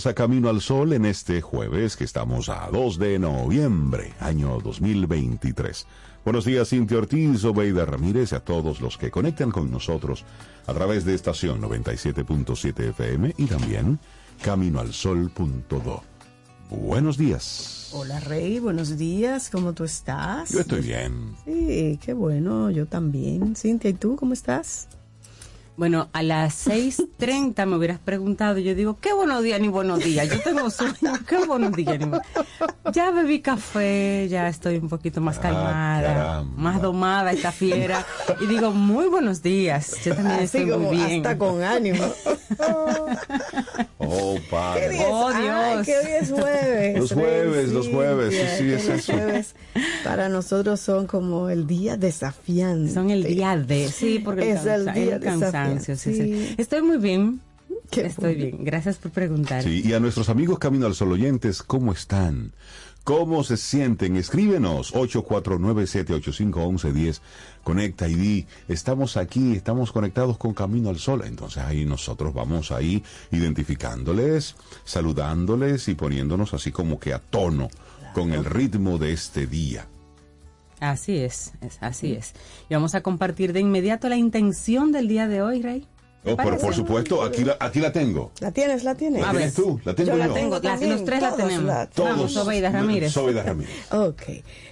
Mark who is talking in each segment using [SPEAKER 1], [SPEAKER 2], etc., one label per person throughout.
[SPEAKER 1] Bienvenidos a Camino al Sol en este jueves que estamos a 2 de noviembre, año 2023. Buenos días, Cintia Ortiz, Obeida Ramírez y a todos los que conectan con nosotros a través de estación 97.7 FM y también caminoalsol.do. Buenos días.
[SPEAKER 2] Hola Rey, buenos días, ¿cómo tú estás?
[SPEAKER 1] Yo estoy bien.
[SPEAKER 2] Sí, qué bueno, yo también. Cintia, ¿y tú cómo estás?
[SPEAKER 3] Bueno, a las 6.30 me hubieras preguntado, y yo digo, qué buenos días ni buenos días, yo tengo sueño, qué buenos días ni buenos Ya bebí café, ya estoy un poquito más
[SPEAKER 1] Ah,
[SPEAKER 3] calmada,
[SPEAKER 1] caramba.
[SPEAKER 3] más domada esta fiera, y digo, muy buenos días, yo también
[SPEAKER 2] Así
[SPEAKER 3] estoy
[SPEAKER 2] como
[SPEAKER 3] muy bien.
[SPEAKER 2] hasta con ánimo.
[SPEAKER 1] Oh,
[SPEAKER 2] ¿Qué
[SPEAKER 1] padre.
[SPEAKER 2] día es?
[SPEAKER 3] Oh,
[SPEAKER 2] Ay,
[SPEAKER 3] Dios.
[SPEAKER 2] que hoy es jueves.
[SPEAKER 1] Los jueves, los jueves, sí, sí, es eso.
[SPEAKER 2] jueves para nosotros son como el día desafiante.
[SPEAKER 3] Son el día de, sí, porque
[SPEAKER 2] Es el
[SPEAKER 3] cansa-
[SPEAKER 2] día
[SPEAKER 3] el cansancio. sí. Estoy muy bien,
[SPEAKER 2] Qué
[SPEAKER 3] estoy bien, gracias por preguntar.
[SPEAKER 1] Sí, y a nuestros amigos Camino al Sol oyentes, ¿cómo están? ¿Cómo se sienten? Escríbenos 849-785-1110. Conecta y di, estamos aquí, estamos conectados con Camino al Sol. Entonces ahí nosotros vamos ahí identificándoles, saludándoles y poniéndonos así como que a tono con el ritmo de este día.
[SPEAKER 3] Así es, es, así es. Y vamos a compartir de inmediato la intención del día de hoy, Rey.
[SPEAKER 1] Oh, pero por supuesto, aquí la, aquí la tengo.
[SPEAKER 2] ¿La tienes? ¿La tienes?
[SPEAKER 1] ¿La
[SPEAKER 3] A
[SPEAKER 1] tienes
[SPEAKER 3] ver.
[SPEAKER 1] tú? ¿La tengo
[SPEAKER 2] Yo
[SPEAKER 1] yo?
[SPEAKER 2] la tengo
[SPEAKER 3] Las-
[SPEAKER 2] también,
[SPEAKER 3] los tres la
[SPEAKER 2] todos
[SPEAKER 3] tenemos.
[SPEAKER 2] la-
[SPEAKER 3] Vamos, Sobeida Ramírez.
[SPEAKER 1] Sobeida Ramírez.
[SPEAKER 2] Ok.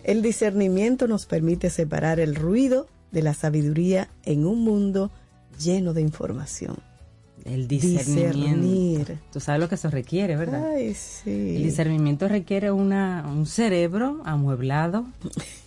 [SPEAKER 2] El discernimiento nos permite separar el ruido de la sabiduría en un mundo lleno de información.
[SPEAKER 3] El discernimiento.
[SPEAKER 2] Discernir.
[SPEAKER 3] Tú sabes lo que eso requiere, ¿verdad?
[SPEAKER 2] Ay,
[SPEAKER 3] El
[SPEAKER 2] sí.
[SPEAKER 3] discernimiento requiere una, un cerebro amueblado,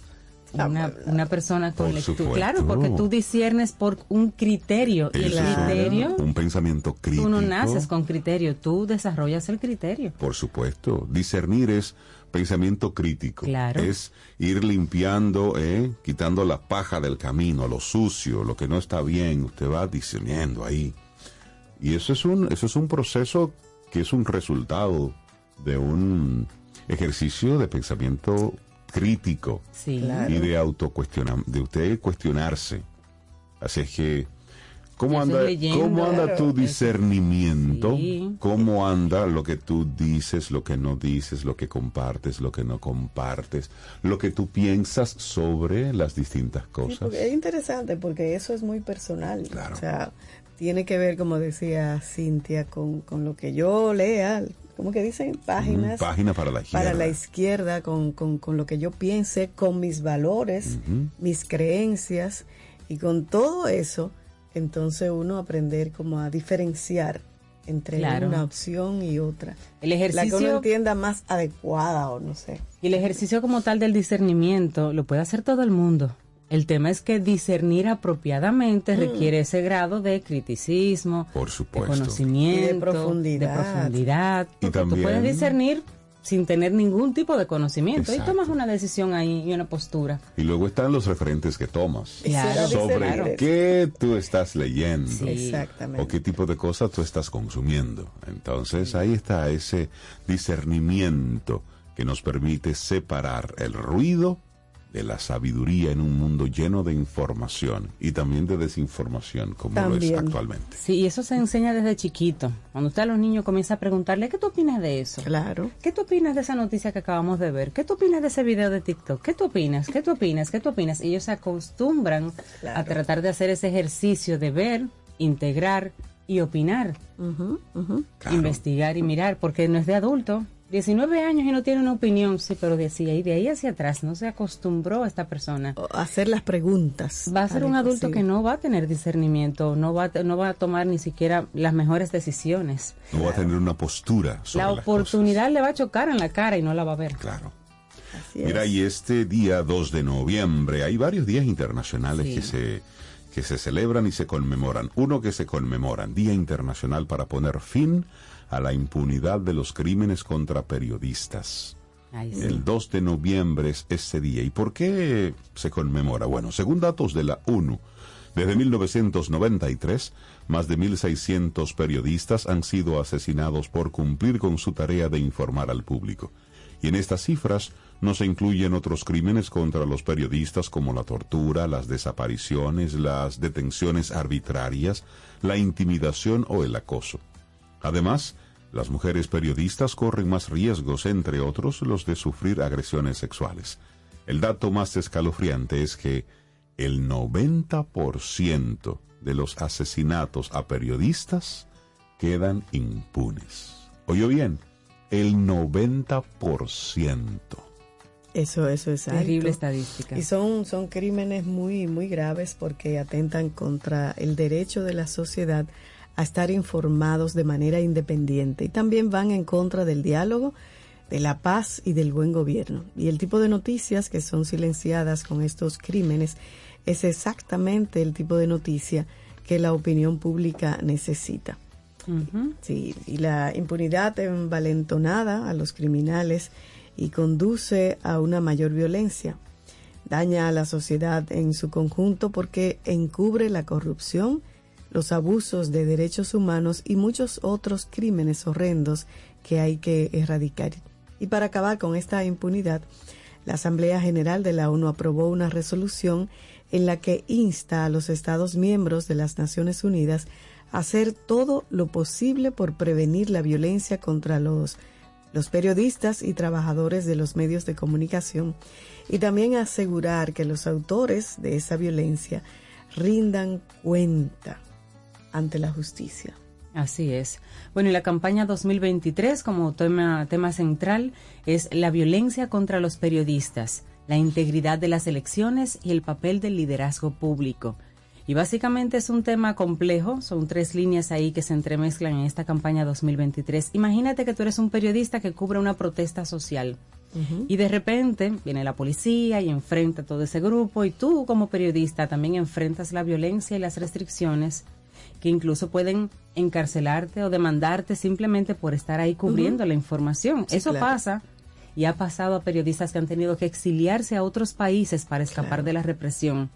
[SPEAKER 3] una, una persona con
[SPEAKER 1] Por
[SPEAKER 3] lectura.
[SPEAKER 1] supuesto.
[SPEAKER 3] Claro, porque tú discernes por un criterio. Y el criterio,
[SPEAKER 1] un pensamiento crítico.
[SPEAKER 3] tú no naces con criterio, tú desarrollas el criterio.
[SPEAKER 1] Por supuesto, discernir es pensamiento crítico.
[SPEAKER 3] Claro.
[SPEAKER 1] Es ir limpiando, eh, quitando la paja del camino, lo sucio, lo que no está bien. Usted va discerniendo ahí. Y eso es un, eso es un proceso que es un resultado de un ejercicio de pensamiento crítico
[SPEAKER 3] Sí.
[SPEAKER 2] Claro.
[SPEAKER 1] y de autocuestionar, de usted cuestionarse. Así es que, ¿cómo anda,
[SPEAKER 3] leyendo.
[SPEAKER 1] ¿cómo anda tu discernimiento?
[SPEAKER 3] Sí.
[SPEAKER 1] ¿Cómo anda lo que tú dices, lo que no dices, lo que compartes, lo que no compartes, lo que tú piensas sobre las distintas cosas?
[SPEAKER 2] es interesante porque eso es muy personal.
[SPEAKER 1] Claro.
[SPEAKER 2] O sea, tiene que ver, como decía Cintia, con, con lo que yo lea, ¿cómo que dicen? Páginas.
[SPEAKER 1] Mm, Página para la izquierda.
[SPEAKER 2] Para la izquierda, con, con, con lo que yo piense, con mis valores, mis creencias, y con todo eso, entonces uno aprender como a diferenciar entre
[SPEAKER 3] Claro.
[SPEAKER 2] una opción y otra.
[SPEAKER 3] El
[SPEAKER 2] La que uno entienda más adecuada o no sé.
[SPEAKER 3] y el ejercicio como tal del discernimiento lo puede hacer todo el mundo. El tema es que discernir apropiadamente requiere ese grado de criticismo,
[SPEAKER 1] Por
[SPEAKER 3] de
[SPEAKER 1] supuesto.
[SPEAKER 3] conocimiento,
[SPEAKER 2] Y de profundidad.
[SPEAKER 3] de profundidad,
[SPEAKER 1] Y
[SPEAKER 3] porque
[SPEAKER 1] también-
[SPEAKER 3] tú puedes discernir sin tener ningún tipo de conocimiento.
[SPEAKER 1] Exacto.
[SPEAKER 3] Y tomas una decisión ahí y una postura.
[SPEAKER 1] Y luego están los referentes que tomas.
[SPEAKER 3] Claro,
[SPEAKER 1] sobre
[SPEAKER 3] claro.
[SPEAKER 1] qué tú estás leyendo.
[SPEAKER 3] Sí.
[SPEAKER 2] Exactamente.
[SPEAKER 1] o qué tipo de cosas tú estás consumiendo. Entonces ahí está ese discernimiento que nos permite separar el ruido de la sabiduría en un mundo lleno de información y también de desinformación como lo es actualmente.
[SPEAKER 3] Sí, y eso se enseña desde chiquito. Cuando usted a los niños comienza a preguntarle, ¿qué tú opinas de eso?
[SPEAKER 2] Claro.
[SPEAKER 3] ¿Qué tú opinas de esa noticia que acabamos de ver? ¿Qué tú opinas de ese video de TikTok? ¿Qué tú opinas? ¿Qué tú opinas? ¿Qué tú opinas? Y ellos se acostumbran a tratar de hacer ese ejercicio de ver, integrar y opinar.
[SPEAKER 1] Claro.
[SPEAKER 3] investigar y mirar, porque no es de adulto. 19 años y no tiene una opinión, sí, pero de, sí, ahí- de ahí hacia atrás no se acostumbró a esta persona.
[SPEAKER 2] O Hacer las preguntas.
[SPEAKER 3] Va a ser un adulto que no va a tener discernimiento, no va, a- no va a tomar ni siquiera las mejores decisiones.
[SPEAKER 1] No va a tener una postura sobre
[SPEAKER 3] La
[SPEAKER 1] las
[SPEAKER 3] oportunidad le va a chocar en la cara y no la va a ver.
[SPEAKER 1] Claro.
[SPEAKER 2] Así es.
[SPEAKER 1] Mira, y este día 2 de noviembre hay varios días internacionales
[SPEAKER 3] Sí.
[SPEAKER 1] que se que se celebran y se conmemoran. Uno que se conmemoran, Día Internacional para poner fin a la impunidad de los crímenes contra periodistas.
[SPEAKER 3] Ay, sí.
[SPEAKER 1] El 2 de noviembre es ese día. ¿Y por qué se conmemora? Bueno, según datos de la ONU, desde 1993, más de 1.600 periodistas han sido asesinados por cumplir con su tarea de informar al público. Y en estas cifras no se incluyen otros crímenes contra los periodistas como la tortura, las desapariciones, las detenciones arbitrarias, la intimidación o el acoso. Además, las mujeres periodistas corren más riesgos, entre otros, los de sufrir agresiones sexuales. El dato más escalofriante es que el 90% de los asesinatos a periodistas quedan impunes. ¿Oyó bien? El 90%.
[SPEAKER 2] Eso, eso es
[SPEAKER 3] Terrible
[SPEAKER 2] alto.
[SPEAKER 3] estadística.
[SPEAKER 2] Y son, son crímenes muy, muy graves porque atentan contra el derecho de la sociedad a estar informados de manera independiente y también van en contra del diálogo, de la paz y del buen gobierno. Y el tipo de noticias que son silenciadas con estos crímenes es exactamente el tipo de noticia que la opinión pública necesita. Sí, y la impunidad envalentonada a los criminales y conduce a una mayor violencia. Daña a la sociedad en su conjunto porque encubre la corrupción, los abusos de derechos humanos y muchos otros crímenes horrendos que hay que erradicar. Y para acabar con esta impunidad, la Asamblea General de la ONU aprobó una resolución en la que insta a los Estados miembros de las Naciones Unidas a hacer todo lo posible por prevenir la violencia contra los, los periodistas y trabajadores de los medios de comunicación y también asegurar que los autores de esa violencia rindan cuenta ante la justicia.
[SPEAKER 3] Así es. Bueno, y la campaña 2023 como tema, tema central es la violencia contra los periodistas, la integridad de las elecciones y el papel del liderazgo público. Y básicamente es un tema complejo, son tres líneas ahí que se entremezclan en esta campaña 2023. Imagínate que tú eres un periodista que cubre una protesta social. Y de repente viene la policía y enfrenta a todo ese grupo y tú como periodista también enfrentas la violencia y las restricciones que incluso pueden encarcelarte o demandarte simplemente por estar ahí cubriendo la información.
[SPEAKER 2] Sí,
[SPEAKER 3] Eso
[SPEAKER 2] claro.
[SPEAKER 3] pasa y ha pasado a periodistas que han tenido que exiliarse a otros países para escapar
[SPEAKER 2] Claro.
[SPEAKER 3] de la represión.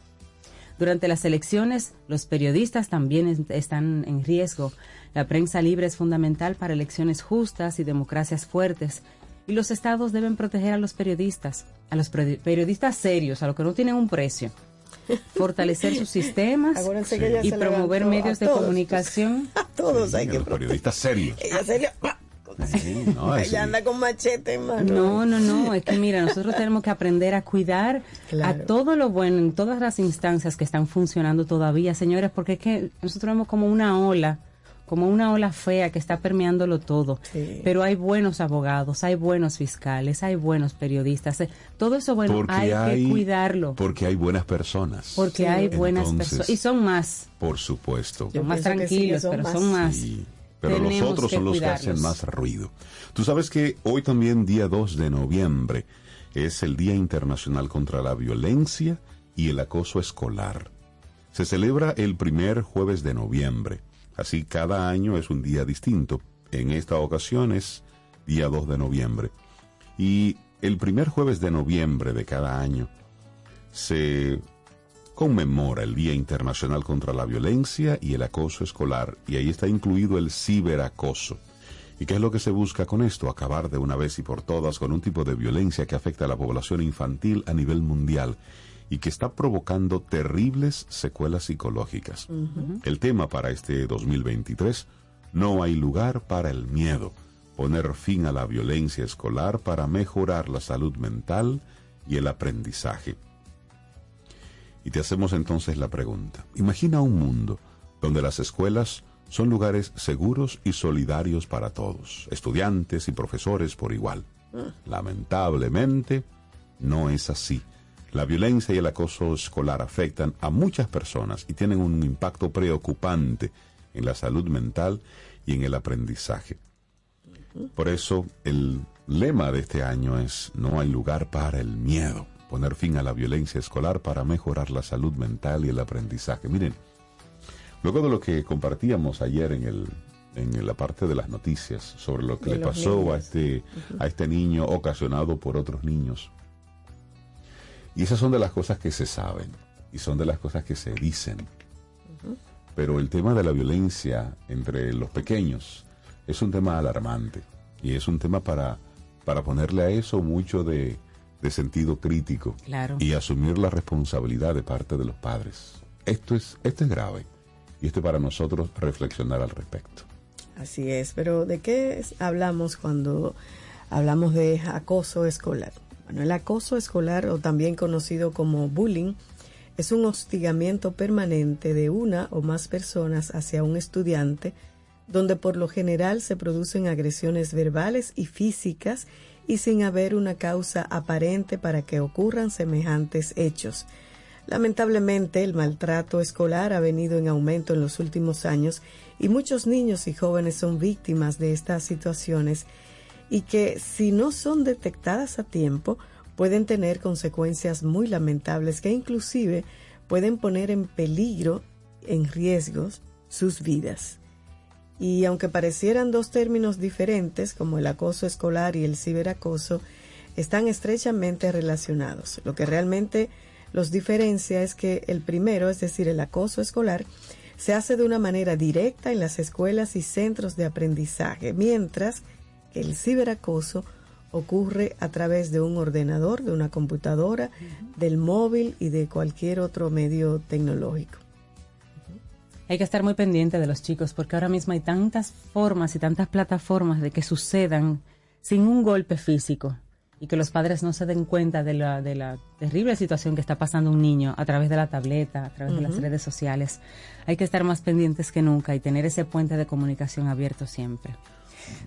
[SPEAKER 3] Durante las elecciones, los periodistas también es- están en riesgo. La prensa libre es fundamental para elecciones justas y democracias fuertes. Y los estados deben proteger a los periodistas, a los periodistas serios, a los que no tienen un precio. Fortalecer sus sistemas y promover medios de
[SPEAKER 2] todos.
[SPEAKER 3] comunicación.
[SPEAKER 2] A todos hay que
[SPEAKER 1] los periodistas serios.
[SPEAKER 2] Ella se le-
[SPEAKER 1] Sí, no.
[SPEAKER 2] Ella anda con machete en mano.
[SPEAKER 3] No, no, no, es que mira, nosotros tenemos que aprender a cuidar
[SPEAKER 2] Claro.
[SPEAKER 3] a todo lo bueno en todas las instancias que están funcionando todavía, señores, porque es que nosotros vemos como una ola, como una ola fea que está permeándolo todo.
[SPEAKER 2] Sí.
[SPEAKER 3] Pero hay buenos abogados, hay buenos fiscales, hay buenos periodistas, eh, todo eso bueno,
[SPEAKER 1] Porque
[SPEAKER 3] hay,
[SPEAKER 1] hay,
[SPEAKER 3] que cuidarlo,
[SPEAKER 1] Porque hay buenas personas.
[SPEAKER 3] porque hay buenas personas y son más,
[SPEAKER 1] Por supuesto.
[SPEAKER 3] son más
[SPEAKER 2] sí,
[SPEAKER 3] tranquilos,
[SPEAKER 2] son
[SPEAKER 3] pero
[SPEAKER 2] más.
[SPEAKER 3] son más.
[SPEAKER 1] Sí, pero los otros son los que hacen más ruido. Tú sabes que hoy también, día 2 de noviembre, es el Día Internacional contra la Violencia y el Acoso Escolar. Se celebra el primer jueves de noviembre. Así cada año es un día distinto. En esta ocasión es día 2 de noviembre. Y el primer jueves de noviembre de cada año se conmemora el Día Internacional contra la Violencia y el Acoso Escolar, y ahí está incluido el ciberacoso. ¿Y qué es lo que se busca con esto? Acabar de una vez y por todas con un tipo de violencia que afecta a la población infantil a nivel mundial y que está provocando terribles secuelas psicológicas. El tema para este 2023, no hay lugar para el miedo, poner fin a la violencia escolar para mejorar la salud mental y el aprendizaje. Y te hacemos entonces la pregunta, imagina un mundo donde las escuelas son lugares seguros y solidarios para todos, estudiantes y profesores por igual. Lamentablemente, no es así. La violencia y el acoso escolar afectan a muchas personas y tienen un impacto preocupante en la salud mental y en el aprendizaje. Por eso el lema de este año es no hay lugar para el miedo, poner fin a la violencia escolar para mejorar la salud mental y el aprendizaje. Miren, luego de lo que compartíamos ayer en el en la parte de las noticias sobre lo que
[SPEAKER 2] De
[SPEAKER 1] le pasó a este a este niño ocasionado por otros niños. Y esas son de las cosas que se saben y son de las cosas que se dicen. Pero el tema de la violencia entre los pequeños es un tema alarmante y es un tema para, para ponerle a eso mucho de, de sentido crítico
[SPEAKER 3] Claro.
[SPEAKER 1] y asumir la responsabilidad de parte de los padres. Esto es, esto es grave y esto es para nosotros reflexionar al respecto.
[SPEAKER 2] Así es, pero ¿de qué hablamos cuando hablamos de acoso escolar? Bueno, el acoso escolar, o también conocido como bullying, es un hostigamiento permanente de una o más personas hacia un estudiante, donde por lo general se producen agresiones verbales y físicas y sin haber una causa aparente para que ocurran semejantes hechos. Lamentablemente, el maltrato escolar ha venido en aumento en los últimos años y muchos niños y jóvenes son víctimas de estas situaciones y que si no son detectadas a tiempo pueden tener consecuencias muy lamentables que inclusive pueden poner en peligro, en riesgos, sus vidas. Y aunque parecieran dos términos diferentes, como el acoso escolar y el ciberacoso, están estrechamente relacionados. Lo que realmente los diferencia es que el primero, es decir, el acoso escolar, se hace de una manera directa en las escuelas y centros de aprendizaje, mientras el ciberacoso ocurre a través de un ordenador, de una computadora, del móvil y de cualquier otro medio tecnológico.
[SPEAKER 3] Hay que estar muy pendiente de los chicos porque ahora mismo hay tantas formas y tantas plataformas de que sucedan sin un golpe físico y que los padres no se den cuenta de la, de la terrible situación que está pasando un niño a través de la tableta, a través de las redes sociales. Hay que estar más pendientes que nunca y tener ese puente de comunicación abierto siempre.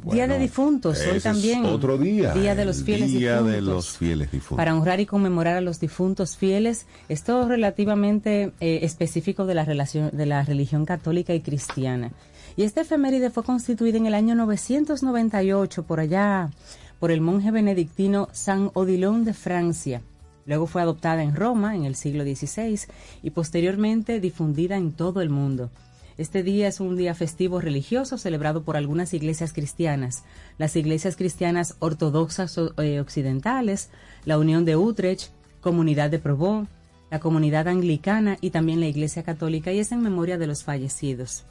[SPEAKER 3] Día de difuntos, hoy también.
[SPEAKER 1] Otro día.
[SPEAKER 3] Día de los
[SPEAKER 1] el
[SPEAKER 3] fieles
[SPEAKER 1] Día
[SPEAKER 3] difuntos
[SPEAKER 1] de los fieles difuntos.
[SPEAKER 3] para honrar y conmemorar a los difuntos fieles. Esto es relativamente eh, específico de la, relación, de la religión católica y cristiana. Y esta efeméride fue constituida en el año 998 por allá por el monje benedictino San Odilon de Francia. Luego fue adoptada en Roma en el siglo XVI y posteriormente difundida en todo el mundo. Este día es un día festivo religioso celebrado por algunas iglesias cristianas, las iglesias cristianas ortodoxas eh, occidentales, la Unión de Utrecht, Comunidad de Probó, la Comunidad Anglicana y también la Iglesia Católica, y es en memoria de los fallecidos.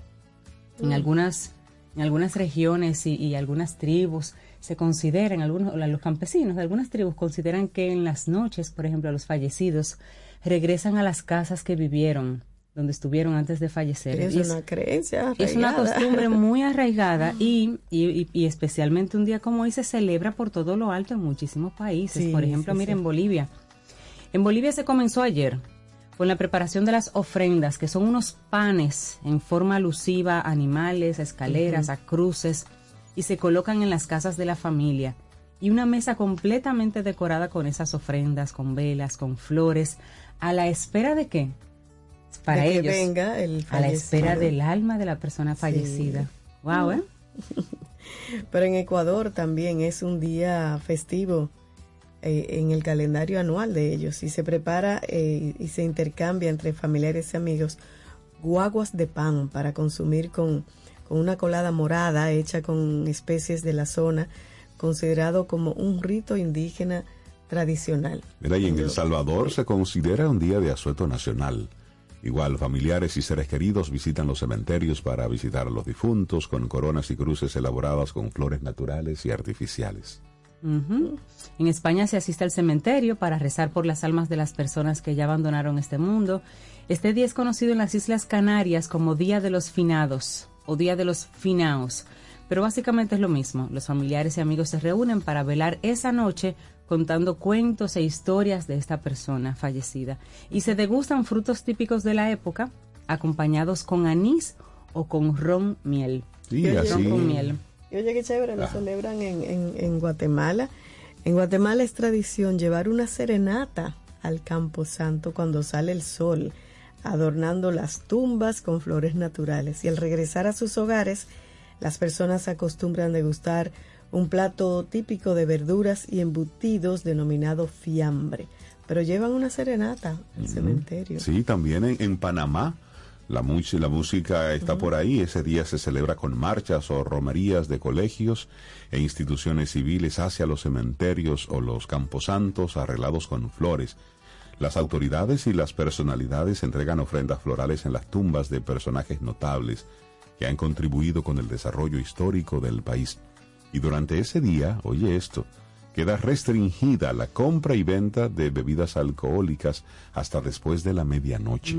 [SPEAKER 3] En algunas, en algunas regiones y, y algunas tribus se consideran, algunos, los campesinos de algunas tribus consideran que en las noches, por ejemplo, los fallecidos regresan a las casas que vivieron, donde estuvieron antes de fallecer.
[SPEAKER 2] Es una creencia.
[SPEAKER 3] es una costumbre muy arraigada y, y, especialmente un día como hoy se celebra por todo lo alto en muchísimos países.
[SPEAKER 2] Sí,
[SPEAKER 3] por ejemplo,
[SPEAKER 2] sí,
[SPEAKER 3] mira
[SPEAKER 2] sí.
[SPEAKER 3] en Bolivia. En Bolivia se comenzó ayer con la preparación de las ofrendas, que son unos panes en forma alusiva a animales, a escaleras, a cruces, y se colocan en las casas de la familia. Y una mesa completamente decorada con esas ofrendas, con velas, con flores, a la espera de qué? Para
[SPEAKER 2] De que
[SPEAKER 3] ellos
[SPEAKER 2] venga el
[SPEAKER 3] a la espera del alma de la persona fallecida. Wow, ¿eh?
[SPEAKER 2] Pero en Ecuador también es un día festivo eh, en el calendario anual de ellos y se prepara eh, y se intercambia entre familiares y amigos guaguas de pan para consumir con, con una colada morada hecha con especies de la zona, considerado como un rito indígena tradicional.
[SPEAKER 1] Mira, y en El Salvador se considera un día de asueto nacional. Igual, familiares y seres queridos visitan los cementerios para visitar a los difuntos con coronas y cruces elaboradas con flores naturales y artificiales.
[SPEAKER 3] En España se asiste al cementerio para rezar por las almas de las personas que ya abandonaron este mundo. Este día es conocido en las Islas Canarias como Día de los Finados o Día de los Finaos, pero básicamente es lo mismo. Los familiares y amigos se reúnen para velar esa noche contando cuentos e historias de esta persona fallecida y se degustan frutos típicos de la época acompañados con anís o con ron miel.
[SPEAKER 1] Y
[SPEAKER 2] Yo
[SPEAKER 1] así,
[SPEAKER 3] Ron con miel.
[SPEAKER 2] Y oye, qué chévere, lo
[SPEAKER 1] Ah.
[SPEAKER 2] celebran en, en, en Guatemala. En Guatemala es tradición llevar una serenata al Campo Santo cuando sale el sol, adornando las tumbas con flores naturales. Y al regresar a sus hogares, las personas acostumbran degustar un plato típico de verduras y embutidos denominado fiambre. Pero llevan una serenata al cementerio.
[SPEAKER 1] Sí, también en, en Panamá la, la música está por ahí. Ese día se celebra con marchas o romerías de colegios e instituciones civiles hacia los cementerios o los camposantos arreglados con flores. Las autoridades y las personalidades entregan ofrendas florales en las tumbas de personajes notables que han contribuido con el desarrollo histórico del país. Y durante ese día, oye esto, queda restringida la compra y venta de bebidas alcohólicas hasta después de la medianoche.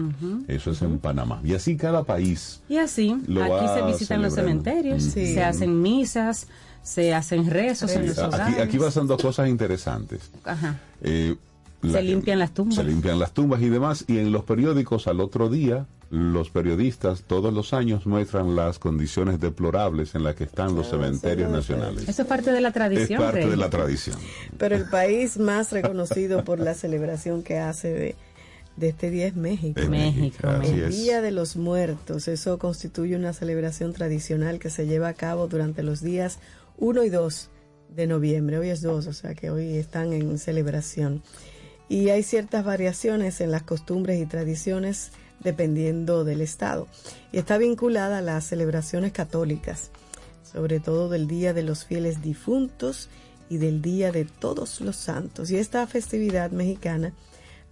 [SPEAKER 1] Eso es en Panamá. Y así cada país.
[SPEAKER 3] Y así,
[SPEAKER 1] Lo
[SPEAKER 3] aquí se visitan los cementerios,
[SPEAKER 2] Sí.
[SPEAKER 3] se hacen misas, se hacen rezos en los
[SPEAKER 1] Aquí,
[SPEAKER 3] hogares.
[SPEAKER 1] aquí pasan dos cosas interesantes.
[SPEAKER 3] Ajá.
[SPEAKER 1] Eh,
[SPEAKER 3] Se limpian las tumbas.
[SPEAKER 1] Se limpian las tumbas y demás. Y en los periódicos al otro día, los periodistas todos los años muestran las condiciones deplorables en las que están los cementerios nacionales.
[SPEAKER 3] Eso es parte de la
[SPEAKER 1] Es
[SPEAKER 3] tradición.
[SPEAKER 1] parte
[SPEAKER 3] Rey.
[SPEAKER 1] de la tradición.
[SPEAKER 2] Pero el país más reconocido por la celebración que hace de, de este día es México.
[SPEAKER 1] Es
[SPEAKER 3] México,
[SPEAKER 1] así
[SPEAKER 2] El
[SPEAKER 1] es.
[SPEAKER 2] Día de los Muertos, eso constituye una celebración tradicional que se lleva a cabo durante los días 1 y 2 de noviembre. Hoy es 2, o sea que hoy están en celebración. Y hay ciertas variaciones en las costumbres y tradiciones dependiendo del estado. Y está vinculada a las celebraciones católicas, sobre todo del Día de los Fieles Difuntos y del Día de Todos los Santos. Y esta festividad mexicana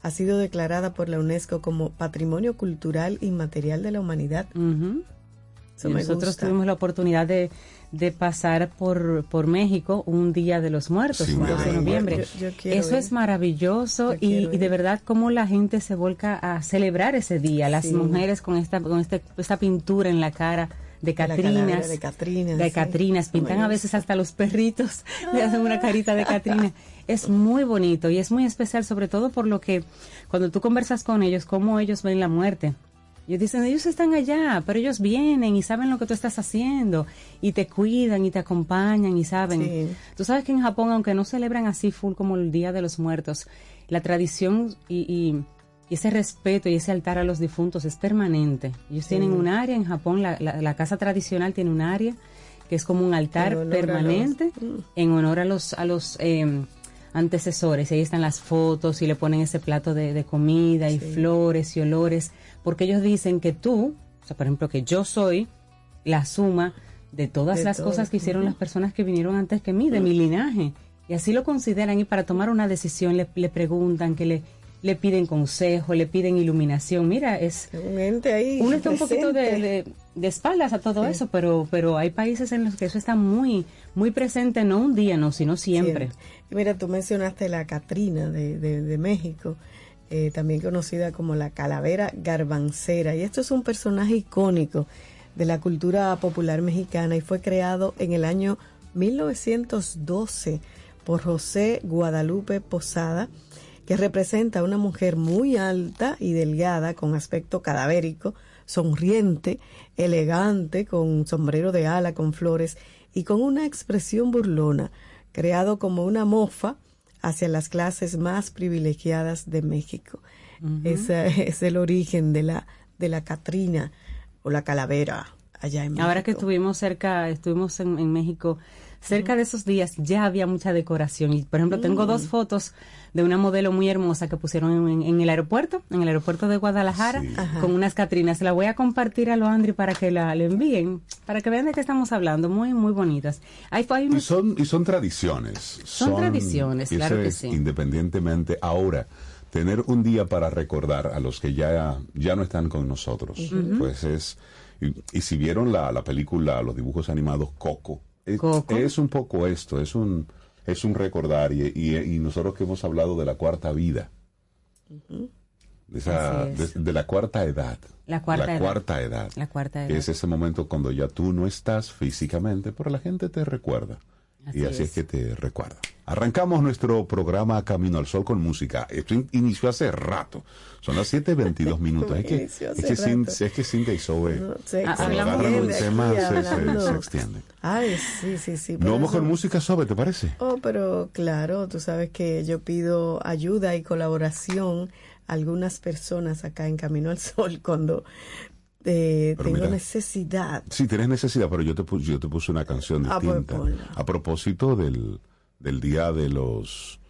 [SPEAKER 2] ha sido declarada por la UNESCO como Patrimonio Cultural Inmaterial de la Humanidad.
[SPEAKER 3] Nosotros
[SPEAKER 2] gusta.
[SPEAKER 3] tuvimos la oportunidad de, de pasar por, por México un Día de los Muertos,
[SPEAKER 1] Sí,
[SPEAKER 3] un
[SPEAKER 1] un Día
[SPEAKER 3] 12
[SPEAKER 1] de
[SPEAKER 3] noviembre.
[SPEAKER 2] Yo- yo
[SPEAKER 3] Eso
[SPEAKER 2] ir.
[SPEAKER 3] es maravilloso y, de verdad cómo la gente se volca a celebrar ese día. Las
[SPEAKER 2] Sí.
[SPEAKER 3] mujeres con esta, con este, esta pintura en la cara de Catrinas.
[SPEAKER 2] de Catrinas,
[SPEAKER 3] de
[SPEAKER 2] sí.
[SPEAKER 3] Catrinas. Pintan a veces hasta los perritos, le hacen una carita de Catrina. Es muy bonito y es muy especial, sobre todo por lo que cuando tú conversas con ellos, cómo ellos ven la muerte. Ellos dicen, ellos están allá, pero ellos vienen y saben lo que tú estás haciendo y te cuidan y te acompañan y saben.
[SPEAKER 2] Sí.
[SPEAKER 3] Tú sabes que en Japón, aunque no celebran así full como el Día de los Muertos, la tradición y, y- y ese respeto y ese altar a los difuntos es permanente. Ellos tienen un área en Japón, la, la- la casa tradicional tiene un área que es como un altar
[SPEAKER 2] En los-
[SPEAKER 3] permanente
[SPEAKER 2] Mm.
[SPEAKER 3] en honor a los a los eh, antecesores. Ahí están las fotos y le ponen ese plato de, de comida y
[SPEAKER 2] Sí.
[SPEAKER 3] flores y olores, porque ellos dicen que tú, o sea, por ejemplo, que yo soy la suma de todas
[SPEAKER 2] De
[SPEAKER 3] las
[SPEAKER 2] todo.
[SPEAKER 3] cosas que hicieron las personas que vinieron antes que mí, de mi linaje. Y así lo consideran y para tomar una decisión le, le preguntan, que le, le piden consejo, le piden iluminación. Mira, es
[SPEAKER 2] ahí.
[SPEAKER 3] uno está un poquito de, de- de espaldas a todo eso, pero, pero hay países en los que eso está muy, muy presente, no un día, no, sino siempre.
[SPEAKER 2] Mira, tú mencionaste la Catrina de- de México, eh, también conocida como la calavera garbancera. Y esto es un personaje icónico de la cultura popular mexicana y fue creado en el año 1912 por José Guadalupe Posada, que representa a una mujer muy alta y delgada con aspecto cadavérico, sonriente, elegante, con sombrero de ala con flores y con una expresión burlona, creado como una mofa hacia las clases más privilegiadas de México. Ese es el origen de la de la Catrina o la calavera allá en México.
[SPEAKER 3] Ahora que estuvimos cerca, estuvimos en, en México cerca de esos días ya había mucha decoración. Y, por ejemplo, tengo dos fotos de una modelo muy hermosa que pusieron en, en el aeropuerto, en el aeropuerto de Guadalajara,
[SPEAKER 1] Sí.
[SPEAKER 3] con unas Catrinas. La voy a compartir a lo Andri para que la, le envíen, para que vean de qué estamos hablando. Muy, muy bonitas. Hay, hay
[SPEAKER 1] Y son, y son tradiciones.
[SPEAKER 3] Son tradiciones,
[SPEAKER 1] y
[SPEAKER 3] claro que
[SPEAKER 1] es
[SPEAKER 3] sí.
[SPEAKER 1] Independientemente, ahora, tener un día para recordar a los que ya, ya no están con nosotros, pues es... Y, y si vieron la, la película, los dibujos animados Coco, es, es un poco esto, es un, es un recordar. Y, y- y nosotros que hemos hablado de la cuarta vida, de, esa- de- de la cuarta edad.
[SPEAKER 3] La cuarta edad.
[SPEAKER 1] cuarta edad.
[SPEAKER 3] La cuarta edad.
[SPEAKER 1] Es ese momento cuando ya tú no estás físicamente, pero la gente te recuerda.
[SPEAKER 3] Así
[SPEAKER 1] y así es.
[SPEAKER 3] es.
[SPEAKER 1] que te recuerda. Arrancamos nuestro programa Camino al Sol con música. Esto in- inició hace rato. Son las 7.22 minutos. es, que, es, que
[SPEAKER 2] rato.
[SPEAKER 1] es que Cintia y Zoe,
[SPEAKER 2] No, se- se
[SPEAKER 1] cuando
[SPEAKER 3] hablamos
[SPEAKER 1] agarran un tema, se, se-
[SPEAKER 2] hablando.
[SPEAKER 1] se extienden.
[SPEAKER 2] Ay, sí, sí, sí.
[SPEAKER 1] ¿No vamos
[SPEAKER 2] eso-
[SPEAKER 1] con música Zoe, te parece?
[SPEAKER 2] Oh, pero claro, tú sabes que yo pido ayuda y colaboración a algunas personas acá en Camino al Sol cuando eh, tengo
[SPEAKER 1] mira.
[SPEAKER 2] necesidad.
[SPEAKER 1] Sí, tienes necesidad, pero yo te, yo te puse una canción
[SPEAKER 2] Ah, pues
[SPEAKER 1] distinta. a propósito del, del día de los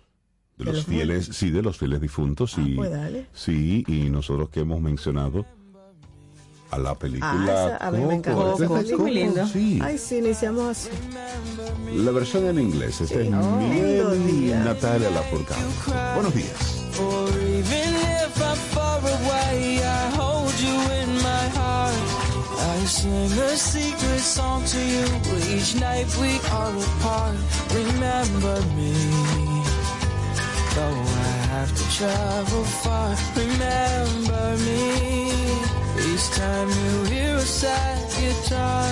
[SPEAKER 1] de,
[SPEAKER 2] ¿De
[SPEAKER 1] los,
[SPEAKER 2] los
[SPEAKER 1] fieles, sí, de los fieles difuntos.
[SPEAKER 2] Ah,
[SPEAKER 1] y,
[SPEAKER 2] pues dale.
[SPEAKER 1] Sí, y nosotros que hemos mencionado a la película
[SPEAKER 2] Ah, esa- a mí me encanta
[SPEAKER 1] Coco. es.
[SPEAKER 3] Muy lindo.
[SPEAKER 1] Sí,
[SPEAKER 2] Ay, sí, iniciamos así.
[SPEAKER 1] la versión en inglés. Esta es
[SPEAKER 2] Oh,
[SPEAKER 1] y. Natalia Lafourcade. Buenos días.
[SPEAKER 4] For even if I'm far away, I hold you in my heart. I sing a secret song to you each night we are apart. Remember me, though I have to travel far. Remember me each time you hear a sad guitar.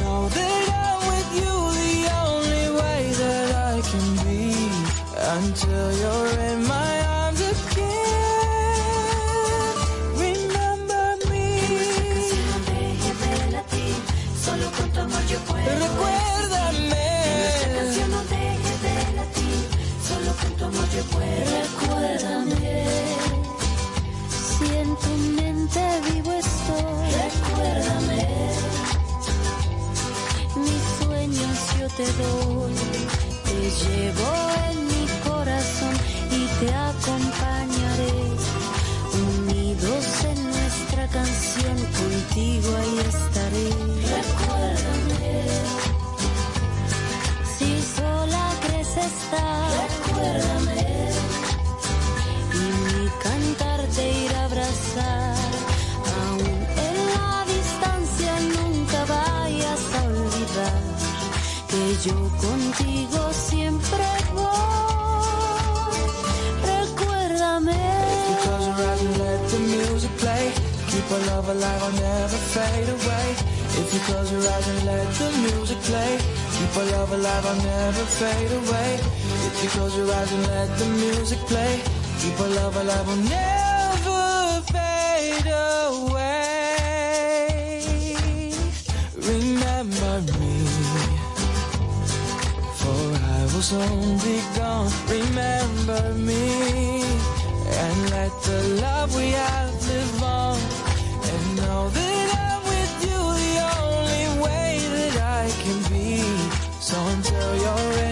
[SPEAKER 4] Know that I'm with you the only way that I can be until you're in my arms
[SPEAKER 5] mente vivo estoy. Recuérdame. Mis sueños yo te doy. Te llevo en mi corazón y te acompañaré. Unidos en nuestra canción, contigo ahí estaré. Recuérdame. Si sola crees estar, recuérdame. Y mi cantar te irá abrazar. Yo contigo siempre voy. Recuérdame.
[SPEAKER 4] Close your eyes and let the music play. Keep our love alive, I'll never fade away. If you close your eyes and let the music play. Keep our love alive, I'll never fade away. If you close your eyes and let the music play. Keep our love alive, I'll never Be gone. Remember me and let the love we have live on. And know that I'm with you the only way that I can be. So until you're in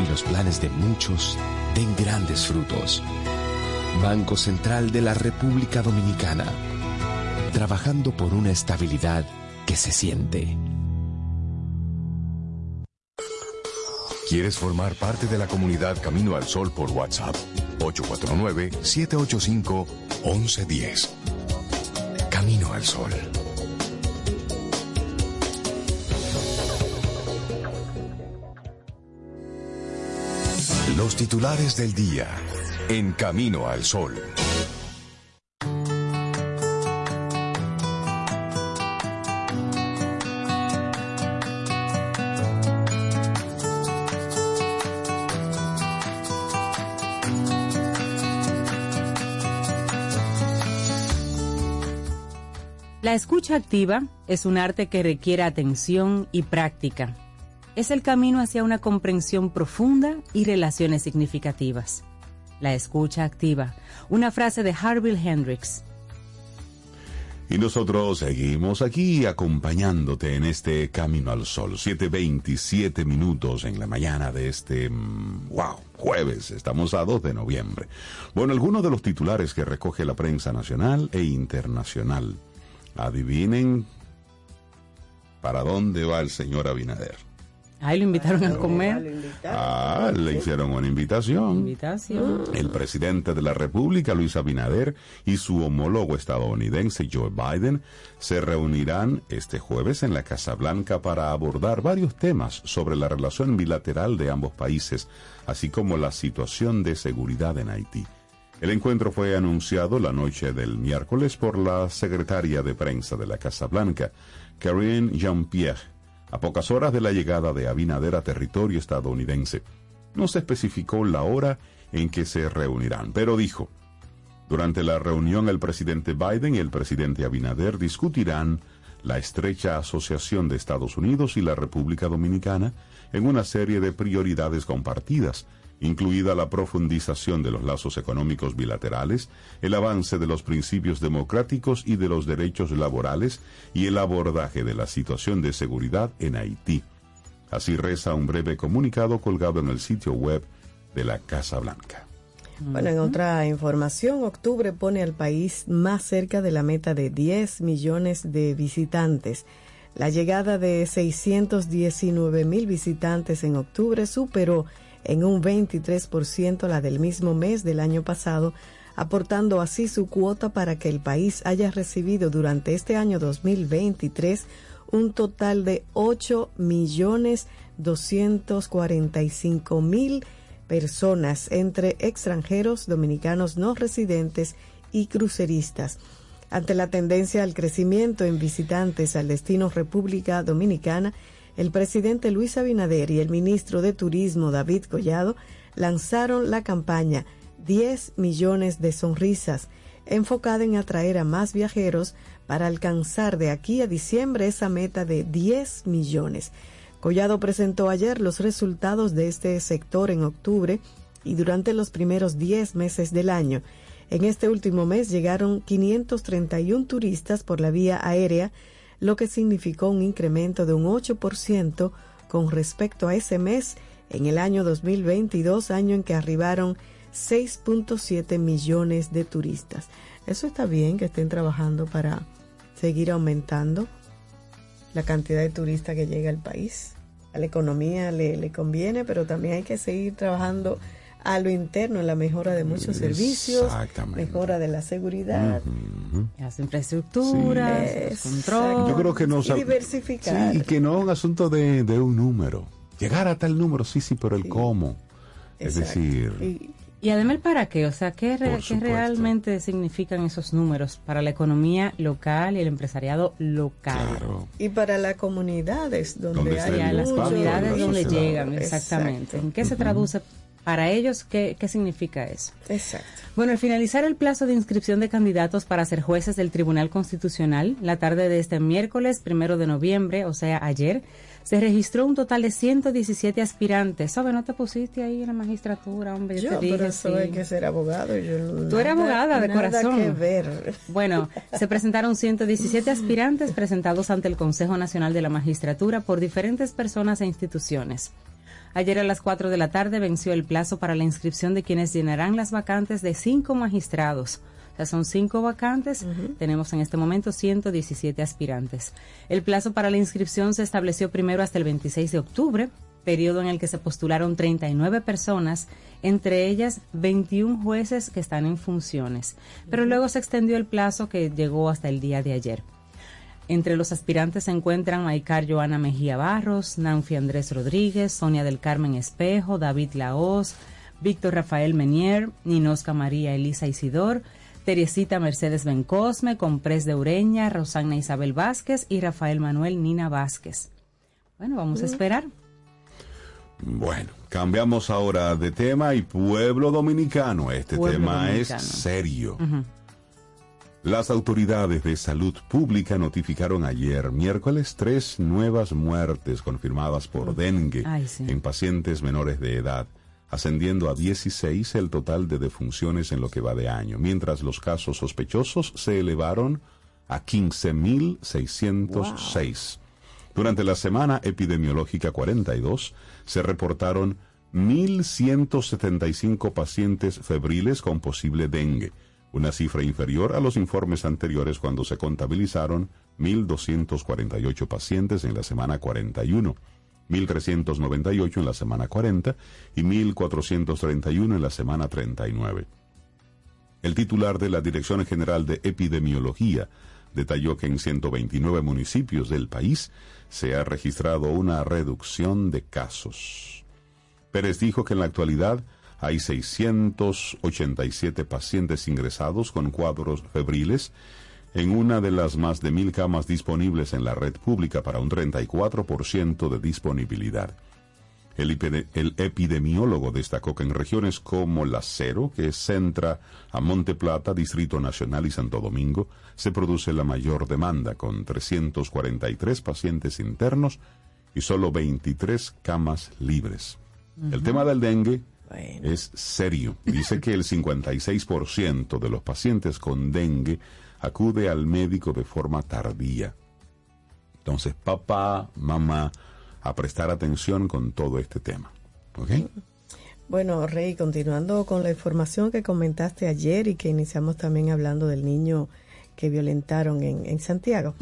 [SPEAKER 6] y los planes de muchos den grandes frutos. Banco Central de la República Dominicana, trabajando por una estabilidad que se siente.
[SPEAKER 7] ¿Quieres formar parte de la comunidad Camino al Sol por WhatsApp? 849-785-1110.
[SPEAKER 8] Camino al Sol. Los titulares del día en Camino al Sol.
[SPEAKER 3] La escucha activa es un arte que requiere atención y práctica. Es el camino hacia una comprensión profunda y relaciones significativas. La escucha activa, una frase de Harville Hendricks.
[SPEAKER 1] Y nosotros seguimos aquí acompañándote en este Camino al Sol. 7.27 minutos en la mañana de este, mm, wow, jueves. Estamos a 2 de noviembre. Bueno, algunos de los titulares que recoge la prensa nacional e internacional. Adivinen para dónde va el señor Abinader.
[SPEAKER 3] Ahí lo invitaron a comer.
[SPEAKER 1] Ah, le hicieron una invitación.
[SPEAKER 3] Invitación.
[SPEAKER 1] El presidente de la República, Luis Abinader, y su homólogo estadounidense, Joe Biden, se reunirán este jueves en la Casa Blanca para abordar varios temas sobre la relación bilateral de ambos países, así como la situación de seguridad en Haití. El encuentro fue anunciado la noche del miércoles por la secretaria de prensa de la Casa Blanca, Karine Jean-Pierre, a pocas horas de la llegada de Abinader a territorio estadounidense. No se especificó la hora en que se reunirán, pero dijo, durante la reunión el presidente Biden y el presidente Abinader discutirán la estrecha asociación de Estados Unidos y la República Dominicana en una serie de prioridades compartidas, incluida la profundización de los lazos económicos bilaterales, el avance de los principios democráticos y de los derechos laborales y el abordaje de la situación de seguridad en Haití. Así reza un breve comunicado colgado en el sitio web de la Casa Blanca.
[SPEAKER 2] Bueno, en otra información, octubre pone al país más cerca de la meta de 10 millones de visitantes. La llegada de 619 mil visitantes en octubre superó en un 23% la del mismo mes del año pasado, aportando así su cuota para que el país haya recibido durante este año 2023 un total de 8 millones 245 mil personas entre extranjeros, dominicanos no residentes y cruceristas. Ante la tendencia al crecimiento en visitantes al destino República Dominicana, el presidente Luis Abinader y el ministro de Turismo David Collado lanzaron la campaña 10 millones de sonrisas, enfocada en atraer a más viajeros para alcanzar de aquí a diciembre esa meta de 10 millones. Collado presentó ayer los resultados de este sector en octubre y durante los primeros 10 meses del año. En este último mes llegaron 531 turistas por la vía aérea, lo que significó un incremento de un 8% con respecto a ese mes en el año 2022, año en que arribaron 6.7 millones de turistas. Eso está bien que estén trabajando para seguir aumentando la cantidad de turistas que llega al país. A la economía le, le conviene, pero también hay que seguir trabajando a lo interno, la mejora de muchos servicios, mejora de la seguridad,
[SPEAKER 3] las infraestructuras, los controles.
[SPEAKER 1] Yo creo que no
[SPEAKER 2] y diversificar.
[SPEAKER 1] Sí, y que no es un asunto de, de, un número. Llegar a tal número, sí, sí, pero el cómo. Es decir.
[SPEAKER 3] Y, y, además el para qué, o sea, ¿qué, re, ¿qué, realmente significan esos números para la economía local y el empresariado local?
[SPEAKER 1] Claro.
[SPEAKER 2] Y para las comunidades donde,
[SPEAKER 1] Donde
[SPEAKER 2] hay
[SPEAKER 3] las comunidades donde llegan, exactamente.
[SPEAKER 2] Exacto.
[SPEAKER 3] ¿En qué se traduce para ellos? ¿Qué, qué significa eso?
[SPEAKER 2] Exacto.
[SPEAKER 3] Bueno, al finalizar el plazo de inscripción de candidatos para ser jueces del Tribunal Constitucional, la tarde de este miércoles, primero de noviembre, o sea, ayer, se registró un total de 117 aspirantes. ¿Sabes? ¿No te pusiste ahí en la magistratura, hombre?
[SPEAKER 2] Yo,
[SPEAKER 3] te dije,
[SPEAKER 2] pero eso
[SPEAKER 3] sí.
[SPEAKER 2] hay que ser abogado. Yo no-
[SPEAKER 3] Tú eres
[SPEAKER 2] nada-
[SPEAKER 3] abogada de
[SPEAKER 2] nada
[SPEAKER 3] corazón.
[SPEAKER 2] que ver.
[SPEAKER 3] Bueno, se presentaron 117 aspirantes presentados ante el Consejo Nacional de la Magistratura por diferentes personas e instituciones. Ayer a las 4 de la tarde venció el plazo para la inscripción de quienes llenarán las vacantes de cinco magistrados. O sea, son cinco vacantes. Tenemos en este momento 117 aspirantes. El plazo para la inscripción se estableció primero hasta el 26 de octubre, periodo en el que se postularon 39 personas entre ellas 21 jueces que están en funciones. Pero luego se extendió el plazo que llegó hasta el día de ayer. Entre los aspirantes se encuentran Maicar Joana Mejía Barros, Nanfi Andrés Rodríguez, Sonia del Carmen Espejo, David Laos, Víctor Rafael Menier, Ninosca María Elisa Isidor, Teresita Mercedes Bencosme, Comprés de Ureña, Rosana Isabel Vázquez y Rafael Manuel Nina Vázquez. Bueno, vamos a esperar.
[SPEAKER 1] Bueno, cambiamos ahora de tema y pueblo dominicano. Este
[SPEAKER 3] Pueblo
[SPEAKER 1] tema
[SPEAKER 3] dominicano.
[SPEAKER 1] es serio. Las autoridades de salud pública notificaron ayer, miércoles, tres nuevas muertes confirmadas por dengue
[SPEAKER 3] Ay, sí.
[SPEAKER 1] en pacientes menores de edad, ascendiendo a 16 el total de defunciones en lo que va de año, mientras los casos sospechosos se elevaron a 15.606. Durante la semana epidemiológica 42 se reportaron 1.175 pacientes febriles con posible dengue, una cifra inferior a los informes anteriores cuando se contabilizaron 1.248 pacientes en la semana 41, 1.398 en la semana 40 y 1.431 en la semana 39. El titular de la Dirección General de Epidemiología detalló que en 129 municipios del país se ha registrado una reducción de casos. Pérez dijo que en la actualidad hay 687 pacientes ingresados con cuadros febriles en una de las más de mil camas disponibles en la red pública para un 34% de disponibilidad. El, epide- el epidemiólogo destacó que en regiones como la Cero, que centra a Monte Plata, Distrito Nacional y Santo Domingo, se produce la mayor demanda, con 343 pacientes internos y solo 23 camas libres. El tema del dengue
[SPEAKER 2] Bueno.
[SPEAKER 1] es serio. Dice que el 56% de los pacientes con dengue acude al médico de forma tardía. Entonces, papá, mamá, a prestar atención con todo este tema. ¿Ok?
[SPEAKER 2] Bueno, Rey, continuando con la información que comentaste ayer y que iniciamos también hablando del niño que violentaron en, en Santiago.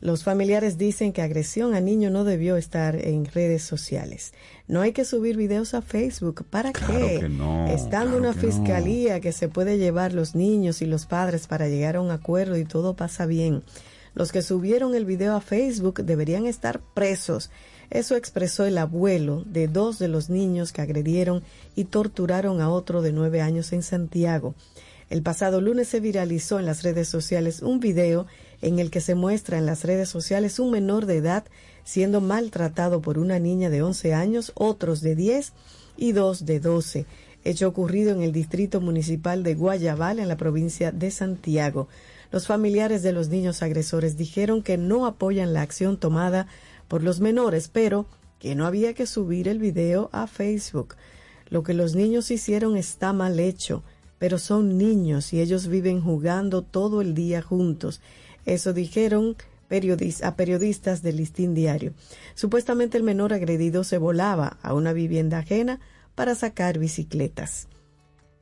[SPEAKER 2] Los familiares dicen que agresión a niño no debió estar en redes sociales. No hay que subir videos a Facebook. ¿Para
[SPEAKER 1] Claro
[SPEAKER 2] qué?
[SPEAKER 1] que no,
[SPEAKER 2] Estando
[SPEAKER 1] claro
[SPEAKER 2] una
[SPEAKER 1] que no.
[SPEAKER 2] fiscalía que se puede llevar los niños y los padres para llegar a un acuerdo y todo pasa bien. Los que subieron el video a Facebook deberían estar presos. Eso expresó el abuelo de dos de los niños que agredieron y torturaron a otro de nueve años en Santiago. El pasado lunes se viralizó en las redes sociales un video en el que se muestra en las redes sociales un menor de edad siendo maltratado por una niña de 11 años, otros de 10 y dos de 12, hecho ocurrido en el distrito municipal de Guayabal en la provincia de Santiago. Los familiares de los niños agresores dijeron que no apoyan la acción tomada por los menores, pero que no había que subir el video a Facebook. Lo que los niños hicieron está mal hecho, pero son niños y ellos viven jugando todo el día juntos. Eso dijeron a periodistas del Listín Diario. Supuestamente el menor agredido se volaba a una vivienda ajena para sacar bicicletas.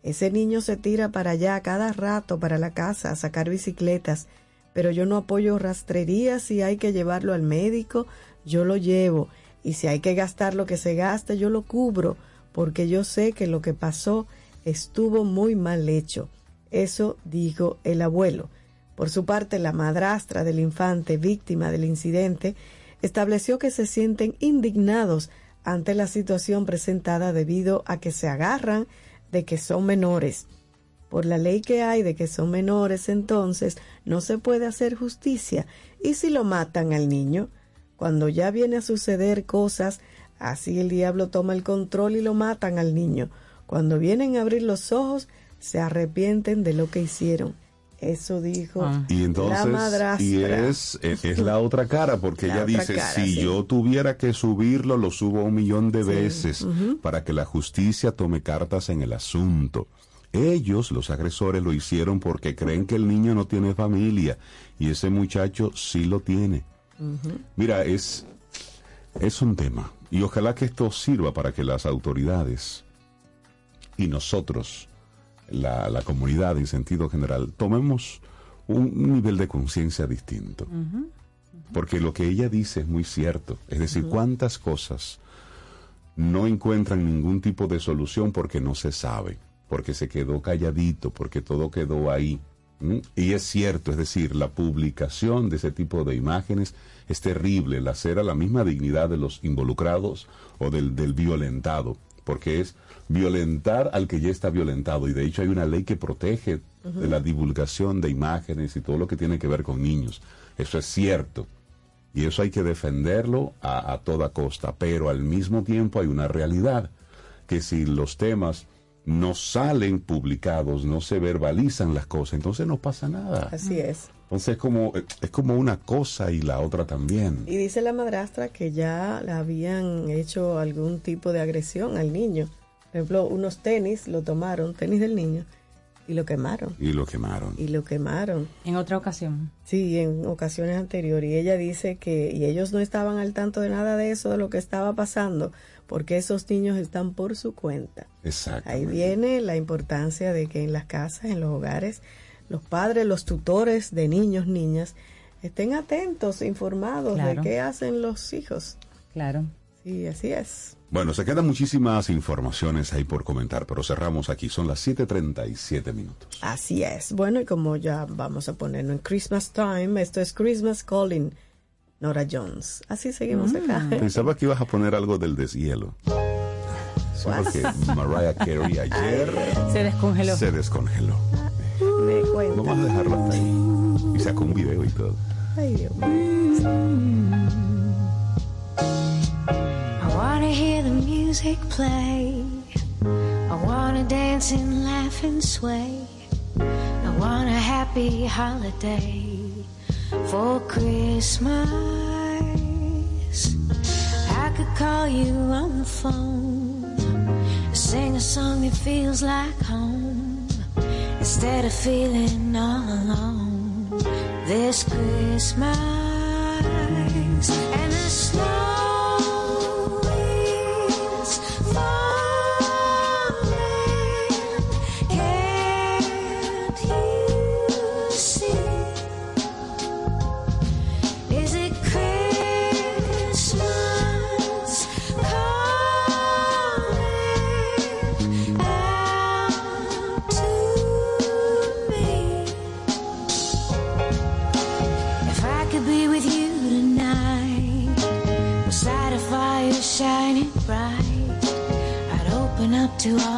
[SPEAKER 2] Ese niño se tira para allá cada rato para la casa a sacar bicicletas, pero yo no apoyo rastrería si hay que llevarlo al médico, yo lo llevo, y si hay que gastar lo que se gaste, yo lo cubro, porque yo sé que lo que pasó estuvo muy mal hecho. Eso dijo el abuelo. Por su parte, la madrastra del infante víctima del incidente estableció que se sienten indignados ante la situación presentada debido a que se agarran de que son menores. Por la ley que hay de que son menores, entonces no se puede hacer justicia. ¿Y si lo matan al niño? Cuando ya viene a suceder cosas, así el diablo toma el control y lo matan al niño. Cuando vienen a abrir los ojos, se arrepienten de lo que hicieron. Eso dijo
[SPEAKER 3] Ah.
[SPEAKER 1] Y entonces,
[SPEAKER 2] la madrastra.
[SPEAKER 1] y es, es, es la otra cara, porque
[SPEAKER 2] La
[SPEAKER 1] ella dice,
[SPEAKER 2] cara,
[SPEAKER 1] si
[SPEAKER 2] sí.
[SPEAKER 1] yo tuviera que subirlo, lo subo un millón de veces para que la justicia tome cartas en el asunto. Ellos, los agresores, lo hicieron porque creen que el niño no tiene familia y ese muchacho sí lo tiene. Mira, es, es un tema y ojalá que esto sirva para que las autoridades y nosotros, la, la comunidad en sentido general, tomemos un nivel de conciencia distinto. Porque lo que ella dice es muy cierto. Es decir, cuántas cosas no encuentran ningún tipo de solución porque no se sabe, porque se quedó calladito, porque todo quedó ahí. Y es cierto, es decir, la publicación de ese tipo de imágenes es terrible, lacera la misma dignidad de los involucrados o del, del violentado, porque es violentar al que ya está violentado. Y de hecho hay una ley que protege de la divulgación de imágenes y todo lo que tiene que ver con niños. Eso es cierto. Y eso hay que defenderlo a, a toda costa. Pero al mismo tiempo hay una realidad, que si los temas no salen publicados, no se verbalizan las cosas, entonces no pasa nada.
[SPEAKER 2] Así es.
[SPEAKER 1] Entonces es como, es como una cosa y la otra también.
[SPEAKER 2] Y dice la madrastra que ya le habían hecho algún tipo de agresión al niño. Por ejemplo, unos tenis lo tomaron, tenis del niño, y lo quemaron.
[SPEAKER 1] Y lo quemaron.
[SPEAKER 2] Y lo quemaron.
[SPEAKER 3] En otra ocasión.
[SPEAKER 2] Sí, en ocasiones anteriores. Y ella dice que y ellos no estaban al tanto de nada de eso, de lo que estaba pasando, porque esos niños están por su cuenta.
[SPEAKER 1] Exacto.
[SPEAKER 2] Ahí viene la importancia de que en las casas, en los hogares, los padres, los tutores de niños, niñas, estén atentos, informados
[SPEAKER 3] Claro.
[SPEAKER 2] de qué hacen los hijos.
[SPEAKER 3] Claro.
[SPEAKER 2] Sí, así es.
[SPEAKER 1] Bueno, se quedan muchísimas informaciones ahí por comentar, pero cerramos aquí. Son las 7:37 minutos.
[SPEAKER 2] Así es. Bueno, y como ya vamos a ponerlo en Christmas Time, esto es Christmas Calling, Nora Jones. Así seguimos acá.
[SPEAKER 1] Pensaba que ibas a poner algo del deshielo. Sí, porque Mariah Carey ayer
[SPEAKER 3] Se descongeló.
[SPEAKER 1] se descongeló.
[SPEAKER 2] Me cuenta.
[SPEAKER 1] Vamos a dejarlo hasta ahí. Y sacó un video y todo.
[SPEAKER 2] Ay, Dios mío.
[SPEAKER 5] I wanna hear the music play. I wanna dance and laugh and sway. I want a happy holiday for Christmas. I could call you on the phone, sing a song that feels like home, instead of feeling all alone this Christmas. And the snow is to all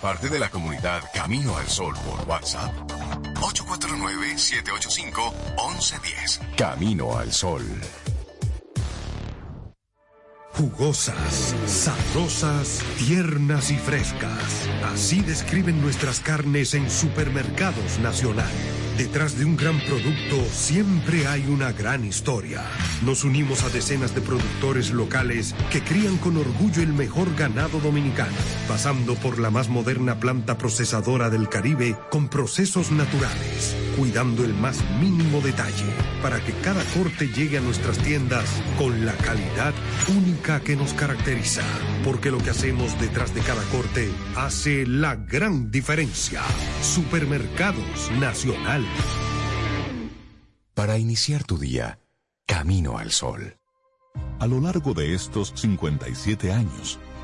[SPEAKER 8] parte de la comunidad Camino al Sol por WhatsApp? 849-785-1110. Camino al Sol.
[SPEAKER 9] Jugosas, sabrosas, tiernas y frescas. Así describen nuestras carnes en Supermercados Nacional. Detrás de un gran producto siempre hay una gran historia. Nos unimos a decenas de productores locales que crían con orgullo el mejor ganado dominicano, pasando por la más moderna planta procesadora del Caribe con procesos naturales, cuidando el más mínimo detalle para que cada corte llegue a nuestras tiendas con la calidad única que nos caracteriza. Porque lo que hacemos detrás de cada corte hace la gran diferencia. Supermercados Nacional.
[SPEAKER 8] Para iniciar tu día, camino al sol.
[SPEAKER 10] A lo largo de estos 57 años,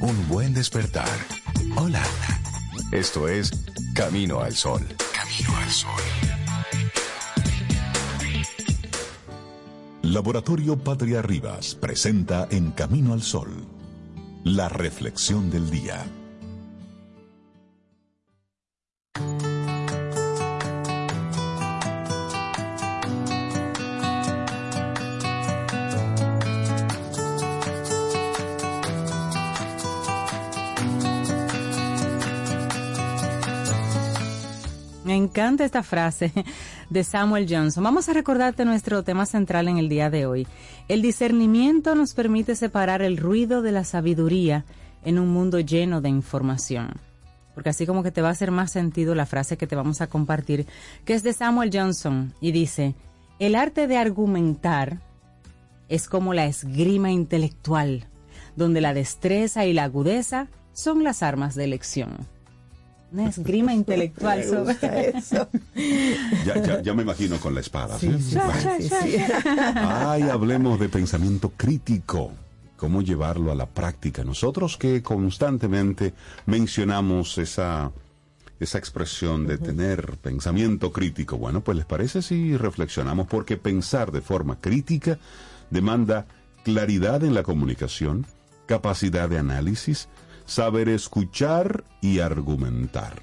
[SPEAKER 8] un buen despertar. Hola. Esto es Camino al Sol. Camino al Sol.
[SPEAKER 10] Laboratorio Patria Rivas presenta En Camino al Sol, la reflexión del día.
[SPEAKER 3] Me encanta esta frase de Samuel Johnson. Vamos a recordarte nuestro tema central en el día de hoy. El discernimiento nos permite separar el ruido de la sabiduría en un mundo lleno de información. Porque así como que te va a hacer más sentido la frase que te vamos a compartir, que es de Samuel Johnson, y dice, el arte de argumentar es como la esgrima intelectual, donde la destreza y la agudeza son las armas de elección una esgrima intelectual
[SPEAKER 2] Me
[SPEAKER 3] sobre
[SPEAKER 2] gusta eso.
[SPEAKER 1] Ya, ya, ya me imagino con la espada. ¿sí?
[SPEAKER 2] Sí, sí, sí.
[SPEAKER 1] Ay, hablemos de pensamiento crítico. ¿Cómo llevarlo a la práctica? Nosotros que constantemente mencionamos esa, esa expresión de tener pensamiento crítico. Bueno, pues les parece si reflexionamos porque pensar de forma crítica demanda claridad en la comunicación, capacidad de análisis, saber escuchar y argumentar.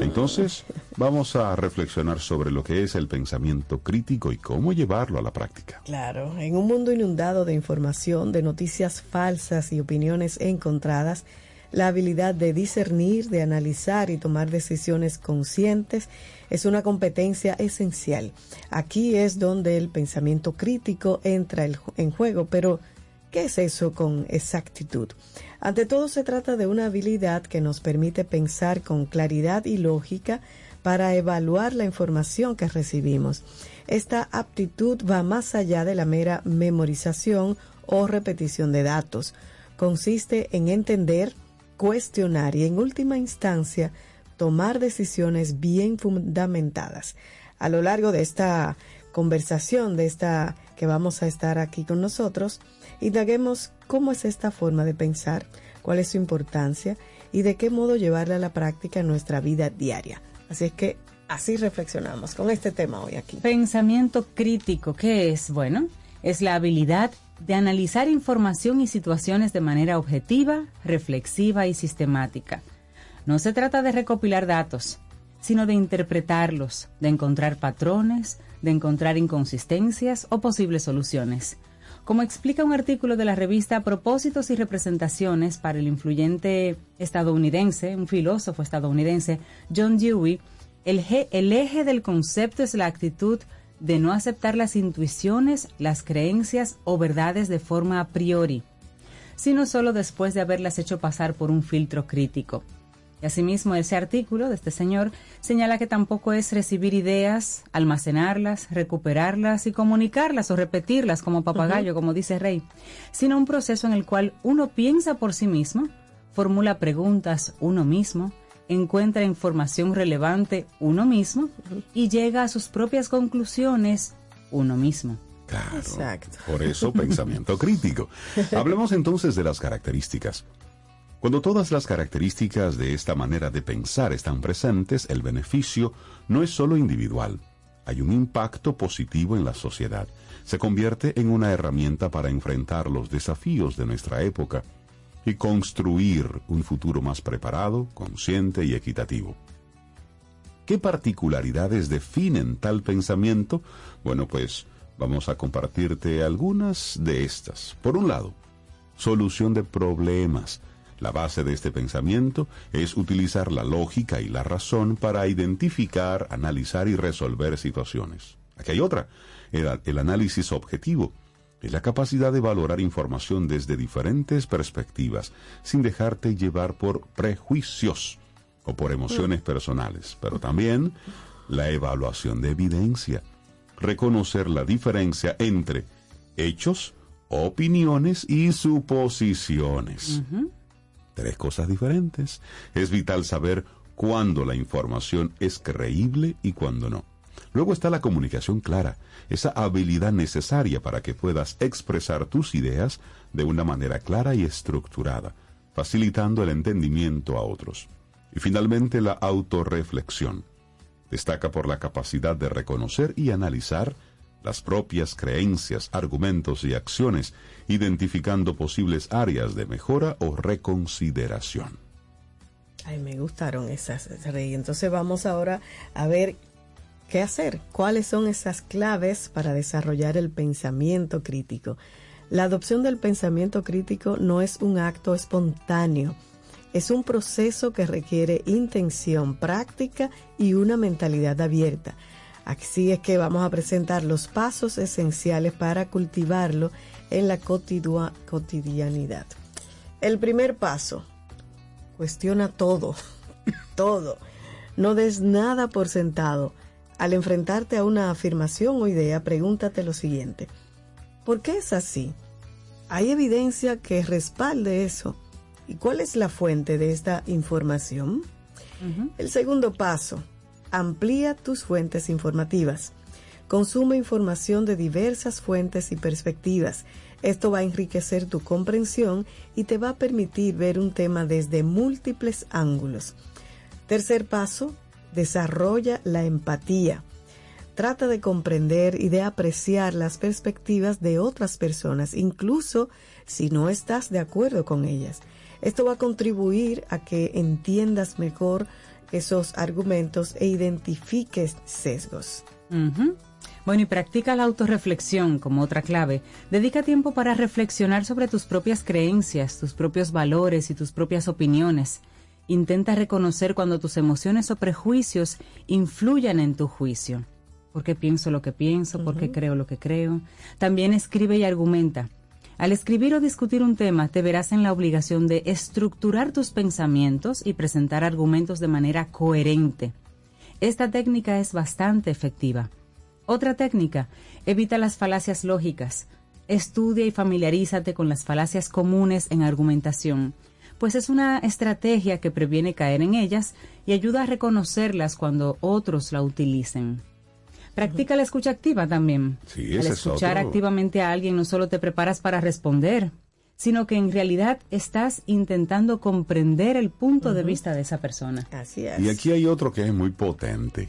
[SPEAKER 1] Entonces, vamos a reflexionar sobre lo que es el pensamiento crítico y cómo llevarlo a la práctica.
[SPEAKER 2] Claro, en un mundo inundado de información, de noticias falsas y opiniones encontradas, la habilidad de discernir, de analizar y tomar decisiones conscientes es una competencia esencial. Aquí es donde el pensamiento crítico entra el- en juego, pero ¿qué es eso con exactitud? Ante todo se trata de una habilidad que nos permite pensar con claridad y lógica para evaluar la información que recibimos. Esta aptitud va más allá de la mera memorización o repetición de datos. Consiste en entender, cuestionar y en última instancia tomar decisiones bien fundamentadas. A lo largo de esta conversación, de esta que vamos a estar aquí con nosotros, indaguemos cómo es esta forma de pensar, cuál es su importancia y de qué modo llevarla a la práctica en nuestra vida diaria. Así es que así reflexionamos con este tema hoy aquí.
[SPEAKER 3] Pensamiento crítico, ¿qué es? Bueno, es la habilidad de analizar información y situaciones de manera objetiva, reflexiva y sistemática. No se trata de recopilar datos, sino de interpretarlos, de encontrar patrones, de encontrar inconsistencias o posibles soluciones. Como explica un artículo de la revista Propósitos y Representaciones para el influyente estadounidense, un filósofo estadounidense, John Dewey, el, je- el eje del concepto es la actitud de no aceptar las intuiciones, las creencias o verdades de forma a priori, sino solo después de haberlas hecho pasar por un filtro crítico. Y asimismo, ese artículo de este señor señala que tampoco es recibir ideas, almacenarlas, recuperarlas y comunicarlas o repetirlas como papagayo, como dice Rey, sino un proceso en el cual uno piensa por sí mismo, formula preguntas uno mismo, encuentra información relevante uno mismo y llega a sus propias conclusiones uno mismo.
[SPEAKER 1] Claro.
[SPEAKER 2] Exacto.
[SPEAKER 1] Por eso pensamiento crítico. Hablemos entonces de las características. Cuando todas las características de esta manera de pensar están presentes, el beneficio no es solo individual. Hay un impacto positivo en la sociedad. Se convierte en una herramienta para enfrentar los desafíos de nuestra época y construir un futuro más preparado, consciente y equitativo. ¿Qué particularidades definen tal pensamiento? Bueno, pues vamos a compartirte algunas de estas. Por un lado, solución de problemas. La base de este pensamiento es utilizar la lógica y la razón para identificar, analizar y resolver situaciones. Aquí hay otra, el, análisis objetivo. Es la capacidad de valorar información desde diferentes perspectivas, sin dejarte llevar por prejuicios o por emociones personales, pero también la evaluación de evidencia, reconocer la diferencia entre hechos, opiniones y suposiciones tres cosas diferentes. Es vital saber cuándo la información es creíble y cuándo no. Luego está la comunicación clara, esa habilidad necesaria para que puedas expresar tus ideas de una manera clara y estructurada, facilitando el entendimiento a otros. Y finalmente la autorreflexión. Destaca por la capacidad de reconocer y analizar las propias creencias, argumentos y acciones, identificando posibles áreas de mejora o reconsideración.
[SPEAKER 2] Ay, me gustaron esas, Rey. Entonces vamos ahora a ver qué hacer, cuáles son esas claves para desarrollar el pensamiento crítico. La adopción del pensamiento crítico no es un acto espontáneo, es un proceso que requiere intención, práctica y una mentalidad abierta. Así es que vamos a presentar los pasos esenciales para cultivarlo en la cotidianidad. El primer paso, cuestiona todo, todo. No des nada por sentado. Al enfrentarte a una afirmación o idea, pregúntate lo siguiente. ¿Por qué es así? ¿Hay evidencia que respalde eso? ¿Y cuál es la fuente de esta información? El segundo paso, Amplía tus fuentes informativas. Consume información de diversas fuentes y perspectivas. Esto va a enriquecer tu comprensión y te va a permitir ver un tema desde múltiples ángulos. Tercer paso, desarrolla la empatía. Trata de comprender y de apreciar las perspectivas de otras personas, incluso si no estás de acuerdo con ellas. Esto va a contribuir a que entiendas mejor esos argumentos e identifiques sesgos.
[SPEAKER 3] Bueno, y practica la autorreflexión como otra clave. Dedica tiempo para reflexionar sobre tus propias creencias, tus propios valores y tus propias opiniones. Intenta reconocer cuando tus emociones o prejuicios influyan en tu juicio. ¿Por qué pienso lo que pienso? ¿Por qué creo lo que creo? También escribe y argumenta. Al escribir o discutir un tema, te verás en la obligación de estructurar tus pensamientos y presentar argumentos de manera coherente. Esta técnica es bastante efectiva. Otra técnica, evita las falacias lógicas. Estudia y familiarízate con las falacias comunes en argumentación, pues es una estrategia que previene caer en ellas y ayuda a reconocerlas cuando otros la utilicen. Practica la escucha activa también.
[SPEAKER 1] Sí,
[SPEAKER 3] Al escuchar activamente a alguien no solo te preparas para responder, sino que en realidad estás intentando comprender el punto de vista de esa persona.
[SPEAKER 2] Así es.
[SPEAKER 1] Y aquí hay otro que es muy potente.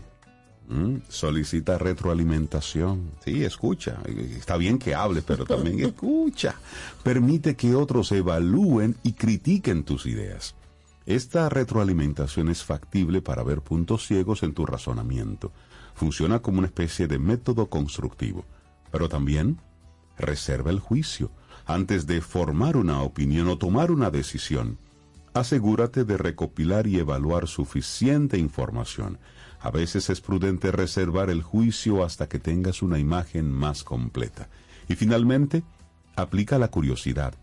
[SPEAKER 1] Solicita retroalimentación. Sí, escucha. Está bien que hable, pero también escucha. Permite que otros evalúen y critiquen tus ideas. Esta retroalimentación es factible para ver puntos ciegos en tu razonamiento funciona como una especie de método constructivo, pero también reserva el juicio. Antes de formar una opinión o tomar una decisión, asegúrate de recopilar y evaluar suficiente información. A veces es prudente reservar el juicio hasta que tengas una imagen más completa. Y finalmente, aplica la curiosidad.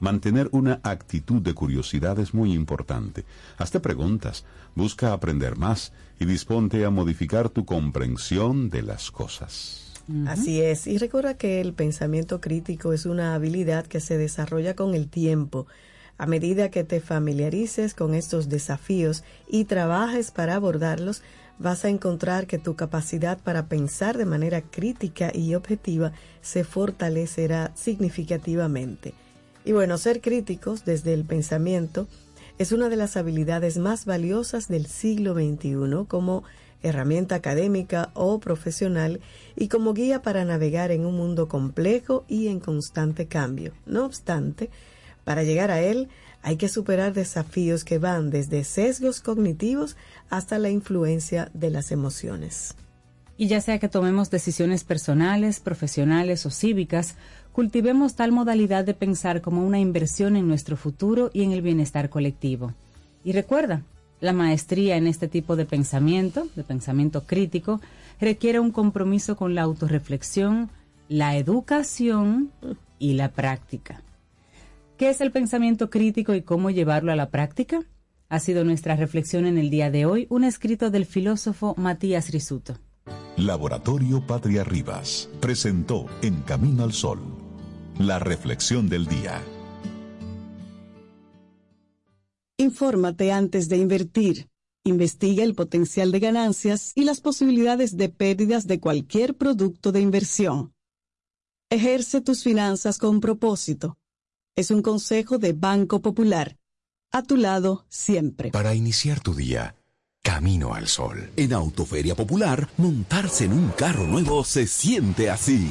[SPEAKER 1] Mantener una actitud de curiosidad es muy importante. Hazte preguntas, busca aprender más y disponte a modificar tu comprensión de las cosas.
[SPEAKER 2] Así es, y recuerda que el pensamiento crítico es una habilidad que se desarrolla con el tiempo. A medida que te familiarices con estos desafíos y trabajes para abordarlos, vas a encontrar que tu capacidad para pensar de manera crítica y objetiva se fortalecerá significativamente. Y bueno, ser críticos desde el pensamiento es una de las habilidades más valiosas del siglo XXI como herramienta académica o profesional y como guía para navegar en un mundo complejo y en constante cambio. No obstante, para llegar a él hay que superar desafíos que van desde sesgos cognitivos hasta la influencia de las emociones.
[SPEAKER 3] Y ya sea que tomemos decisiones personales, profesionales o cívicas, cultivemos tal modalidad de pensar como una inversión en nuestro futuro y en el bienestar colectivo. Y recuerda, la maestría en este tipo de pensamiento, de pensamiento crítico, requiere un compromiso con la autorreflexión, la educación y la práctica. ¿Qué es el pensamiento crítico y cómo llevarlo a la práctica? Ha sido nuestra reflexión en el día de hoy, un escrito del filósofo Matías Risuto.
[SPEAKER 10] Laboratorio Patria Rivas presentó En Camino al Sol, la reflexión del día.
[SPEAKER 11] Infórmate antes de invertir. Investiga el potencial de ganancias y las posibilidades de pérdidas de cualquier producto de inversión. Ejerce tus finanzas con propósito. Es un consejo de Banco Popular. A tu lado siempre.
[SPEAKER 8] Para iniciar tu día, camino al sol.
[SPEAKER 12] En Autoferia Popular, montarse en un carro nuevo se siente así.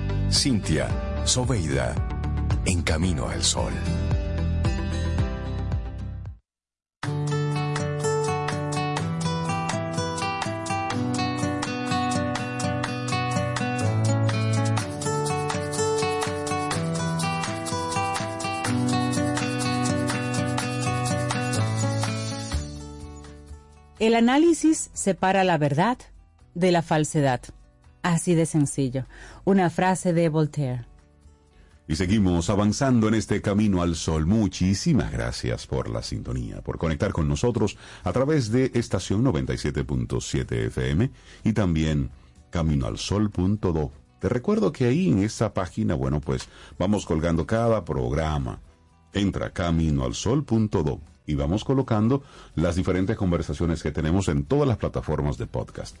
[SPEAKER 8] Cintia, Soveida, en camino al sol.
[SPEAKER 3] El análisis separa la verdad de la falsedad. Así de sencillo. Una frase de Voltaire.
[SPEAKER 1] Y seguimos avanzando en este camino al sol. Muchísimas gracias por la sintonía, por conectar con nosotros a través de estación 97.7 FM y también caminoalsol.do. Te recuerdo que ahí en esa página, bueno, pues vamos colgando cada programa. Entra caminoalsol.do y vamos colocando las diferentes conversaciones que tenemos en todas las plataformas de podcast.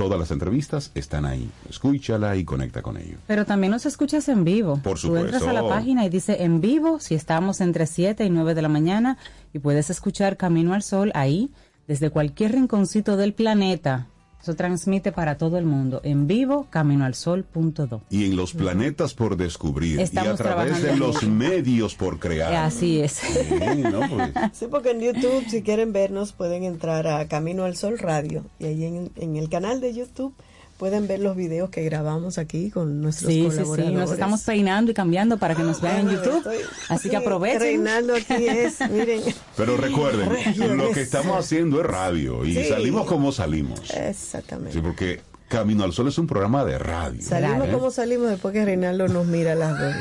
[SPEAKER 1] Todas las entrevistas están ahí. Escúchala y conecta con ellos.
[SPEAKER 3] Pero también nos escuchas en vivo.
[SPEAKER 1] Por
[SPEAKER 3] Tú entras a la
[SPEAKER 1] supuesto.
[SPEAKER 3] página y dice en vivo si estamos entre 7 y 9 de la mañana y puedes escuchar Camino al Sol ahí desde cualquier rinconcito del planeta. Eso transmite para todo el mundo. En vivo, caminoalsol.do.
[SPEAKER 1] Y en los planetas por descubrir y a través de los medios por crear.
[SPEAKER 3] Así es.
[SPEAKER 1] Sí, ¿no? Pues,
[SPEAKER 2] Sí, porque en YouTube, si quieren vernos, pueden entrar a Camino al Sol Radio. Y ahí en, en el canal de YouTube pueden ver los videos que grabamos aquí con nuestros
[SPEAKER 3] Sí, sí,
[SPEAKER 2] colaboradores.
[SPEAKER 3] sí. Nos estamos peinando y cambiando para que nos vean en YouTube.
[SPEAKER 2] estoy-
[SPEAKER 3] Así
[SPEAKER 2] sí,
[SPEAKER 3] que aprovechen.
[SPEAKER 2] Reinaldo aquí es, miren.
[SPEAKER 1] Pero recuerden, lo que estamos haciendo es radio y
[SPEAKER 2] Sí.
[SPEAKER 1] salimos como salimos.
[SPEAKER 2] Exactamente.
[SPEAKER 1] Sí, porque Camino al Sol es un programa de radio.
[SPEAKER 2] Salimos
[SPEAKER 3] Claro.
[SPEAKER 2] como salimos después que Reinaldo nos mira a las dos.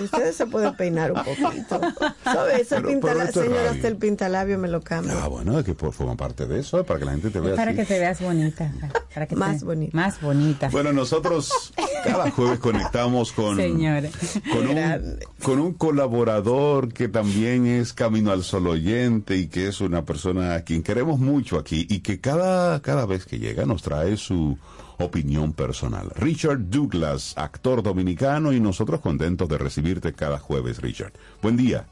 [SPEAKER 2] Ustedes se pueden peinar un poquito. ¿Sabes? Ese
[SPEAKER 1] radio.
[SPEAKER 2] hasta el pintalabio me lo cambio.
[SPEAKER 1] Ah, bueno, es que por- forma parte de eso, para que la gente te vea
[SPEAKER 3] Para
[SPEAKER 1] así.
[SPEAKER 3] que te veas bonita. Para que
[SPEAKER 2] Más
[SPEAKER 3] te-
[SPEAKER 2] bonita.
[SPEAKER 3] Más bonita.
[SPEAKER 1] Bueno, nosotros cada jueves conectamos con,
[SPEAKER 3] Señora.
[SPEAKER 1] con, un, con un colaborador que también es Camino al Sol oyente y que es una persona a quien queremos mucho aquí y que cada, cada vez que llega nos trae su opinión personal. Richard Douglas, actor dominicano y nosotros contentos de recibirte cada jueves, Richard. Buen día.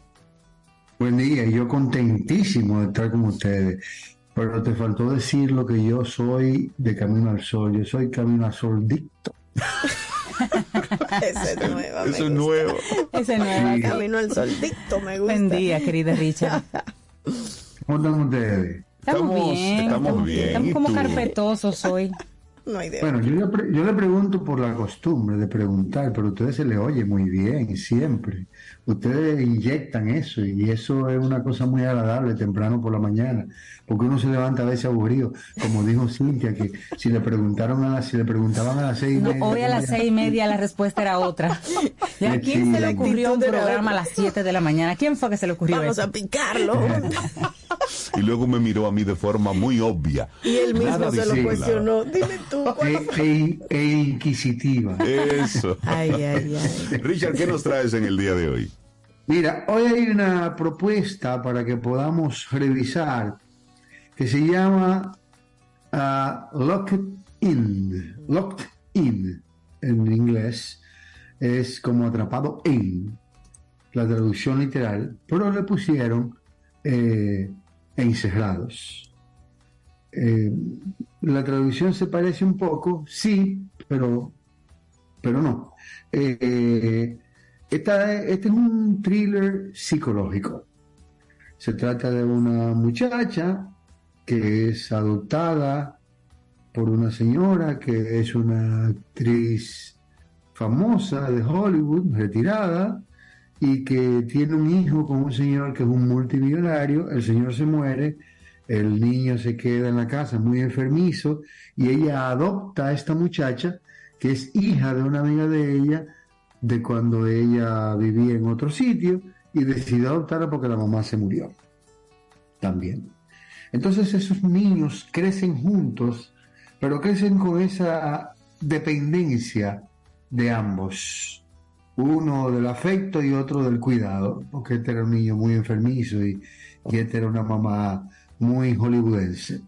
[SPEAKER 13] Buen día, yo contentísimo de estar con ustedes. Pero te faltó decir lo que yo soy de Camino al Sol. Yo soy Camino al Sol dicto.
[SPEAKER 2] Esa es nueva. me
[SPEAKER 1] Eso es nuevo.
[SPEAKER 3] Ese nuevo.
[SPEAKER 2] Camino al sol dicto me gusta.
[SPEAKER 3] Buen día, querida Richard.
[SPEAKER 13] ¿Cómo están ustedes?
[SPEAKER 3] Estamos, bien.
[SPEAKER 1] Estamos bien.
[SPEAKER 3] Estamos
[SPEAKER 1] ¿Y
[SPEAKER 3] como carpetosos hoy.
[SPEAKER 2] No hay
[SPEAKER 13] Bueno, yo le, yo le pregunto por la costumbre de preguntar, pero a ustedes se les oye muy bien, siempre. Ustedes inyectan eso y eso es una cosa muy agradable temprano por la mañana, porque uno se levanta a veces aburrido, como dijo Cintia, que si le preguntaron a las, si le preguntaban a las seis y
[SPEAKER 3] No,
[SPEAKER 13] media,
[SPEAKER 3] hoy a las
[SPEAKER 13] ¿cómo
[SPEAKER 3] seis y media la respuesta era otra. ¿Y a quién se le ocurrió un programa a las 7 de la mañana? ¿Quién fue que se le ocurrió
[SPEAKER 2] Vamos
[SPEAKER 3] eso?
[SPEAKER 2] a picarlo.
[SPEAKER 1] Y luego me miró a mí de forma muy obvia.
[SPEAKER 2] y él mismo
[SPEAKER 1] Nada
[SPEAKER 2] se lo cuestionó. Dime tú, ¿cuál
[SPEAKER 13] E, e- e inquisitiva.
[SPEAKER 1] Eso.
[SPEAKER 2] Ay, ay, ay.
[SPEAKER 1] Richard, ¿qué nos traes en el día de hoy?
[SPEAKER 13] Mira, hoy hay una propuesta para que podamos revisar que se llama ah, Locked In. Locked In en inglés es como atrapado en la traducción literal, pero le pusieron eh, encerrados. Eh, la traducción se parece un poco, sí, pero, pero no. Eh, este es un thriller psicológico. Se trata de una muchacha que es adoptada por una señora que es una actriz famosa de Hollywood, retirada, y que tiene un hijo con un señor que es un multimillonario. El señor se muere, el niño se queda en la casa muy enfermizo y ella adopta a esta muchacha que es hija de una amiga de ella de cuando ella vivía en otro sitio y decidió adoptarla porque la mamá se murió también. Entonces esos niños crecen juntos, pero crecen con esa dependencia de ambos, uno del afecto y otro del cuidado, porque este era un niño muy enfermizo y, y esta era una mamá muy hollywoodense.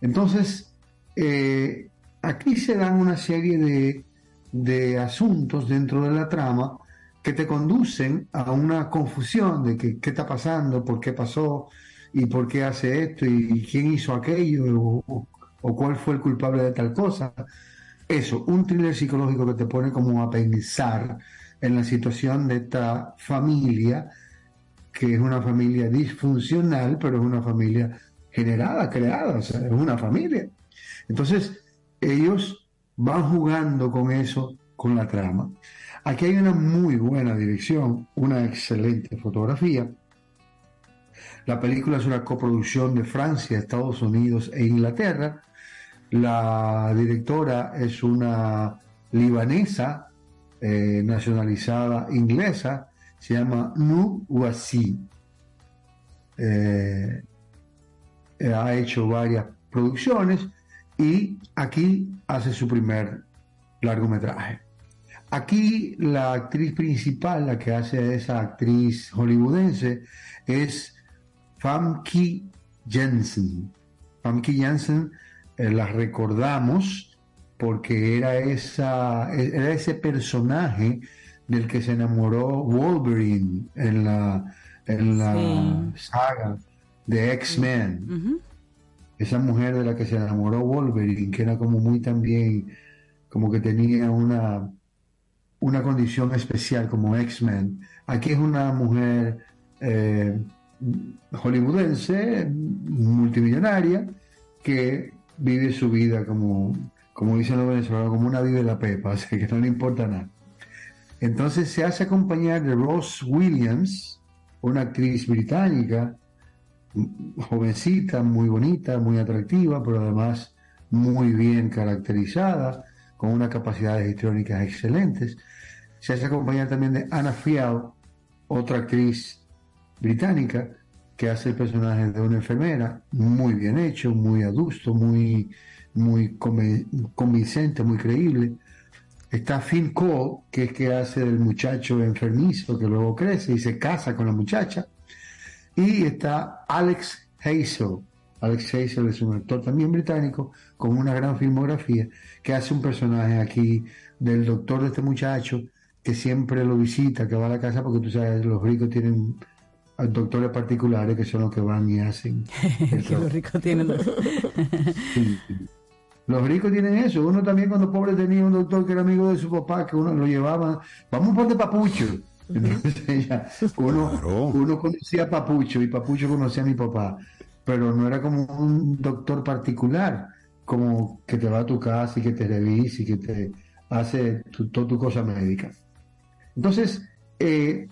[SPEAKER 13] Entonces, eh, aquí se dan una serie de, de asuntos dentro de la trama que te conducen a una confusión de que, qué está pasando, por qué pasó y por qué hace esto y quién hizo aquello o, o- cuál fue el culpable de tal cosa. Eso, un thriller psicológico que te pone como a pensar en la situación de esta familia, que es una familia disfuncional, pero es una familia generada, creada, o sea, es una familia. Entonces, ellos van jugando con eso, con la trama. Aquí hay una muy buena dirección, una excelente fotografía. La película es una coproducción de Francia, Estados Unidos e Inglaterra. La directora es una libanesa eh, nacionalizada inglesa, se llama Nu Wasi. Eh, ha hecho varias producciones y aquí hace su primer largometraje. Aquí la actriz principal, la que hace esa actriz hollywoodense, es Famke Jensen. Famke Jensen eh, la recordamos porque era, esa, era ese personaje del que se enamoró Wolverine en la, en la
[SPEAKER 3] Sí.
[SPEAKER 13] saga de X-Men. Esa mujer de la que se enamoró Wolverine, que era como muy también, como que tenía una, una condición especial como X-Men. Aquí es una mujer eh, hollywoodense, multimillonaria, que vive su vida como, como dicen los venezolanos, como una vive la pepa, así que no le importa nada. Entonces se hace acompañar de Rose Williams, una actriz británica, jovencita, muy bonita, muy atractiva, pero además muy bien caracterizada, con unas capacidades histriónicas excelentes. Se hace acompañar también de Anna Friel, otra actriz británica, que hace el personaje de una enfermera, muy bien hecho, muy adusto, muy, muy convincente, muy creíble. Está Finn Cole, que es que hace del muchacho enfermizo que luego crece y se casa con la muchacha. Y está Alex Hazel. Alex Hazel es un actor también británico con una gran filmografía que hace un personaje aquí del doctor de este muchacho que siempre lo visita, que va a la casa porque tú sabes, los ricos tienen doctores particulares que son los que van y hacen.
[SPEAKER 3] Que los ricos tienen.
[SPEAKER 13] Sí. Los ricos tienen eso. Uno también cuando pobre tenía un doctor que era amigo de su papá, que uno lo llevaba, vamos por de papucho. Entonces ya, uno, uno conocía a Papucho y Papucho conocía a mi papá. pero no era como un doctor particular, como que te va a tu casa y que te revisa y que te hace toda tu cosa médica. Entonces, eh,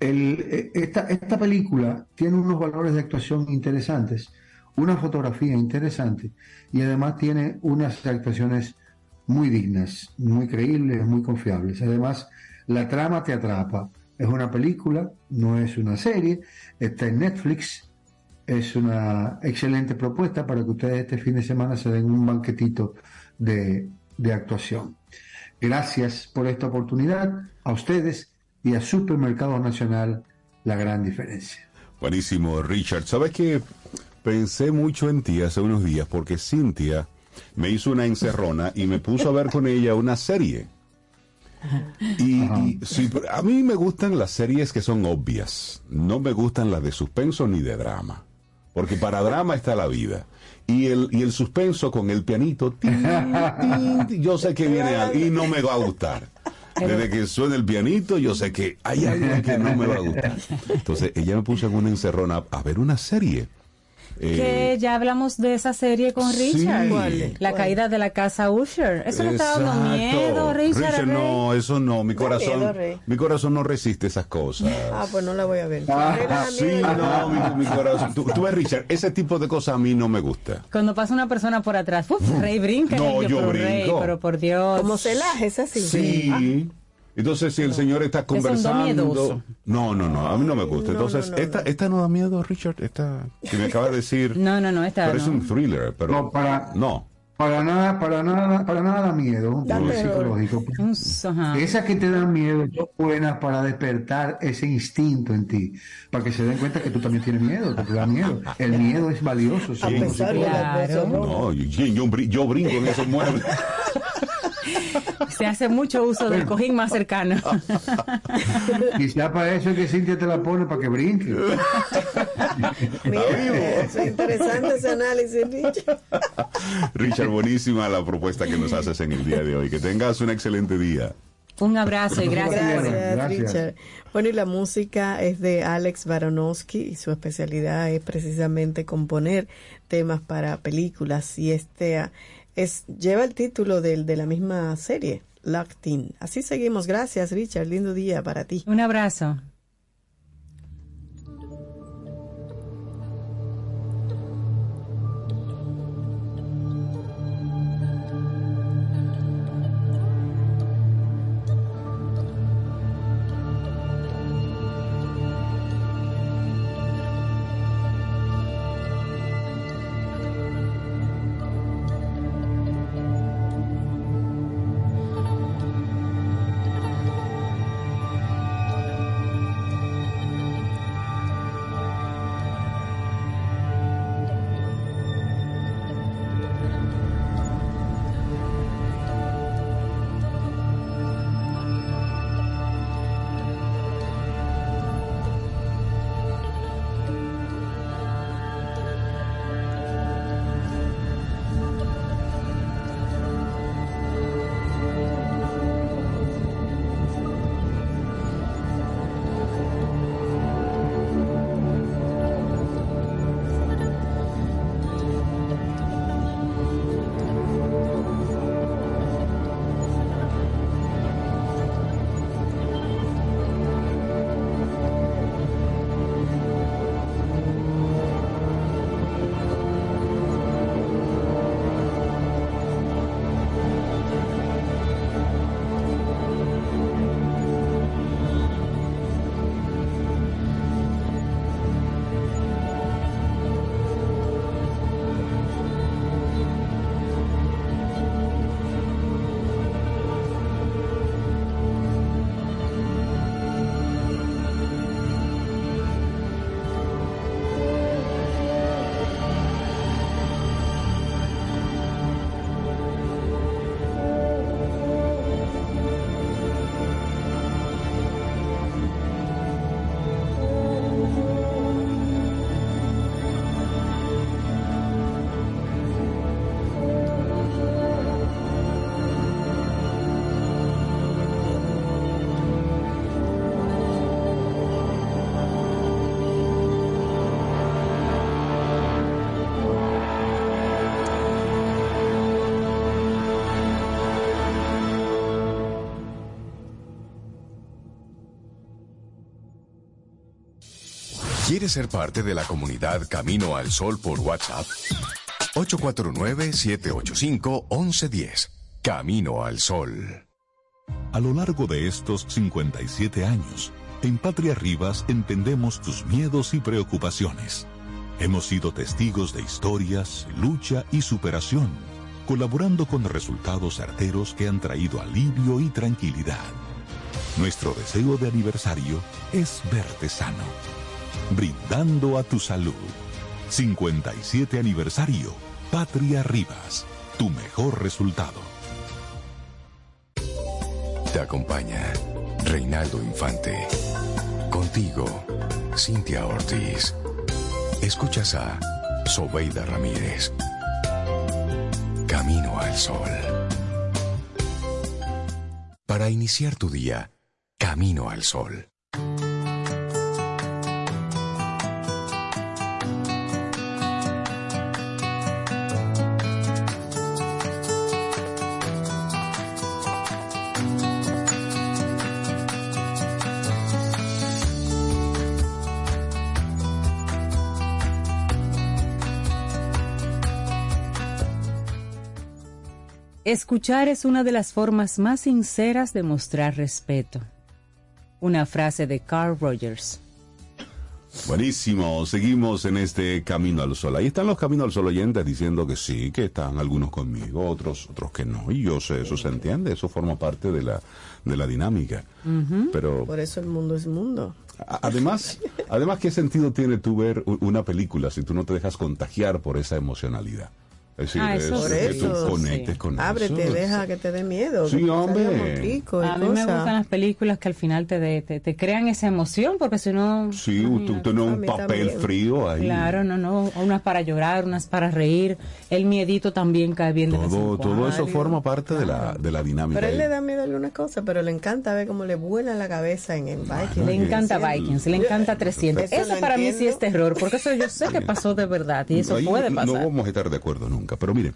[SPEAKER 13] eh, esta, esta película tiene unos valores de actuación interesantes, una fotografía interesante y además tiene unas actuaciones muy dignas, muy creíbles, muy confiables. Además, la trama te atrapa. Es una película, no es una serie, está en Netflix. Es una excelente propuesta para que ustedes este fin de semana se den un banquetito de, de actuación. Gracias por esta oportunidad a ustedes y a Supermercado Nacional La Gran Diferencia.
[SPEAKER 1] Buenísimo, Richard. ¿Sabes que Pensé mucho en ti hace unos días porque Cintia me hizo una encerrona y me puso a ver con ella una serie. Y, a mí me gustan las series que son obvias, no me gustan las de suspenso ni de drama, porque para drama está la vida. Y el, y el suspenso con el pianito, yo sé que viene y no me va a gustar. Desde que suena el pianito, yo sé que hay algo que no me va a gustar. Entonces ella me puso en una encerrona a ver una serie
[SPEAKER 3] que eh, ya hablamos de esa serie con Richard. La caída de la casa Usher. Eso no está dando miedo, Richard.
[SPEAKER 1] no, eso no. Mi corazón, mi corazón no resiste esas cosas.
[SPEAKER 2] Ah, pues no la voy a ver.
[SPEAKER 1] Ah, sí, no, mi, corazón. Tú, ves, Richard, ese tipo de cosas a mí no me gusta.
[SPEAKER 3] Cuando pasa una persona por atrás, uf, Rey brinca.
[SPEAKER 1] No, yo, brinco. Rey,
[SPEAKER 3] pero por Dios.
[SPEAKER 2] Como celaje, es así.
[SPEAKER 1] Sí. Entonces, si el señor está conversando. No, no, no, a mí no me gusta. Entonces, esta, esta no da miedo, Richard. Esta que me acaba de decir.
[SPEAKER 3] no, no, no, esta.
[SPEAKER 1] Pero es un thriller, pero.
[SPEAKER 13] No, para.
[SPEAKER 1] No.
[SPEAKER 13] Para nada, para nada, para nada da miedo, psicológico. Esas que te dan miedo son buenas para despertar ese instinto en ti, para que se den cuenta que tú también tienes miedo, que te da miedo. El miedo es valioso.
[SPEAKER 2] Sí,
[SPEAKER 1] No, yo, yo brinco en esos muebles.
[SPEAKER 3] Se hace mucho uso del cojín más cercano.
[SPEAKER 13] Quizá para eso es que Cintia te la pone para que brinque.
[SPEAKER 2] es interesante ese análisis, Richard.
[SPEAKER 1] Richard, buenísima la propuesta que nos haces en el día de hoy. Que tengas un excelente día.
[SPEAKER 3] Un abrazo y gracias.
[SPEAKER 2] Gracias, Richard. Bueno, y la música es de Alex Baronowski y su especialidad es precisamente componer temas para películas y este es, lleva el título del, de la misma serie, Locked In. Así seguimos. Gracias, Richard. Lindo día para ti.
[SPEAKER 3] Un abrazo.
[SPEAKER 8] ¿Quieres ser parte de la comunidad Camino al Sol por WhatsApp? 849-785-1110. Camino al Sol.
[SPEAKER 10] A lo largo de estos 57 años, en Patria Rivas entendemos tus miedos y preocupaciones. Hemos sido testigos de historias, lucha y superación, colaborando con resultados certeros que han traído alivio y tranquilidad. Nuestro deseo de aniversario es verte sano, brindando a tu salud. 57 aniversario, Patria Rivas, tu mejor resultado.
[SPEAKER 8] Te acompaña Reinaldo Infante. Contigo, Cintia Ortiz. Escuchas a Sobeida Ramírez. Camino al Sol. Para iniciar tu día, Camino al Sol.
[SPEAKER 3] Escuchar es una de las formas más sinceras de mostrar respeto. Una frase de Carl Rogers.
[SPEAKER 1] Buenísimo, seguimos en este Camino al Sol. Ahí están los Caminos al Sol oyentes diciendo que sí, que están algunos conmigo, otros otros que no. Y yo sé, eso se entiende, eso forma parte de la, de la dinámica. Pero
[SPEAKER 2] Por eso el mundo es mundo.
[SPEAKER 1] además, además, ¿qué sentido tiene tú ver una película si tú no te dejas contagiar por esa emocionalidad? Es decir,
[SPEAKER 3] Ah,
[SPEAKER 1] es
[SPEAKER 3] eso
[SPEAKER 1] que
[SPEAKER 2] eso,
[SPEAKER 1] tú conectes con
[SPEAKER 2] Ábrete,
[SPEAKER 1] eso.
[SPEAKER 2] deja que te dé miedo.
[SPEAKER 1] Sí, hombre.
[SPEAKER 3] A mí me
[SPEAKER 2] cosas.
[SPEAKER 3] gustan las películas que al final te, de- te, te crean esa emoción, porque si no...
[SPEAKER 1] Sí, tú tienes
[SPEAKER 2] A
[SPEAKER 1] un papel
[SPEAKER 2] también.
[SPEAKER 1] frío ahí.
[SPEAKER 3] Claro, no, no, unas para llorar, unas para reír. El miedito también cae bien de
[SPEAKER 1] Todo, todo
[SPEAKER 3] cuando.
[SPEAKER 1] eso forma parte de la, de la dinámica.
[SPEAKER 2] Pero a él
[SPEAKER 1] ahí.
[SPEAKER 2] le da miedo alguna cosa, pero le encanta ver cómo le vuela la cabeza en el Viking.
[SPEAKER 3] Le encanta
[SPEAKER 2] Sí.
[SPEAKER 3] Vikings, le encanta 300.
[SPEAKER 2] Eso
[SPEAKER 3] para mí sí
[SPEAKER 2] entiendo.
[SPEAKER 3] es terror, porque eso yo sé que pasó de verdad y eso
[SPEAKER 1] Ahí
[SPEAKER 3] puede
[SPEAKER 1] no-
[SPEAKER 3] pasar.
[SPEAKER 1] No vamos a estar de acuerdo nunca, pero miren,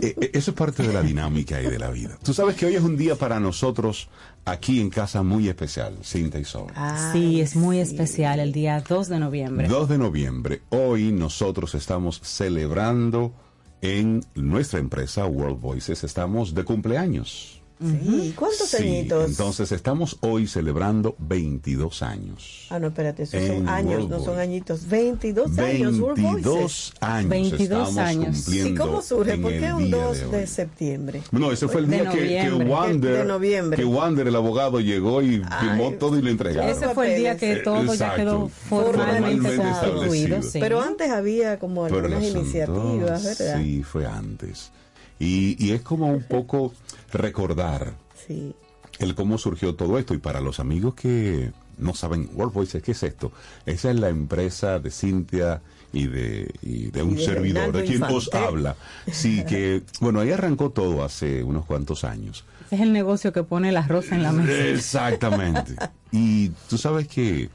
[SPEAKER 1] eh, eh, eso es parte de la dinámica y de la vida. Tú sabes que hoy es un día para nosotros aquí en casa muy especial, Cinta y Sol.
[SPEAKER 3] sí, es muy especial el día 2 de noviembre.
[SPEAKER 1] 2 de noviembre, hoy nosotros estamos celebrando en nuestra empresa World Voices, estamos de cumpleaños.
[SPEAKER 2] Sí, ¿cuántos
[SPEAKER 1] Sí,
[SPEAKER 2] añitos?
[SPEAKER 1] entonces estamos hoy celebrando 22 años.
[SPEAKER 2] Ah, no, espérate, esos son años,
[SPEAKER 1] World
[SPEAKER 2] no son añitos. 22 años, World
[SPEAKER 1] 22
[SPEAKER 2] Voices.
[SPEAKER 1] años
[SPEAKER 3] 22
[SPEAKER 1] estamos
[SPEAKER 3] años.
[SPEAKER 2] ¿Y cómo surge? ¿Por qué un
[SPEAKER 1] día
[SPEAKER 2] 2
[SPEAKER 1] de
[SPEAKER 2] de, septiembre?
[SPEAKER 1] No, ese fue el
[SPEAKER 3] De
[SPEAKER 1] día que, que. Wander,
[SPEAKER 2] De noviembre.
[SPEAKER 1] que Wander, el abogado, llegó y firmó
[SPEAKER 2] Ay,
[SPEAKER 1] todo y lo entregaron.
[SPEAKER 3] Ese fue el día que todo ya
[SPEAKER 1] exacto.
[SPEAKER 3] quedó
[SPEAKER 1] Formalmente establecido.
[SPEAKER 3] sí.
[SPEAKER 2] Pero antes había como algunas iniciativas, ¿verdad?
[SPEAKER 1] Sí, fue antes. Y, y es como un poco recordar
[SPEAKER 2] Sí.
[SPEAKER 1] el cómo surgió todo esto. Y para los amigos que no saben World Voices, ¿qué es esto? Esa es la empresa de Cintia y de, y de un
[SPEAKER 2] de
[SPEAKER 1] servidor, de quien os habla. Sí, que, bueno, ahí arrancó todo hace unos cuantos años.
[SPEAKER 3] Ese es el negocio que pone el arroz en la mesa.
[SPEAKER 1] Exactamente. Y tú sabes que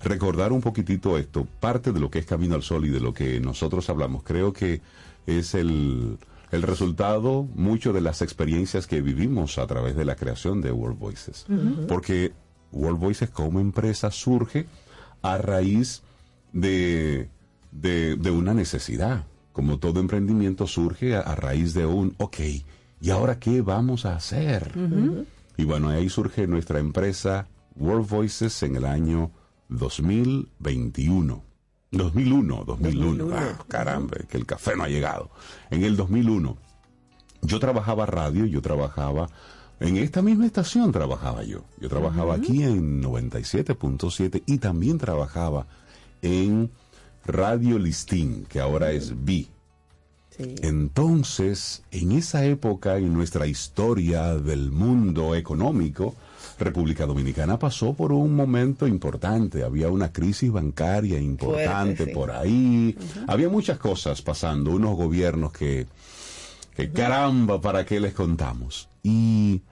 [SPEAKER 1] recordar un poquitito esto, parte de lo que es Camino al Sol y de lo que nosotros hablamos, creo que es el, el resultado mucho de las experiencias que vivimos a través de la creación de World Voices. Porque World Voices como empresa surge a raíz de, de, de una necesidad. Como todo emprendimiento surge a, a raíz de un, ok, ¿y ahora qué vamos a hacer? Y bueno, ahí surge nuestra empresa World Voices en el año 2021. 2001, 2001. Ah, caramba, que el café no ha llegado. En el 2001, yo trabajaba radio, yo trabajaba en esta misma estación trabajaba yo. Yo trabajaba aquí en 97.7 y también trabajaba en Radio Listín, que ahora es B. Entonces, en esa época, en nuestra historia del mundo económico, República Dominicana pasó por un momento importante. Había una crisis bancaria importante
[SPEAKER 2] Fuerte, sí.
[SPEAKER 1] por ahí. Había muchas cosas pasando, unos gobiernos que, que caramba, ¿para qué les contamos? Y,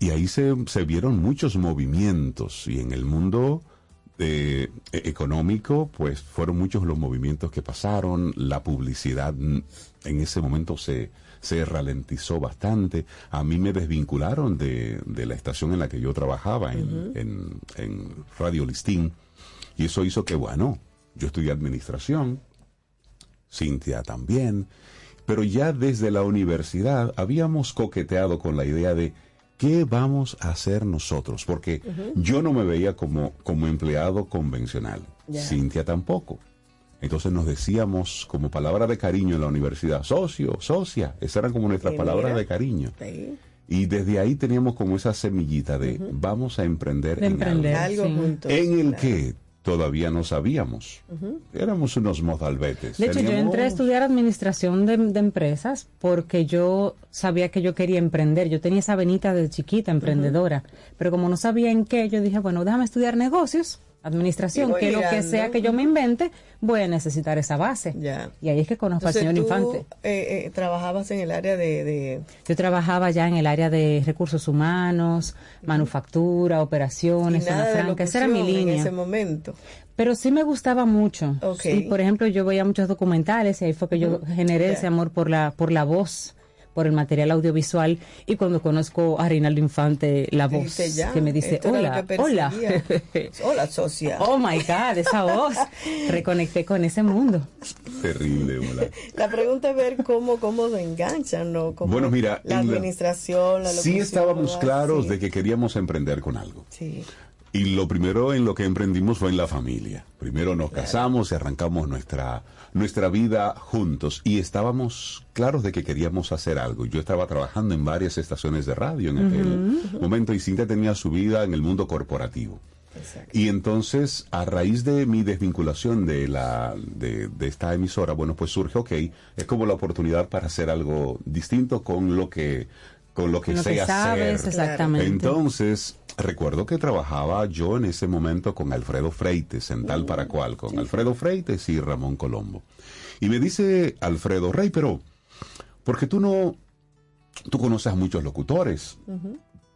[SPEAKER 1] y ahí se, se vieron muchos movimientos y en el mundo eh, e- económico, pues fueron muchos los movimientos que pasaron, la publicidad en ese momento se, se ralentizó bastante, a mí me desvincularon de, de la estación en la que yo trabajaba, en, en, en Radio Listín, y eso hizo que, bueno, Yo estudié administración, Cintia también, pero ya desde la universidad habíamos coqueteado con la idea de qué vamos a hacer nosotros, porque yo no me veía como, como empleado convencional,
[SPEAKER 2] Ya.
[SPEAKER 1] Cintia tampoco. Entonces nos decíamos como palabra de cariño en la universidad, socio, socia, esas eran como nuestras palabras de cariño.
[SPEAKER 2] Sí.
[SPEAKER 1] Y desde ahí teníamos como esa semillita de vamos a emprender,
[SPEAKER 3] De
[SPEAKER 1] en
[SPEAKER 3] emprender,
[SPEAKER 2] Algo
[SPEAKER 3] sí.
[SPEAKER 2] juntos.
[SPEAKER 1] En el
[SPEAKER 2] claro.
[SPEAKER 1] que todavía no sabíamos. Éramos unos mozalbetes.
[SPEAKER 3] De hecho, yo entré a estudiar administración de, de empresas porque yo sabía que yo quería emprender. Yo tenía esa venita de chiquita, emprendedora. Pero como no sabía en qué, yo dije, bueno, déjame estudiar negocios, administración, que lo que sea que yo me invente, voy a necesitar esa base.
[SPEAKER 2] Ya.
[SPEAKER 3] Y ahí es que conozco
[SPEAKER 2] Entonces,
[SPEAKER 3] al señor
[SPEAKER 2] tú,
[SPEAKER 3] Infante.
[SPEAKER 2] eh, eh, trabajabas en el área de, de-
[SPEAKER 3] Yo trabajaba ya en el área de recursos humanos, manufactura, operaciones, zona franca. Esa era mi
[SPEAKER 2] locución en
[SPEAKER 3] línea.
[SPEAKER 2] ese momento.
[SPEAKER 3] Pero sí me gustaba mucho. Por ejemplo, yo veía muchos documentales y ahí fue que yo generé ese amor por la, por la voz, por el material audiovisual. Y cuando conozco a Reinaldo Infante, la voz,
[SPEAKER 2] Dice, ya,
[SPEAKER 3] que me dice,
[SPEAKER 2] lo
[SPEAKER 3] hola, hola.
[SPEAKER 2] Hola, socia.
[SPEAKER 3] oh my God, esa voz. Reconecté con ese mundo.
[SPEAKER 1] Terrible, hola.
[SPEAKER 2] La pregunta es ver cómo, cómo se enganchan, ¿no? Cómo
[SPEAKER 1] Bueno, mira,
[SPEAKER 2] la administración, la
[SPEAKER 1] Sí estábamos claros
[SPEAKER 2] Sí.
[SPEAKER 1] de que queríamos emprender con algo.
[SPEAKER 2] Sí.
[SPEAKER 1] Y lo primero en lo que emprendimos fue en la familia. Primero nos casamos y arrancamos nuestra, nuestra vida juntos. Y estábamos claros de que queríamos hacer algo. Yo estaba trabajando en varias estaciones de radio en aquel momento y Cintia tenía su vida en el mundo corporativo.
[SPEAKER 2] Exacto.
[SPEAKER 1] Y entonces, a raíz de mi desvinculación de, la, de, de esta emisora, bueno, pues surge, ok, es como la oportunidad para hacer algo distinto con lo que, con lo que
[SPEAKER 3] Con lo
[SPEAKER 1] sé
[SPEAKER 3] que sabes,
[SPEAKER 1] hacer.
[SPEAKER 3] exactamente.
[SPEAKER 1] Entonces, recuerdo que trabajaba yo en ese momento con Alfredo Freites, en tal para cual, con Alfredo Freites y Ramón Colombo. Y me dice Alfredo, Rey, pero, ¿por qué tú no, tú conoces a muchos locutores?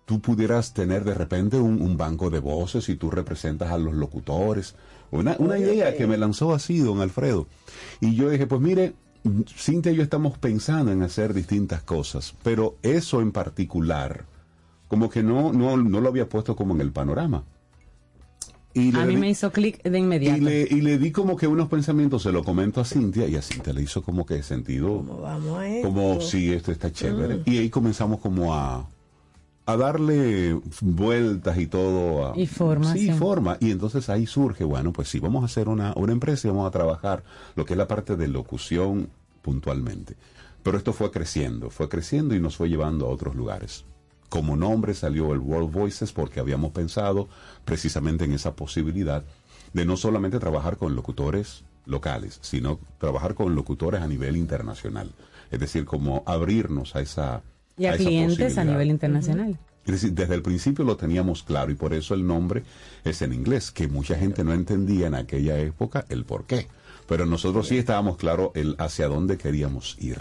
[SPEAKER 1] Tú pudieras tener de repente un, un banco de voces y tú representas a los locutores. Una, una
[SPEAKER 2] Oye,
[SPEAKER 1] idea que me lanzó así, don Alfredo. Y yo dije, pues mire, Cintia y yo estamos pensando en hacer distintas cosas, pero eso en particular, como que no, no, no lo había puesto como en el panorama. Y
[SPEAKER 3] A
[SPEAKER 1] le
[SPEAKER 3] mí
[SPEAKER 1] di-
[SPEAKER 3] me hizo clic de
[SPEAKER 1] y
[SPEAKER 3] inmediato.
[SPEAKER 1] le, y le di como que unos pensamientos, se lo comento a Cintia, y a Cintia le hizo como que sentido,
[SPEAKER 2] ¿Cómo vamos a esto?
[SPEAKER 1] como si esto está chévere.
[SPEAKER 2] Mm.
[SPEAKER 1] Y ahí comenzamos como a, a darle vueltas y todo. a-
[SPEAKER 3] Y forma,
[SPEAKER 1] Sí,
[SPEAKER 3] sí.
[SPEAKER 1] forma. Y entonces ahí surge, bueno, pues sí, vamos a hacer una, una empresa y vamos a trabajar lo que es la parte de locución puntualmente. Pero esto fue creciendo, fue creciendo y nos fue llevando a otros lugares. Como nombre salió el World Voices porque habíamos pensado precisamente en esa posibilidad de no solamente trabajar con locutores locales, sino trabajar con locutores a nivel internacional. Es decir, como abrirnos a esa...
[SPEAKER 3] y a clientes a nivel internacional.
[SPEAKER 1] Es decir, desde el principio lo teníamos claro y por eso el nombre es en inglés, que mucha gente no entendía en aquella época el por qué. Pero nosotros sí estábamos claros el hacia dónde queríamos ir.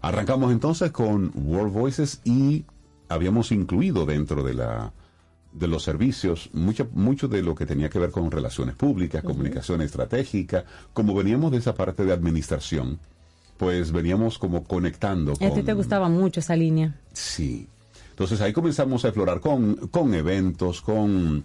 [SPEAKER 1] Arrancamos entonces con World Voices y habíamos incluido dentro de la de los servicios mucho, mucho de lo que tenía que ver con relaciones públicas, comunicación estratégica, como veníamos de esa parte de administración, pues veníamos como conectando
[SPEAKER 3] Y a ti
[SPEAKER 1] con-
[SPEAKER 3] te gustaba mucho esa línea.
[SPEAKER 1] Sí. Entonces ahí comenzamos a explorar con, con eventos, con,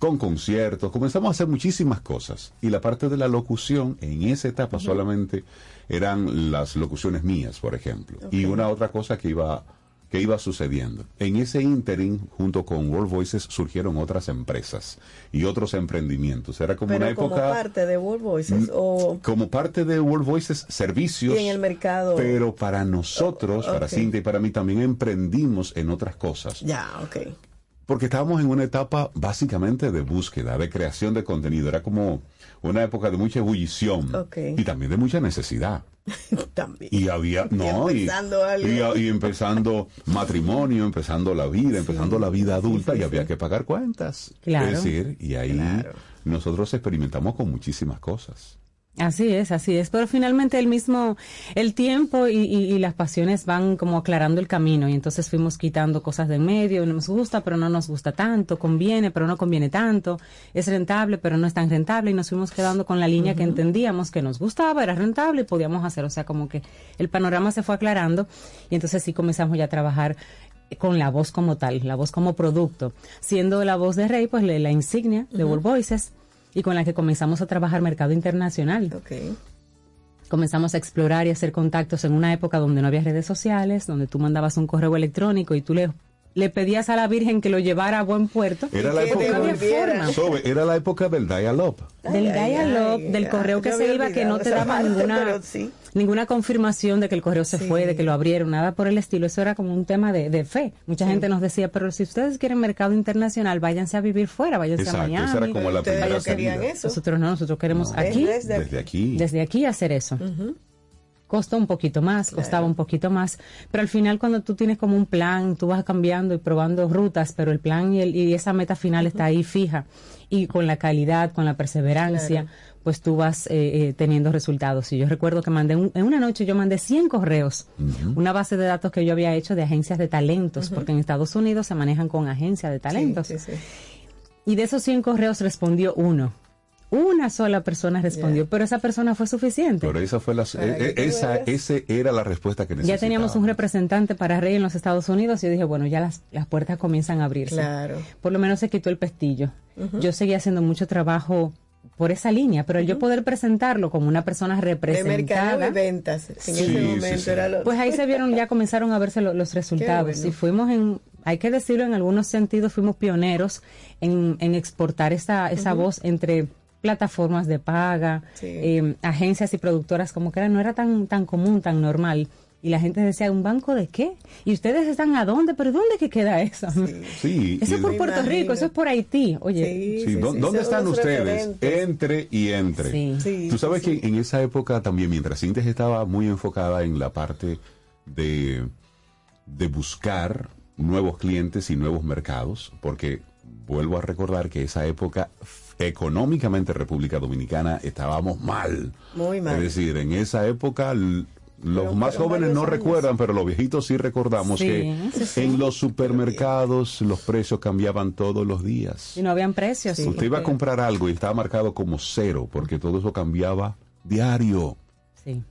[SPEAKER 1] con conciertos, comenzamos a hacer muchísimas cosas. Y la parte de la locución, en esa etapa solamente eran las locuciones mías, por ejemplo. Y una otra cosa que iba, que iba sucediendo. En ese interim, junto con World Voices, surgieron otras empresas y otros emprendimientos. Era como
[SPEAKER 2] Pero
[SPEAKER 1] una
[SPEAKER 2] como
[SPEAKER 1] época...
[SPEAKER 2] parte de World Voices o
[SPEAKER 1] Como parte de World Voices, servicios.
[SPEAKER 2] y en el mercado.
[SPEAKER 1] Pero para nosotros, para
[SPEAKER 2] Ok.
[SPEAKER 1] Cintia y para mí también emprendimos en otras cosas.
[SPEAKER 2] Ya, ok.
[SPEAKER 1] Porque estábamos en una etapa básicamente de búsqueda, de creación de contenido. Era como una época de mucha ebullición y también de mucha necesidad.
[SPEAKER 2] También.
[SPEAKER 1] Y había, no, y,
[SPEAKER 2] empezando algo.
[SPEAKER 1] y- y empezando matrimonio, empezando la vida, empezando la vida adulta y había que pagar cuentas.
[SPEAKER 3] Claro.
[SPEAKER 1] Es decir, y ahí
[SPEAKER 2] Claro.
[SPEAKER 1] nosotros experimentamos con muchísimas cosas.
[SPEAKER 3] Así es, así es. Pero finalmente el mismo, el tiempo y, y- y las pasiones van como aclarando el camino y entonces fuimos quitando cosas de en medio. Nos gusta, pero no nos gusta tanto. Conviene, pero no conviene tanto. Es rentable, pero no es tan rentable y nos fuimos quedando con la línea que entendíamos que nos gustaba, era rentable y podíamos hacer. O sea, como que el panorama se fue aclarando y entonces sí comenzamos ya a trabajar con la voz como tal, la voz como producto. Siendo la voz de Rey, pues le- la insignia de World Voices. Y con la que comenzamos a trabajar mercado internacional. Comenzamos a explorar y hacer contactos en una época donde no había redes sociales, donde tú mandabas un correo electrónico y tú le le pedías a la Virgen que lo llevara a buen puerto.
[SPEAKER 1] Era la época, era la época del dial-up.
[SPEAKER 3] Del dial-up, del correo que se iba, que no te daba ninguna, ninguna confirmación de que el correo se fue, de que lo abrieron, nada por el estilo. Eso era como un tema de, fe. Mucha gente nos decía, pero si ustedes quieren mercado internacional, váyanse a vivir fuera, váyanse a Miami.
[SPEAKER 1] Esa era como la primera
[SPEAKER 2] querían eso.
[SPEAKER 3] Nosotros no, nosotros queremos aquí,
[SPEAKER 1] desde, aquí,
[SPEAKER 3] desde aquí hacer eso costó un poquito más, costaba un poquito más, pero al final cuando tú tienes como un plan, tú vas cambiando y probando rutas, pero el plan y, el, y esa meta final está ahí fija. Y con la calidad, con la perseverancia, pues tú vas eh, eh, teniendo resultados. Y yo recuerdo que mandé, en una noche yo mandé 100 correos, una base de datos que yo había hecho de agencias de talentos, porque en Estados Unidos se manejan con agencias de talentos. y de esos 100 correos respondió uno. Una sola persona respondió, pero esa persona fue suficiente.
[SPEAKER 1] Pero esa fue la, e, e, esa, ese era la respuesta que necesitábamos.
[SPEAKER 3] Ya teníamos un representante para Rey en los Estados Unidos y yo dije, bueno, ya las, las puertas comienzan a abrirse.
[SPEAKER 2] Claro.
[SPEAKER 3] Por lo menos se quitó el pestillo. Yo seguía haciendo mucho trabajo por esa línea, pero yo poder presentarlo como una persona representada.
[SPEAKER 2] De ventas, en ese momento era lo...
[SPEAKER 3] Pues ahí se vieron, ya comenzaron a verse los resultados. Y fuimos en, hay que decirlo, en algunos sentidos fuimos pioneros en, en exportar esa, esa voz entre plataformas de paga, eh, agencias y productoras, como que era, no era tan, tan común, tan normal. Y la gente decía, ¿un banco de qué? ¿Y ustedes están a dónde? ¿Pero dónde que queda eso?
[SPEAKER 1] Sí.
[SPEAKER 3] eso es por Puerto Rico, eso es por Haití. Oye,
[SPEAKER 1] ¿dónde están ustedes? Entre y entre. Tú sabes que en esa época también, mientras Cintes estaba muy enfocada en la parte de, de buscar nuevos clientes y nuevos mercados, porque vuelvo a recordar que esa época económicamente República Dominicana estábamos mal.
[SPEAKER 2] Muy mal.
[SPEAKER 1] Es decir, en esa época los más jóvenes no recuerdan, pero los viejitos sí recordamos que en los supermercados los precios cambiaban todos los días.
[SPEAKER 3] Y no habían precios.
[SPEAKER 1] Usted iba a comprar algo y estaba marcado como cero, porque todo eso cambiaba diario.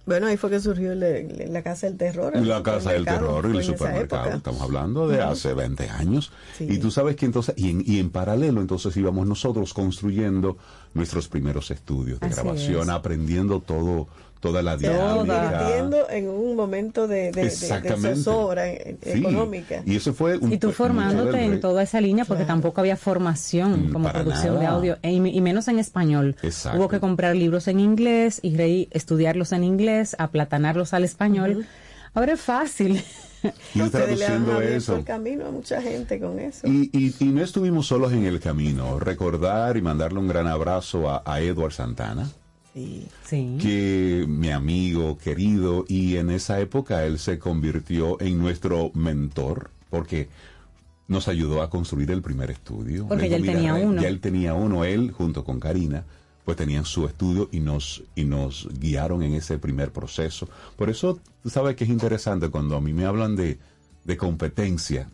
[SPEAKER 2] Bueno, ahí fue que surgió la Casa del Terror.
[SPEAKER 1] La Casa del Terror y el supermercado. Estamos hablando de hace 20 años. Y tú sabes que entonces, y en, y en, paralelo, entonces íbamos nosotros construyendo nuestros primeros estudios de grabación, aprendiendo todo toda la dinámica.
[SPEAKER 2] en un momento de, de, zozobra económica.
[SPEAKER 1] Y eso fue
[SPEAKER 3] Y tú formándote en toda esa línea porque tampoco había formación mm, como producción de audio e y, menos en español. Hubo que comprar libros en inglés y estudiarlos en inglés, aplatanarlos al español. Ahora es fácil.
[SPEAKER 1] Y traduciendo eso.
[SPEAKER 2] el camino a mucha gente con eso.
[SPEAKER 1] Y, y, no estuvimos solos en el camino. Recordar y mandarle un gran abrazo a, a Edward Santana que mi amigo querido y en esa época él se convirtió en nuestro mentor porque nos ayudó a construir el primer estudio.
[SPEAKER 3] Porque ya él tenía uno.
[SPEAKER 1] Ya él tenía uno, él junto con Karina, pues tenían su estudio y nos, y nos guiaron en ese primer proceso. Por eso, tú sabes que es interesante cuando a mí me hablan de, de competencia.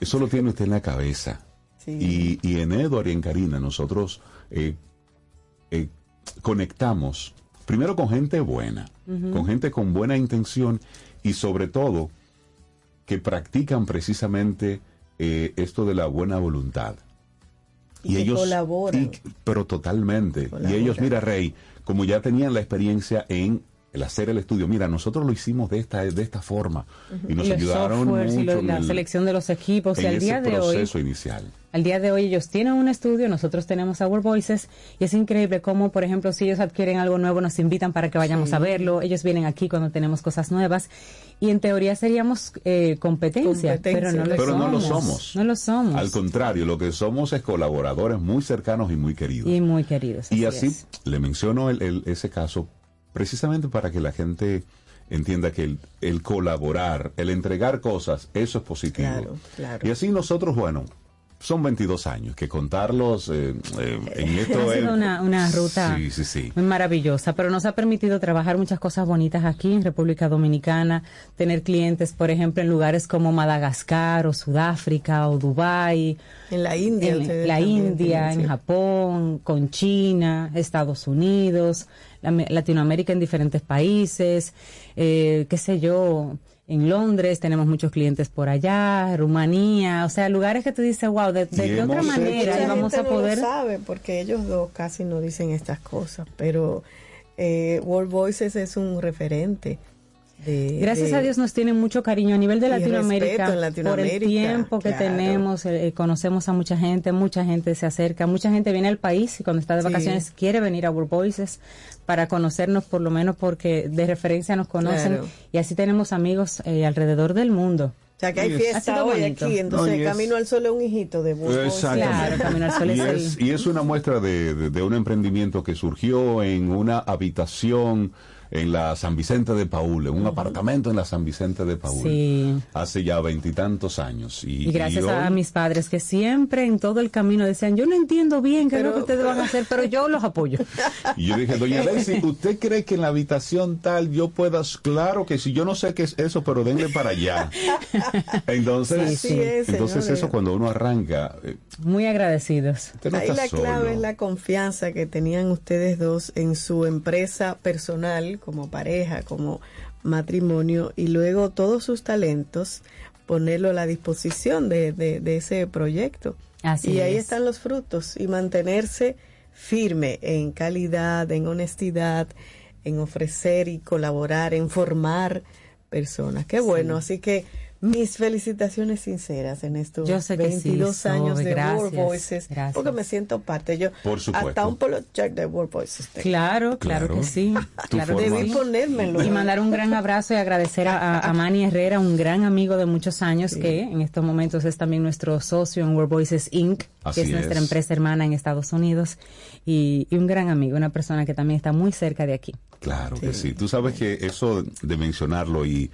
[SPEAKER 1] Eso lo tiene usted en la cabeza. Y, y, en Edward y en Karina nosotros eh, eh, conectamos primero con gente buena, con gente con buena intención y sobre todo que practican precisamente eh, esto de la buena voluntad.
[SPEAKER 2] Y, ellos colaboran.
[SPEAKER 1] pero totalmente. Y ellos, mira, Rey, como ya tenían la experiencia en el hacer el estudio, mira, nosotros lo hicimos de esta de esta forma y nos ayudaron mucho
[SPEAKER 3] la selección de los equipos y al día de
[SPEAKER 1] proceso inicial.
[SPEAKER 3] Al día de hoy ellos tienen un estudio, nosotros tenemos Our Voices y es increíble cómo, por ejemplo, si ellos adquieren algo nuevo, nos invitan para que vayamos a verlo, ellos vienen aquí cuando tenemos cosas nuevas y en teoría seríamos eh, competencia, pero, no lo,
[SPEAKER 1] pero
[SPEAKER 3] no
[SPEAKER 1] lo somos.
[SPEAKER 3] No lo somos.
[SPEAKER 1] Al contrario, lo que somos es colaboradores muy cercanos y muy queridos.
[SPEAKER 3] Y muy queridos.
[SPEAKER 1] y así le menciono el, ese caso precisamente para que la gente entienda que el, el, colaborar, el entregar cosas, eso es positivo.
[SPEAKER 2] Claro, claro.
[SPEAKER 1] Y así nosotros, bueno, son 22 años, que contarlos eh, eh, en esto
[SPEAKER 3] ha sido una, una, ruta muy maravillosa, pero nos ha permitido trabajar muchas cosas bonitas aquí en República Dominicana, tener clientes, por ejemplo, en lugares como Madagascar o Sudáfrica o Dubái.
[SPEAKER 2] En la India.
[SPEAKER 3] En la India, en Japón, con China, Estados Unidos, Latinoamérica en diferentes países, eh, qué sé yo, en Londres, tenemos muchos clientes por allá, Rumanía, o sea, lugares que tú dices, wow, de, de qué otra manera vamos a
[SPEAKER 2] no
[SPEAKER 3] poder...
[SPEAKER 2] lo sabe porque ellos dos casi no dicen estas cosas, pero eh, World Voices es un referente. De,
[SPEAKER 3] Gracias
[SPEAKER 2] de-
[SPEAKER 3] a Dios nos tienen mucho cariño a nivel de Latinoamérica, por el tiempo que
[SPEAKER 2] claro.
[SPEAKER 3] tenemos, eh, conocemos a mucha gente, mucha gente se acerca, mucha gente viene al país y cuando está de
[SPEAKER 2] Sí.
[SPEAKER 3] vacaciones quiere venir a World Voices para conocernos por lo menos porque de referencia nos conocen
[SPEAKER 2] Claro.
[SPEAKER 3] y así tenemos amigos eh, alrededor del mundo.
[SPEAKER 2] O sea que hay fiesta hoy
[SPEAKER 3] bonito.
[SPEAKER 2] aquí, entonces
[SPEAKER 1] No, y es-
[SPEAKER 2] Camino al Sol es un hijito de.
[SPEAKER 1] Exactamente.
[SPEAKER 3] Claro, Camino al Sol
[SPEAKER 1] y,
[SPEAKER 3] es el-
[SPEAKER 1] es, y es una muestra de, de- de un emprendimiento que surgió en una habitación en la San Vicente de Paúl, en un apartamento en la San Vicente de Paúl,
[SPEAKER 3] Sí.
[SPEAKER 1] hace ya veintitantos años. Y,
[SPEAKER 3] Y gracias
[SPEAKER 1] y
[SPEAKER 3] a mis padres que siempre en todo el camino decían, yo no entiendo bien qué es lo que ustedes van a hacer, pero yo los apoyo.
[SPEAKER 1] Y yo dije, doña Daisy, ¿usted cree que en la habitación tal yo pueda? Claro que sí, yo no sé qué es eso, pero denle para allá. Entonces,
[SPEAKER 2] Sí, es,
[SPEAKER 1] entonces eso cuando uno arranca, eh,
[SPEAKER 3] Muy agradecidos.
[SPEAKER 1] no
[SPEAKER 2] Ahí la
[SPEAKER 1] solo.
[SPEAKER 2] clave es la confianza que tenían ustedes dos en su empresa personal, como pareja, como matrimonio, y luego todos sus talentos ponerlo a la disposición de, de- de ese proyecto.
[SPEAKER 3] Así
[SPEAKER 2] y ahí
[SPEAKER 3] es.
[SPEAKER 2] están los frutos, y mantenerse firme en calidad, en honestidad, en ofrecer y colaborar, en formar personas. Qué bueno, así que mis felicitaciones sinceras en estos
[SPEAKER 3] Yo sé que sí,
[SPEAKER 2] 22 años
[SPEAKER 3] Sobe,
[SPEAKER 2] de World Voices,
[SPEAKER 3] gracias.
[SPEAKER 2] porque me siento parte. Yo
[SPEAKER 1] Por supuesto.
[SPEAKER 2] hasta un polo check de World Voices. tengo.
[SPEAKER 3] Claro, claro,
[SPEAKER 1] Claro.
[SPEAKER 3] que sí. Claro que
[SPEAKER 2] Debí ponérmelo.
[SPEAKER 3] Y mandar un gran abrazo y agradecer a, Manny Herrera, un gran amigo de muchos años que en estos momentos es también nuestro socio en World Voices Inc.,
[SPEAKER 1] Así
[SPEAKER 3] que es nuestra
[SPEAKER 1] es.
[SPEAKER 3] empresa hermana en Estados Unidos, y, y un gran amigo, una persona que también está muy cerca de aquí.
[SPEAKER 1] Claro que sí. Tú sabes que eso de mencionarlo y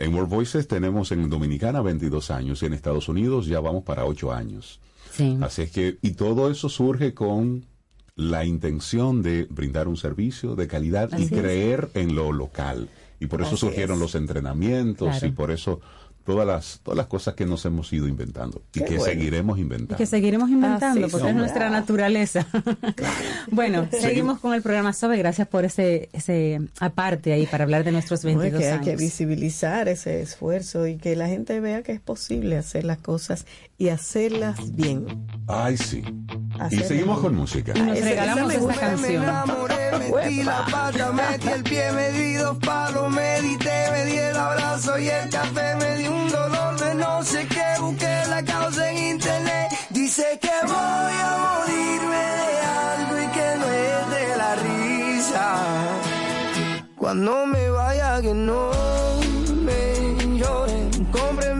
[SPEAKER 1] en World Voices tenemos en Dominicana 22 años y en Estados Unidos ya vamos para 8 años.
[SPEAKER 3] Sí.
[SPEAKER 1] Así es que, y todo eso surge con la intención de brindar un servicio de calidad y
[SPEAKER 3] es.
[SPEAKER 1] creer en lo local. Y por eso
[SPEAKER 2] Así
[SPEAKER 1] surgieron
[SPEAKER 2] es.
[SPEAKER 1] los entrenamientos
[SPEAKER 3] Claro.
[SPEAKER 1] y por eso todas las, todas las cosas que nos hemos ido inventando y
[SPEAKER 2] Qué
[SPEAKER 1] que
[SPEAKER 2] bueno.
[SPEAKER 1] seguiremos
[SPEAKER 3] Y
[SPEAKER 1] inventando.
[SPEAKER 3] que seguiremos inventando,
[SPEAKER 2] Ah, sí,
[SPEAKER 3] porque es nuestra naturaleza. bueno, seguimos con el programa Sobe. Gracias por ese, ese aparte ahí para hablar de nuestros
[SPEAKER 2] No, es
[SPEAKER 3] 22
[SPEAKER 2] que hay
[SPEAKER 3] años.
[SPEAKER 2] que visibilizar ese esfuerzo y que la gente vea que es posible hacer las cosas y hacerlas bien.
[SPEAKER 1] Ay, sí. Y
[SPEAKER 2] Hacerlas
[SPEAKER 1] seguimos
[SPEAKER 2] bien.
[SPEAKER 1] con música.
[SPEAKER 3] Y nos
[SPEAKER 2] Esa-
[SPEAKER 3] regalamos
[SPEAKER 2] esa me
[SPEAKER 3] esta
[SPEAKER 2] gusta.
[SPEAKER 14] Me
[SPEAKER 3] canción.
[SPEAKER 14] enamoré, metí la pata, metí el pie, me di dos palos, medité, me di el abrazo y el café, me di un dolor de no sé qué, busqué la causa en internet. Dice que voy a morirme de algo y que no es de la risa. Cuando me vaya que no me lloren, compren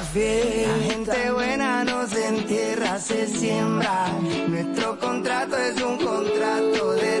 [SPEAKER 14] La gente buena no se entierra, se siembra. Nuestro contrato es un contrato de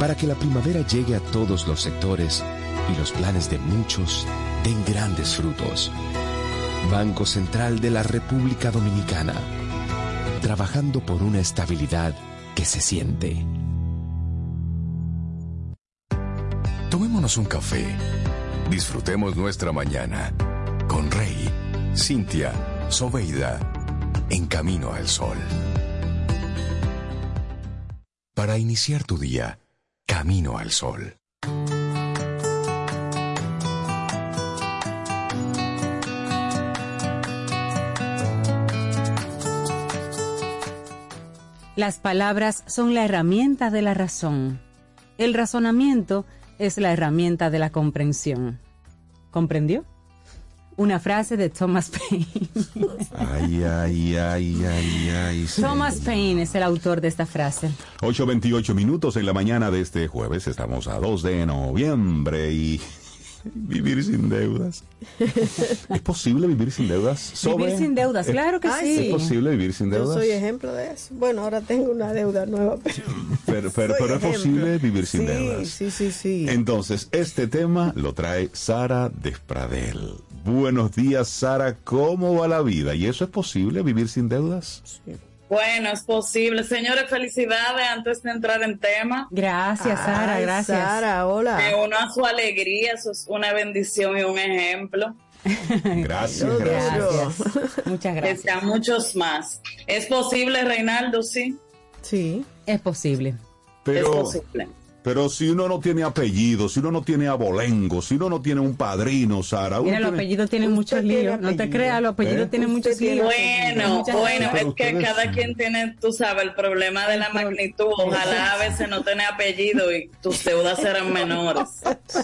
[SPEAKER 6] Para que la primavera llegue a todos los sectores y los planes de muchos den grandes frutos. Banco Central de la República Dominicana. Trabajando por una estabilidad que se siente.
[SPEAKER 8] Tomémonos un café. Disfrutemos nuestra mañana con Rey, Cintia, Soveida, en camino al sol. Para iniciar tu día, camino al sol.
[SPEAKER 3] Las palabras son la herramienta de la razón. El razonamiento es la herramienta de la comprensión. ¿Comprendió? Una frase de Thomas Paine.
[SPEAKER 1] Ay, ay, ay, ay, ay. sí.
[SPEAKER 3] Thomas Paine es el autor de esta frase.
[SPEAKER 1] 8.28 minutos en la mañana de este jueves. Estamos a 2 de noviembre y vivir sin deudas. ¿Es posible vivir sin deudas? Sobe?
[SPEAKER 3] Vivir sin deudas,
[SPEAKER 1] ¿Es-
[SPEAKER 3] claro que
[SPEAKER 2] Ay,
[SPEAKER 3] sí.
[SPEAKER 1] ¿Es posible vivir sin
[SPEAKER 2] Yo
[SPEAKER 1] deudas?
[SPEAKER 2] soy ejemplo de eso. Bueno, ahora tengo una deuda nueva, pero
[SPEAKER 1] Pero, pero, es posible vivir sin
[SPEAKER 2] sí,
[SPEAKER 1] deudas.
[SPEAKER 2] Sí, sí, sí.
[SPEAKER 1] Entonces, este tema lo trae Sara Despradel. Buenos días, Sara. ¿Cómo va la vida? ¿Y eso es posible, vivir sin deudas?
[SPEAKER 15] Bueno, es posible. Señores, felicidades antes de entrar en tema.
[SPEAKER 3] Gracias, Sara,
[SPEAKER 2] Ay,
[SPEAKER 3] gracias.
[SPEAKER 2] Sara, hola.
[SPEAKER 15] Me uno a su alegría, eso es una bendición y un ejemplo.
[SPEAKER 1] Gracias, gracias.
[SPEAKER 3] Muchas
[SPEAKER 15] Que
[SPEAKER 3] gracias.
[SPEAKER 15] sean muchos más. ¿Es posible, Reinaldo? Sí,
[SPEAKER 2] Sí.
[SPEAKER 3] Es posible.
[SPEAKER 15] es posible.
[SPEAKER 1] Pero si uno no tiene apellido, si uno no tiene abolengo, si uno no tiene un padrino, Sara. uno
[SPEAKER 3] Mira, los
[SPEAKER 1] tiene-
[SPEAKER 3] apellidos tienen muchos
[SPEAKER 2] tiene
[SPEAKER 3] líos. No te creas, los apellidos
[SPEAKER 1] ¿Eh?
[SPEAKER 3] tienen muchos líos.
[SPEAKER 15] Bueno, bueno, es que
[SPEAKER 1] ustedes-
[SPEAKER 15] cada quien tiene, tú sabes, el problema de la magnitud. Ojalá a veces no tenés apellido y tus deudas serán menores.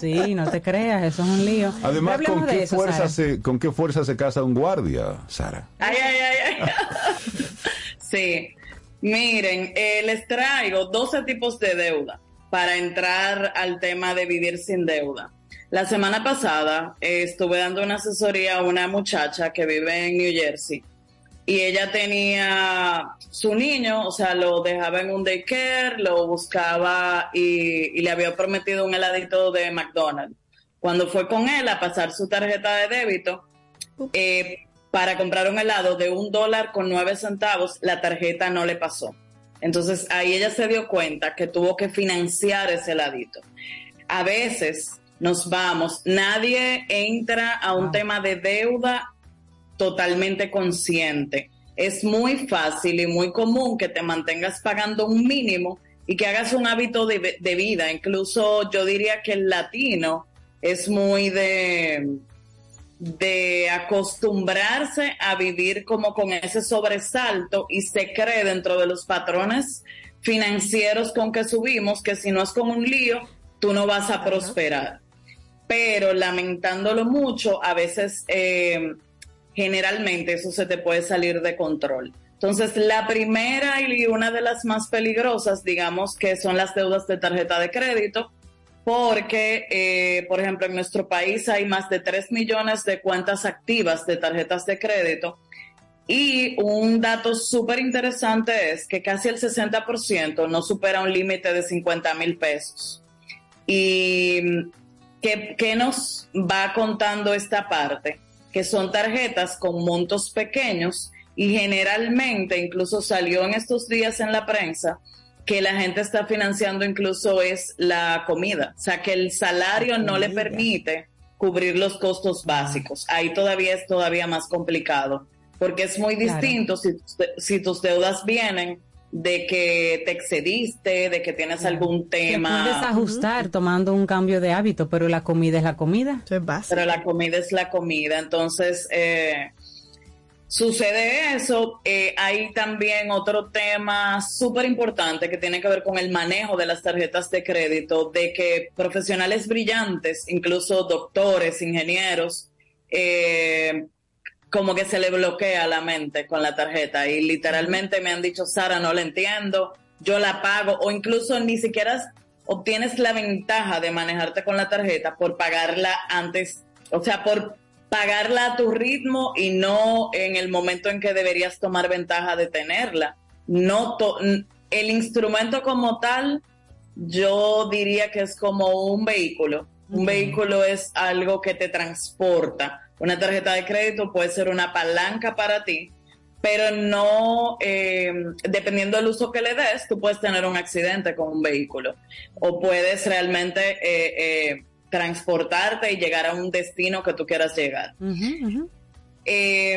[SPEAKER 3] Sí, no te creas, eso es un lío.
[SPEAKER 1] Además, ¿con qué,
[SPEAKER 3] eso,
[SPEAKER 1] fuerza
[SPEAKER 3] Sara.
[SPEAKER 1] se, ¿con qué fuerza se casa un guardia, Sara?
[SPEAKER 15] Ay, ay, ay, ay. Sí, miren, eh, les traigo 12 tipos de deuda para entrar al tema de vivir sin deuda. La semana pasada eh, estuve dando una asesoría a una muchacha que vive en New Jersey y ella tenía su niño, o sea, lo dejaba en un daycare, lo buscaba y, y le había prometido un heladito de McDonald's. Cuando fue con él a pasar su tarjeta de débito, eh, para comprar un helado de un dólar con nueve centavos, la tarjeta no le pasó. Entonces ahí ella se dio cuenta que tuvo que financiar ese heladito. A veces nos vamos, nadie entra a un
[SPEAKER 3] Wow.
[SPEAKER 15] tema de deuda totalmente consciente. Es muy fácil y muy común que te mantengas pagando un mínimo y que hagas un hábito de, de vida. Incluso yo diría que el latino es muy de, de acostumbrarse a vivir como con ese sobresalto y se cree dentro de los patrones financieros con que subimos que si no es con un lío, tú no vas a prosperar. Pero lamentándolo mucho, a veces eh, generalmente eso se te puede salir de control. Entonces, la primera y una de las más peligrosas, digamos que son las deudas de tarjeta de crédito, porque, eh, por ejemplo, en nuestro país hay más de 3 millones de cuentas activas de tarjetas de crédito. Y un dato súper interesante es que casi el 60% no supera un límite de 50 mil pesos. ¿Y qué, qué nos va contando esta parte? Que son tarjetas con montos pequeños y generalmente, incluso salió en estos días en la prensa, que la gente está financiando incluso es la comida. O sea, que el salario no le permite cubrir los costos básicos. Ahí todavía es todavía más complicado, porque es muy
[SPEAKER 3] Claro.
[SPEAKER 15] distinto si, si tus deudas vienen de que te excediste, de que tienes algún tema.
[SPEAKER 3] puedes ajustar tomando un cambio de hábito, pero la comida es la comida.
[SPEAKER 15] Pero la comida es la comida. Entonces, eh, sucede eso. Eh, hay también otro tema súper importante que tiene que ver con el manejo de las tarjetas de crédito, de que profesionales brillantes, incluso doctores, ingenieros, eh, como que se le bloquea la mente con la tarjeta y literalmente me han dicho, Sara, no la entiendo, yo la pago o incluso ni siquiera obtienes la ventaja de manejarte con la tarjeta por pagarla antes, o sea, por pagarla a tu ritmo y no en el momento en que deberías tomar ventaja de tenerla. No to- el instrumento como tal, yo diría que es como un vehículo. Un vehículo es algo que te transporta. Una tarjeta de crédito puede ser una palanca para ti, pero no, eh, dependiendo del uso que le des, tú puedes tener un accidente con un vehículo o puedes realmente eh, eh, transportarte y llegar a un destino que tú quieras llegar. Eh,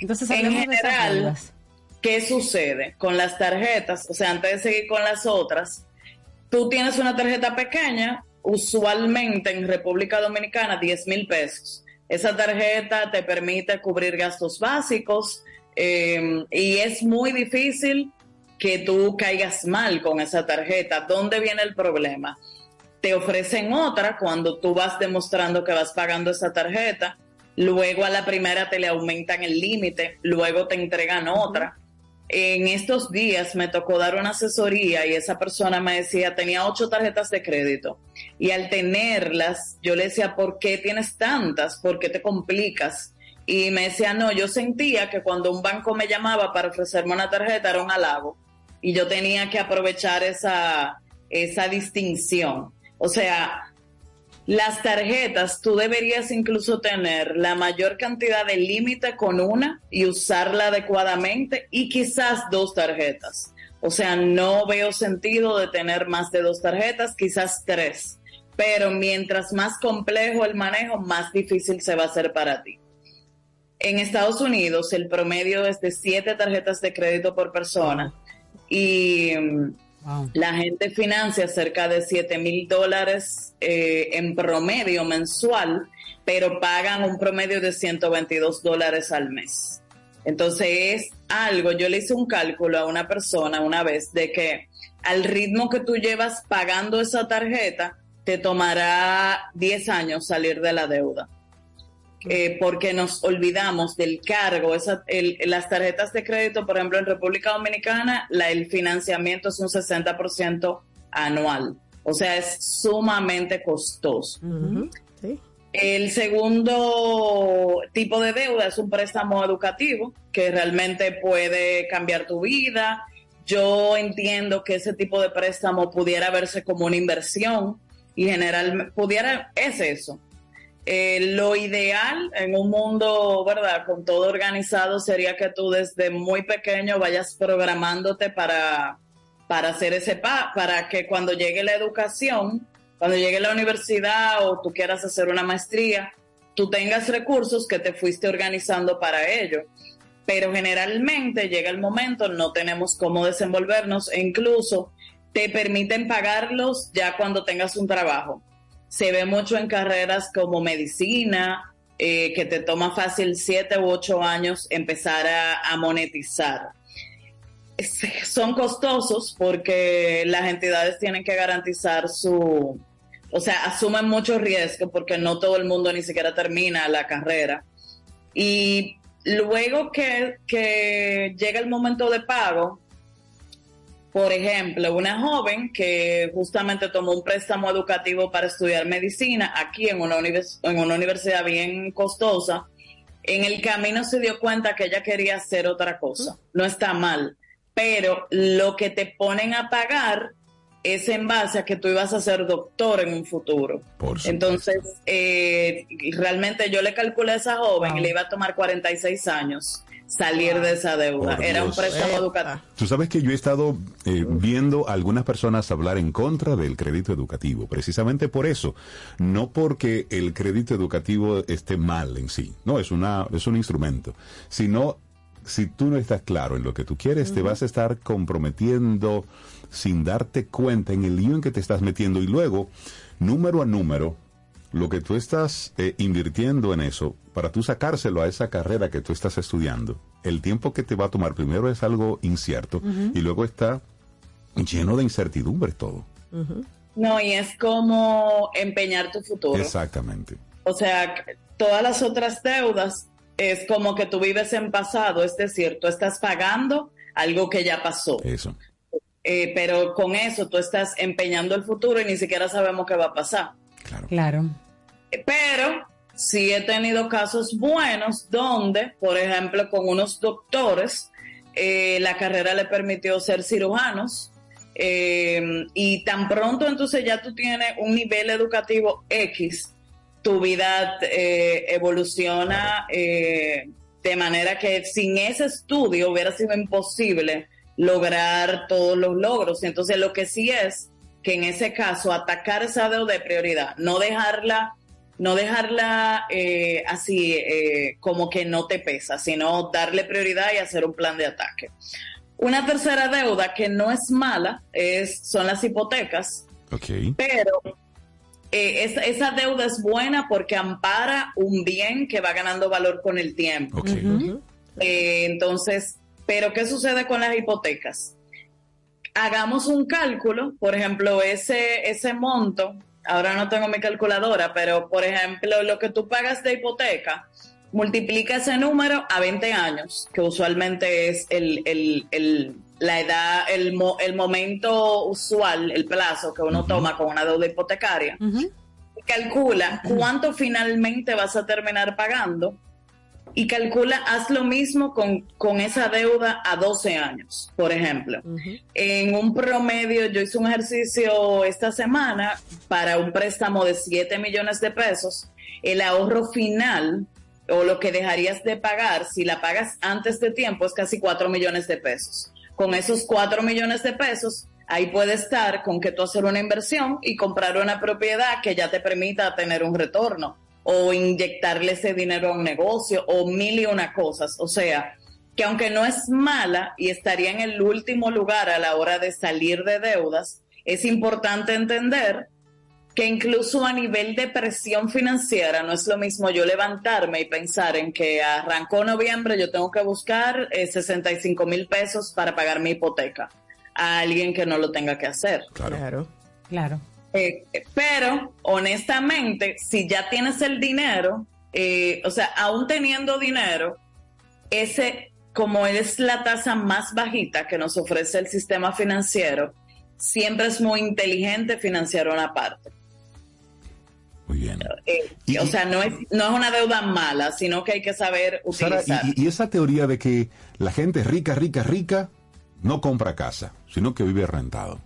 [SPEAKER 3] Entonces,
[SPEAKER 15] en general. ¿qué sucede con las tarjetas? O sea, antes de seguir con las otras, tú tienes una tarjeta pequeña, usualmente en República Dominicana, 10 mil pesos. Esa tarjeta te permite cubrir gastos básicos eh, y es muy difícil que tú caigas mal con esa tarjeta. ¿Dónde viene el problema? Te ofrecen otra cuando tú vas demostrando que vas pagando esa tarjeta, luego a la primera te le aumentan el límite, luego te entregan otra. En estos días me tocó dar una asesoría y esa persona me decía, tenía ocho tarjetas de crédito y al tenerlas yo le decía, ¿por qué tienes tantas? ¿Por qué te complicas? Y me decía, no, yo sentía que cuando un banco me llamaba para ofrecerme una tarjeta era un halago y yo tenía que aprovechar esa, esa distinción. O sea, las tarjetas, tú deberías incluso tener la mayor cantidad de límite con una y usarla adecuadamente y quizás dos tarjetas. O sea, no veo sentido de tener más de dos tarjetas, quizás tres. Pero mientras más complejo el manejo, más difícil se va a hacer para ti. En Estados Unidos el promedio es de siete tarjetas de crédito por persona y la gente financia cerca de 7 mil dólares eh, en promedio mensual, pero pagan un promedio de 122 dólares al mes. Entonces es algo, yo le hice un cálculo a una persona una vez de que al ritmo que tú llevas pagando esa tarjeta, te tomará 10 años salir de la deuda. Eh, porque nos olvidamos del cargo. Esa- el- las tarjetas de crédito, por ejemplo, en República Dominicana, la, el financiamiento es un 60% anual. O sea, es sumamente costoso.
[SPEAKER 2] Sí.
[SPEAKER 15] El segundo tipo de deuda es un préstamo educativo que realmente puede cambiar tu vida. Yo entiendo que ese tipo de préstamo pudiera verse como una inversión y generalmente pudiera, es eso. Eh, lo ideal en un mundo, ¿verdad? Con todo organizado sería que tú desde muy pequeño vayas programándote para, para hacer ese pa, para que cuando llegue la educación, cuando llegue la universidad o tú quieras hacer una maestría, tú tengas recursos que te fuiste organizando para ello. Pero generalmente llega el momento, no tenemos cómo desenvolvernos e incluso te permiten pagarlos ya cuando tengas un trabajo. Se ve mucho en carreras como medicina, eh, que te toma fácil siete u ocho años empezar a, monetizar. Es- son costosos porque las entidades tienen que garantizar su, o sea, asumen mucho riesgo porque no todo el mundo ni siquiera termina la carrera. Y luego que, que llega el momento de pago, por ejemplo, una joven que justamente tomó un préstamo educativo para estudiar medicina aquí en una, univers- en una universidad bien costosa, en el camino se dio cuenta que ella quería hacer otra cosa. No está mal, pero lo que te ponen a pagar es en base a que tú ibas a ser doctor en un futuro. Entonces, eh, realmente yo le calculé a esa joven y le iba a tomar 46 años salir de esa deuda. Era un préstamo educativo.
[SPEAKER 1] Tú sabes que yo he estado eh, viendo a algunas personas hablar en contra del crédito educativo, precisamente por eso. No porque el crédito educativo esté mal en sí, no, es, una, es un instrumento, sino si tú no estás claro en lo que tú quieres, te vas a estar comprometiendo sin darte cuenta en el lío en que te estás metiendo y luego, número a número, lo que tú estás eh, invirtiendo en eso, para tú sacárselo a esa carrera que tú estás estudiando, el tiempo que te va a tomar primero es algo incierto y luego está lleno de incertidumbre todo.
[SPEAKER 15] No, y es como empeñar tu futuro.
[SPEAKER 1] Exactamente.
[SPEAKER 15] O sea, todas las otras deudas es como que tú vives en pasado, es decir, tú estás pagando algo que ya pasó.
[SPEAKER 1] Eso.
[SPEAKER 15] Eh, pero con eso tú estás empeñando el futuro y ni siquiera sabemos qué va a pasar.
[SPEAKER 1] Claro.
[SPEAKER 3] Claro.
[SPEAKER 15] Eh, pero sí he tenido casos buenos donde, por ejemplo, con unos doctores, eh, la carrera le permitió ser cirujanos. y tan pronto entonces ya tú tienes un nivel educativo X, tu vida evoluciona de manera que sin ese estudio hubiera sido imposible lograr todos los logros. Entonces, lo que sí es que en ese caso atacar esa deuda de prioridad, no dejarla, no dejarla eh, así eh, como que no te pesa, sino darle prioridad y hacer un plan de ataque. Una tercera deuda que no es mala es, son las hipotecas, pero eh, esa, esa, deuda es buena porque ampara un bien que va ganando valor con el tiempo. entonces, pero ¿qué sucede con las hipotecas? Hagamos un cálculo, por ejemplo, ese, ese monto, ahora no tengo mi calculadora, pero por ejemplo, lo que tú pagas de hipoteca, multiplica ese número a 20 años, que usualmente es el, el, el la edad, el, el momento usual, el plazo que uno toma con una deuda hipotecaria. Calcula cuánto finalmente vas a terminar pagando y calcula, haz lo mismo con, con esa deuda a 12 años, por ejemplo. En un promedio, yo hice un ejercicio esta semana para un préstamo de 7 millones de pesos. El ahorro final o lo que dejarías de pagar si la pagas antes de tiempo es casi 4 millones de pesos. Con esos 4 millones de pesos, ahí puede estar con que tú hacer una inversión y comprar una propiedad que ya te permita tener un retorno o inyectarle ese dinero a un negocio o mil y una cosas. O sea, que aunque no es mala y estaría en el último lugar a la hora de salir de deudas, es importante entender que incluso a nivel de presión financiera no es lo mismo yo levantarme y pensar en que arrancó noviembre, yo tengo que buscar 65 eh, mil pesos para pagar mi hipoteca a alguien que no lo tenga que hacer.
[SPEAKER 3] Claro. Claro.
[SPEAKER 15] Eh, pero, honestamente, si ya tienes el dinero, eh, o sea, aún teniendo dinero, ese, como es la tasa más bajita que nos ofrece el sistema financiero, siempre es muy inteligente financiar una parte.
[SPEAKER 1] Muy bien.
[SPEAKER 15] Eh, o sea, no es, no es una deuda mala, sino que hay que saber utilizar.
[SPEAKER 1] y, esa teoría de que la gente rica, rica, rica, no compra casa, sino que vive rentado.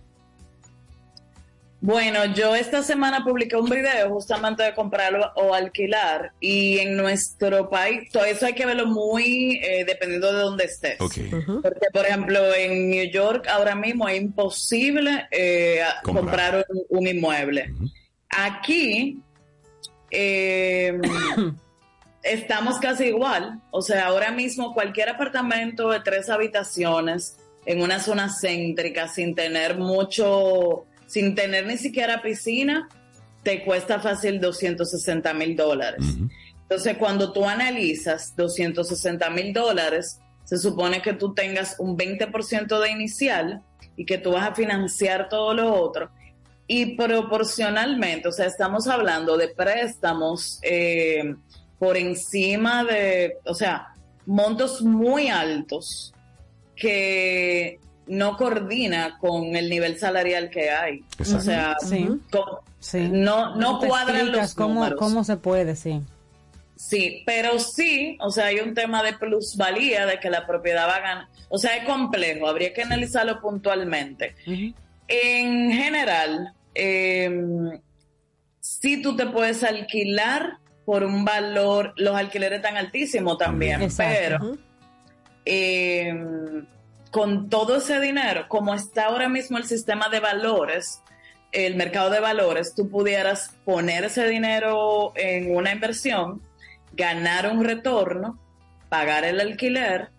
[SPEAKER 15] Bueno, yo esta semana publiqué un video justamente de comprarlo o alquilar y en nuestro país, todo eso hay que verlo muy eh, dependiendo de dónde estés. Porque, por ejemplo, en New York ahora mismo es imposible eh, comprar, un, inmueble. Aquí eh, estamos casi igual. O sea, ahora mismo cualquier apartamento de tres habitaciones en una zona céntrica sin tener mucho sin tener ni siquiera piscina, te cuesta fácil 260 mil dólares. Entonces, cuando tú analizas 260 mil dólares, se supone que tú tengas un 20% de inicial y que tú vas a financiar todo lo otro. Y proporcionalmente, o sea, estamos hablando de préstamos eh, por encima de, o sea, montos muy altos que no coordina con el nivel salarial que hay. O sea, no, no cuadran los
[SPEAKER 3] cómo, ¿Cómo se puede, sí?
[SPEAKER 15] Sí, pero sí, o sea, hay un tema de plusvalía, de que la propiedad va a ganar. O sea, es complejo, habría que analizarlo puntualmente. en general, eh, sí tú te puedes alquilar por un valor, los alquileres tan altísimos también,
[SPEAKER 3] Exacto.
[SPEAKER 15] pero eh, con todo ese dinero, como está ahora mismo el sistema de valores, el mercado de valores, tú pudieras poner ese dinero en una inversión, ganar un retorno, pagar el alquiler.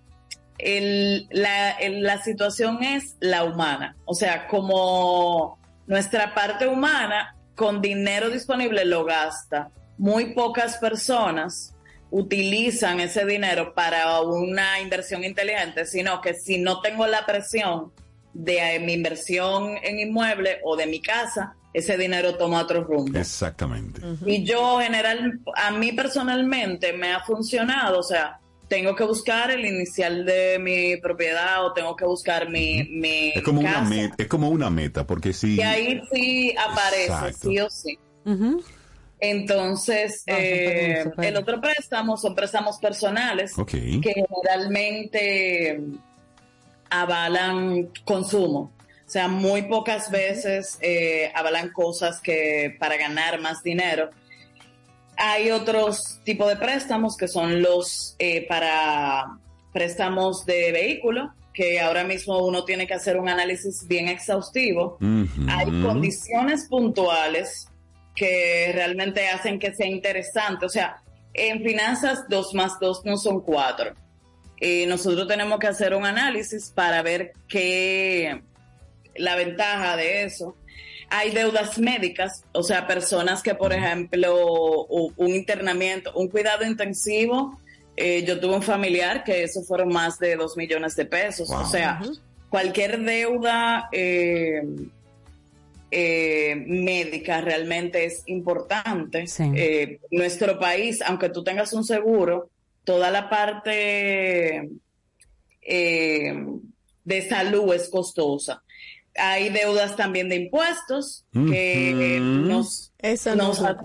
[SPEAKER 15] La situación es la humana, o sea, como nuestra parte humana con dinero disponible lo gasta. Muy pocas personas utilizan ese dinero para una inversión inteligente, sino que si no tengo la presión de eh, mi inversión en inmueble o de mi casa, ese dinero toma otro rumbo.
[SPEAKER 1] Exactamente.
[SPEAKER 15] Y yo general, a mí personalmente me ha funcionado, o sea, tengo que buscar el inicial de mi propiedad o tengo que buscar mi, mi
[SPEAKER 1] Es como, una meta, es como una meta, porque si...
[SPEAKER 15] Y ahí sí aparece,
[SPEAKER 1] Exacto.
[SPEAKER 15] sí o sí.
[SPEAKER 3] Ujú.
[SPEAKER 15] Entonces,
[SPEAKER 3] Ah,
[SPEAKER 15] eh, el otro préstamo son préstamos personales que generalmente avalan consumo. O sea, muy pocas veces eh, avalan cosas que para ganar más dinero. Hay otros tipos de préstamos que son los eh, para préstamos de vehículo, que ahora mismo uno tiene que hacer un análisis bien exhaustivo. Hay condiciones puntuales que realmente hacen que sea interesante. O sea, en finanzas, dos más dos no son cuatro. Y nosotros tenemos que hacer un análisis para ver qué la ventaja de eso. Hay deudas médicas, o sea, personas que, por ejemplo, un internamiento, un cuidado intensivo. eh, yo tuve un familiar que eso fueron más de dos millones de pesos.
[SPEAKER 1] Wow.
[SPEAKER 15] O sea, cualquier deuda eh, eh, médica realmente es importante. Eh, nuestro país, aunque tú tengas un seguro, toda la parte eh, de salud es costosa. Hay deudas también de impuestos que nos,
[SPEAKER 2] no-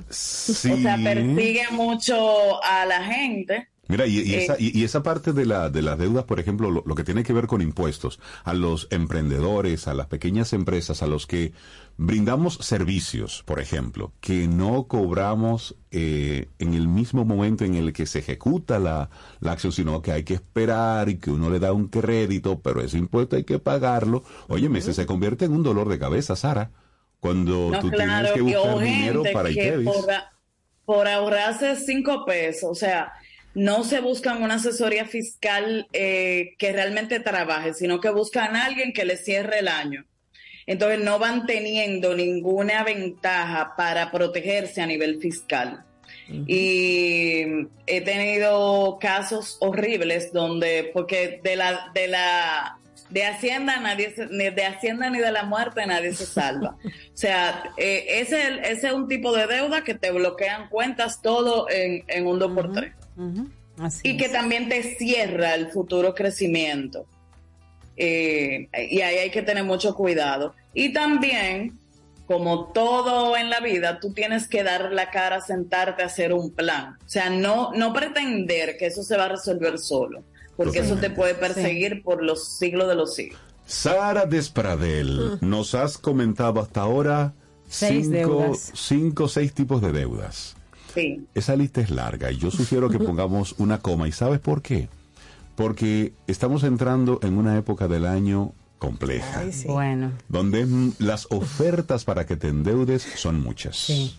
[SPEAKER 1] Sí.
[SPEAKER 15] o sea, persigue mucho a la gente.
[SPEAKER 1] Mira, y, y
[SPEAKER 15] Eh,
[SPEAKER 1] esa, y, y esa parte de, la, de las deudas, por ejemplo, lo, lo que tiene que ver con impuestos, a los emprendedores, a las pequeñas empresas, a los que brindamos servicios, por ejemplo, que no cobramos eh, en el mismo momento en el que se ejecuta la, la acción, sino que hay que esperar y que uno le da un crédito, pero ese impuesto hay que pagarlo. Oye, ese se convierte en un dolor de cabeza, Sara, cuando
[SPEAKER 15] No,
[SPEAKER 1] tú
[SPEAKER 15] claro,
[SPEAKER 1] tienes que buscar dinero para
[SPEAKER 15] que por, por ahorrarse cinco pesos, o sea, no se buscan una asesoría fiscal eh, que realmente trabaje, sino que buscan a alguien que le cierre el año. Entonces no van teniendo ninguna ventaja para protegerse a nivel fiscal. Y he tenido casos horribles donde, porque de la, de la, de Hacienda nadie se- ni de Hacienda ni de la muerte nadie se salva. O sea, eh, ese, ese es un tipo de deuda que te bloquean cuentas todo en, en un 2 por 3
[SPEAKER 3] Así
[SPEAKER 15] y que también te cierra el futuro crecimiento. Eh, y ahí hay que tener mucho cuidado. Y también, como todo en la vida, tú tienes que dar la cara, sentarte a hacer un plan. O sea, no, no pretender que eso se va a resolver solo, porque eso te puede perseguir por los siglos de los siglos.
[SPEAKER 1] Sara Despradel, nos has comentado hasta ahora
[SPEAKER 3] Seis
[SPEAKER 1] cinco,
[SPEAKER 3] deudas.
[SPEAKER 1] cinco o seis tipos de deudas.
[SPEAKER 15] Sí.
[SPEAKER 1] Esa lista es larga y yo sugiero que pongamos una coma. ¿Y sabes por qué? Porque estamos entrando en una época del año compleja,
[SPEAKER 2] Ay, sí.
[SPEAKER 3] Bueno,
[SPEAKER 1] donde mm, las ofertas para que te endeudes son muchas.
[SPEAKER 3] Sí.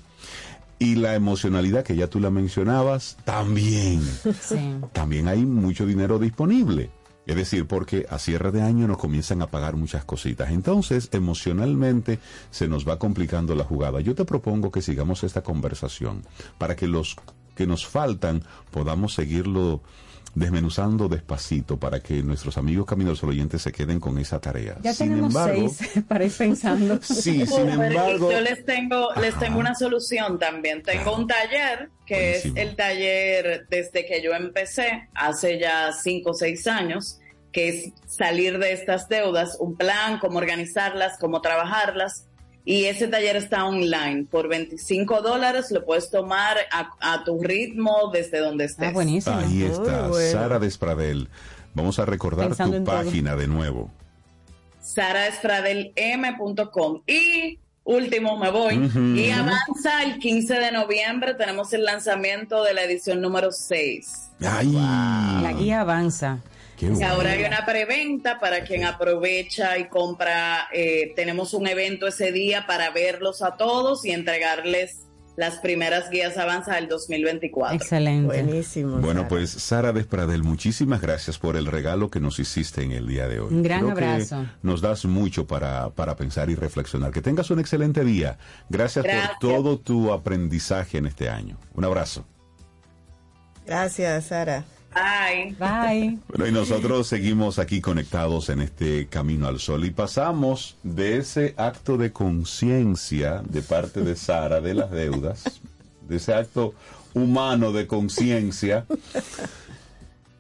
[SPEAKER 1] Y la emocionalidad que ya tú la mencionabas, también.
[SPEAKER 3] sí.
[SPEAKER 1] también hay mucho dinero disponible. Es decir, porque a cierre de año nos comienzan a pagar muchas cositas. Entonces, emocionalmente se nos va complicando la jugada. Yo te propongo que sigamos esta conversación para que los que nos faltan podamos seguirlo desmenuzando despacito para que nuestros amigos Caminos oyentes se queden con esa tarea.
[SPEAKER 3] Ya
[SPEAKER 1] Sin
[SPEAKER 3] tenemos
[SPEAKER 1] embargo,
[SPEAKER 3] seis para ir pensando.
[SPEAKER 1] Sí, sin embargo,
[SPEAKER 15] yo les tengo, les tengo una solución también. Tengo un taller que
[SPEAKER 1] Buenísimo.
[SPEAKER 15] es el taller desde que yo empecé, hace ya cinco o seis años, que es salir de estas deudas, un plan, cómo organizarlas, cómo trabajarlas. Y ese taller está online. Por 25 dólares lo puedes tomar a, a tu ritmo desde donde estés.
[SPEAKER 3] Ah, buenísimo.
[SPEAKER 1] ahí está,
[SPEAKER 2] bueno.
[SPEAKER 1] Sara Despradel. Vamos a recordar
[SPEAKER 3] Pensando
[SPEAKER 1] tu
[SPEAKER 3] todo.
[SPEAKER 1] página de nuevo.
[SPEAKER 15] saraespradelm.com. Y último, me voy.
[SPEAKER 1] Ujú.
[SPEAKER 15] Y avanza el 15 de noviembre, tenemos el lanzamiento de la edición número 6.
[SPEAKER 1] Ay,
[SPEAKER 3] La guía avanza.
[SPEAKER 1] Bueno.
[SPEAKER 15] ahora hay una preventa para quien aprovecha y compra. eh, tenemos un evento ese día para verlos a todos y entregarles las primeras guías avanza del 2024.
[SPEAKER 3] Excelente.
[SPEAKER 2] Buenísimo.
[SPEAKER 1] Bueno,
[SPEAKER 2] Sara.
[SPEAKER 1] pues Sara Despradel, muchísimas gracias por el regalo que nos hiciste en el día de hoy.
[SPEAKER 3] Un gran
[SPEAKER 1] Creo que
[SPEAKER 3] abrazo.
[SPEAKER 1] nos das mucho para, para pensar y reflexionar. Que tengas un excelente día. Gracias,
[SPEAKER 15] Gracias.
[SPEAKER 1] por todo tu aprendizaje en este año. Un abrazo.
[SPEAKER 2] Gracias, Sara.
[SPEAKER 15] Bye.
[SPEAKER 3] Bye.
[SPEAKER 1] Bueno, y nosotros seguimos aquí conectados en este camino al sol y pasamos de ese acto de conciencia de parte de Sara de las deudas, de ese acto humano de conciencia,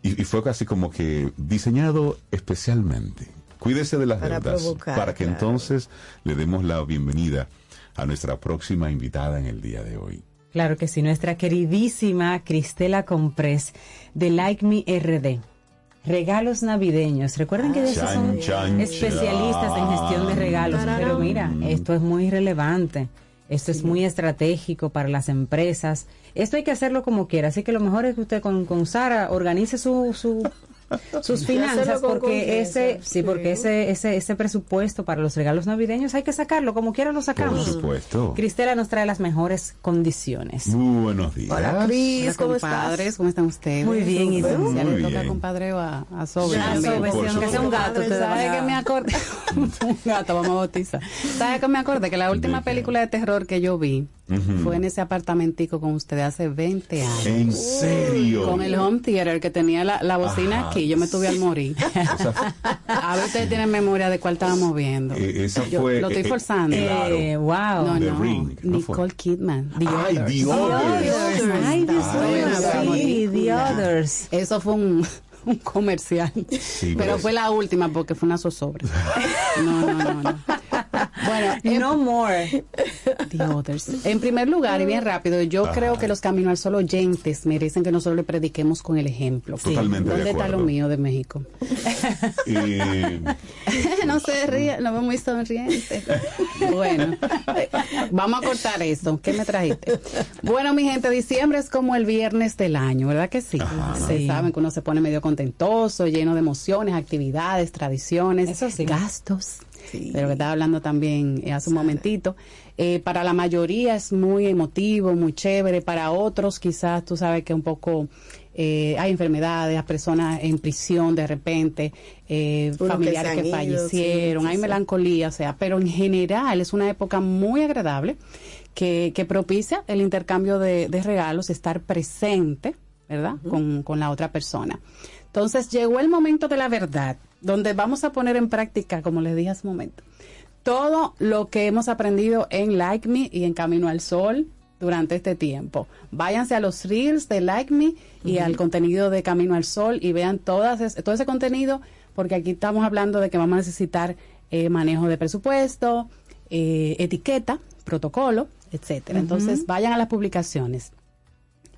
[SPEAKER 1] y, y fue casi como que diseñado especialmente. Cuídese de las
[SPEAKER 2] Para
[SPEAKER 1] deudas
[SPEAKER 2] provocar,
[SPEAKER 1] para que
[SPEAKER 2] claro.
[SPEAKER 1] entonces le demos la bienvenida a nuestra próxima invitada en el día de hoy.
[SPEAKER 3] Claro que sí, nuestra queridísima Cristela Comprés de Like Me RD. Regalos navideños. Recuerden que ellos
[SPEAKER 1] Chan,
[SPEAKER 3] son
[SPEAKER 1] chan,
[SPEAKER 3] especialistas en gestión de regalos, pero mira, esto es muy relevante. Esto es muy estratégico para las empresas. Esto hay que hacerlo como quiera. Así que lo mejor es que usted con, con Sara organice su, su, sus finanzas porque ese sí, porque ese, ese ese presupuesto para los regalos navideños hay que sacarlo como quiera lo
[SPEAKER 1] Por
[SPEAKER 3] sacamos.
[SPEAKER 1] supuesto.
[SPEAKER 3] Cristela nos trae las mejores condiciones.
[SPEAKER 1] Muy buenos días.
[SPEAKER 2] Hola, Cris, ¿cómo
[SPEAKER 16] compadres,
[SPEAKER 2] estás?
[SPEAKER 16] ¿cómo están ustedes?
[SPEAKER 3] Muy bien, ¿y tú?
[SPEAKER 16] Ya le toca
[SPEAKER 1] bien.
[SPEAKER 16] compadre a, a Sobe
[SPEAKER 3] Ya,
[SPEAKER 16] también.
[SPEAKER 3] Sobe,
[SPEAKER 1] Por
[SPEAKER 3] sí, aunque sea un gato, te
[SPEAKER 16] ¿Sabes que me acordé? un gato, vamos a bautizar. ¿Sabes que me acordé? Que la última película de terror que yo vi Fue en ese apartamentico con ustedes hace 20 años.
[SPEAKER 1] ¿En serio?
[SPEAKER 16] Con el home theater que tenía la, la bocina
[SPEAKER 1] Ajá.
[SPEAKER 16] aquí, yo me tuve al morir.
[SPEAKER 1] O sea,
[SPEAKER 16] A ver, ustedes tienen memoria de cuál estábamos viendo.
[SPEAKER 1] Eh, esa
[SPEAKER 16] Yo
[SPEAKER 1] fue,
[SPEAKER 16] lo estoy
[SPEAKER 1] eh, eh,
[SPEAKER 16] forzando.
[SPEAKER 1] claro.
[SPEAKER 3] Eh, wow.
[SPEAKER 16] no,
[SPEAKER 1] The
[SPEAKER 16] no.
[SPEAKER 1] Ring, ¿no fue?
[SPEAKER 16] Nicole Kidman. The
[SPEAKER 1] Ay,
[SPEAKER 16] Others.
[SPEAKER 1] The Others.
[SPEAKER 3] Ay, sí, The Others.
[SPEAKER 16] Eso fue un, un comercial.
[SPEAKER 1] Sí,
[SPEAKER 16] pero
[SPEAKER 1] pero-
[SPEAKER 16] fue la última porque fue una zozobra. No, no, no, no. Bueno, en,
[SPEAKER 3] No more.
[SPEAKER 16] The Others. En primer lugar, y bien rápido, yo
[SPEAKER 1] Ajá.
[SPEAKER 16] creo que los Camino al Sol oyentes merecen que nosotros le prediquemos con el ejemplo.
[SPEAKER 1] Totalmente de
[SPEAKER 16] ¿Dónde está lo mío de México?
[SPEAKER 1] Eh,
[SPEAKER 16] no se ríe, lo veo muy sonriente. Bueno, vamos a cortar esto. ¿Qué me trajiste? Bueno, mi gente, diciembre es como el viernes del año, ¿verdad que sí? Ustedes
[SPEAKER 3] Sí.
[SPEAKER 16] saben que uno se pone medio contentoso, lleno de emociones, actividades, tradiciones,
[SPEAKER 3] Eso sí.
[SPEAKER 16] gastos. De lo que estaba hablando también eh, hace un momentito. Eh, para la mayoría es muy emotivo, muy chévere. Para otros, quizás tú sabes que un poco eh, hay enfermedades, personas en prisión de repente, eh,
[SPEAKER 2] que
[SPEAKER 16] familiares que,
[SPEAKER 2] ido,
[SPEAKER 16] fallecieron,
[SPEAKER 2] sí, sí,
[SPEAKER 16] hay
[SPEAKER 2] sí.
[SPEAKER 16] melancolía, o sea, pero en general es una época muy agradable que, que propicia el intercambio de, de regalos, estar presente, ¿verdad? con, con la otra persona. Entonces llegó el momento de la verdad, donde vamos a poner en práctica, como les dije hace un momento, todo lo que hemos aprendido en Like Me y en Camino al Sol durante este tiempo. Váyanse a los reels de Like Me y al contenido de Camino al Sol y vean todas es- todo ese contenido, porque aquí estamos hablando de que vamos a necesitar eh, manejo de presupuesto, eh, etiqueta, protocolo, etcétera. Entonces vayan a las publicaciones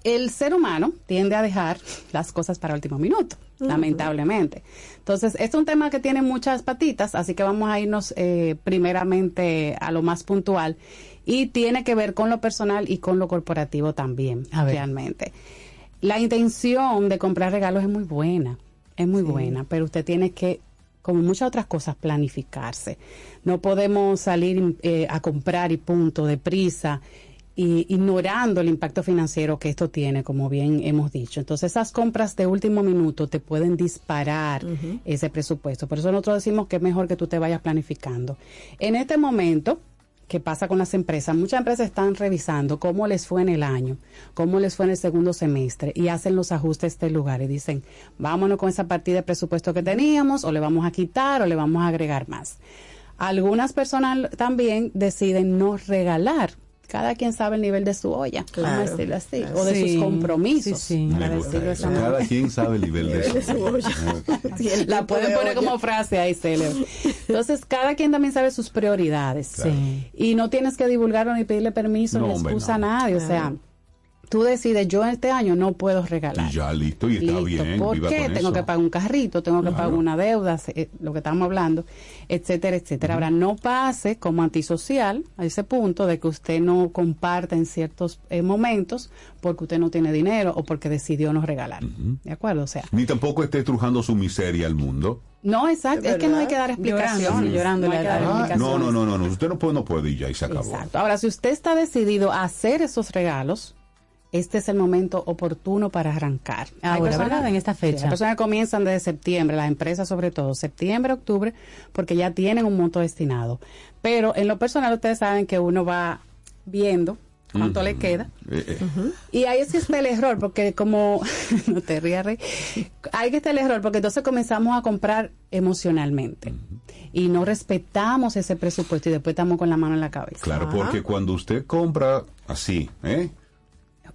[SPEAKER 16] el ser humano tiende a dejar las cosas para último minuto, lamentablemente. Entonces, este es un tema que tiene muchas patitas, así que vamos a irnos eh, primeramente a lo más puntual y tiene que ver con lo personal y con lo corporativo también,
[SPEAKER 3] A ver.
[SPEAKER 16] realmente. La intención de comprar regalos es muy buena, es muy buena, pero usted tiene que como muchas otras cosas, planificarse. No podemos salir eh, a comprar y punto, deprisa, y ignorando el impacto financiero que esto tiene, como bien hemos dicho. Entonces, esas compras de último minuto te pueden disparar ese presupuesto. Por eso nosotros decimos que es mejor que tú te vayas planificando. En este momento, ¿qué pasa con las empresas? Muchas empresas están revisando cómo les fue en el año, cómo les fue en el segundo semestre y hacen los ajustes del lugar y dicen, vámonos con esa partida de presupuesto que teníamos o le vamos a quitar o le vamos a agregar más. Algunas personas también deciden no regalar. Cada quien sabe el nivel de su olla, vamos a
[SPEAKER 2] Claro.
[SPEAKER 16] decirlo así, o de
[SPEAKER 3] Sí,
[SPEAKER 16] sus compromisos.
[SPEAKER 3] sí, sí.
[SPEAKER 16] para decirlo esa manera.
[SPEAKER 1] Cada quien sabe el nivel de su
[SPEAKER 16] La pueden poner como frase ahí, célebre. Entonces, cada quien también sabe sus prioridades.
[SPEAKER 3] Sí.
[SPEAKER 16] Y no tienes que divulgarlo ni pedirle permiso
[SPEAKER 1] No,
[SPEAKER 16] ni
[SPEAKER 1] hombre,
[SPEAKER 16] excusa
[SPEAKER 1] no.
[SPEAKER 16] a nadie. O sea, tú decides, yo este año no puedo regalar.
[SPEAKER 1] Y ya listo, y está
[SPEAKER 16] Listo.
[SPEAKER 1] bien.
[SPEAKER 16] ¿Por
[SPEAKER 1] viva
[SPEAKER 16] qué?
[SPEAKER 1] con
[SPEAKER 16] Tengo
[SPEAKER 1] eso.
[SPEAKER 16] que pagar un carrito, tengo que
[SPEAKER 1] Claro.
[SPEAKER 16] pagar una deuda, se- lo que estamos hablando, etcétera, etcétera. Ahora, no pase como antisocial a ese punto de que usted no comparta en ciertos eh, momentos porque usted no tiene dinero o porque decidió no regalar. ¿De acuerdo? O sea,
[SPEAKER 1] Ni tampoco esté trujando su miseria al mundo.
[SPEAKER 16] no, exacto, es, que no hay que dar
[SPEAKER 3] Llorando,
[SPEAKER 16] explicaciones.
[SPEAKER 3] sí, llorando,
[SPEAKER 16] no hay que dar explicaciones.
[SPEAKER 1] no, no, no, no, no, usted no puede, no puede y ya y se acabó.
[SPEAKER 16] Exacto. Ahora, si usted está decidido a hacer esos regalos, este es el momento oportuno para arrancar. Hay
[SPEAKER 3] Ahora,
[SPEAKER 16] personas-
[SPEAKER 3] ¿verdad? En esta
[SPEAKER 16] Sí,
[SPEAKER 3] fecha.
[SPEAKER 16] Las personas que comienzan desde septiembre, las empresas sobre todo, septiembre, octubre, porque ya tienen un monto destinado. Pero en lo personal, ustedes saben que uno va viendo cuánto le queda.
[SPEAKER 1] Eh, eh,
[SPEAKER 16] Y ahí sí está el error, porque como, no te rías, Rey, ahí que está el error, porque entonces comenzamos a comprar emocionalmente y no respetamos ese presupuesto y después estamos con la mano en la cabeza.
[SPEAKER 1] Claro, porque cuando usted compra así, ¿eh?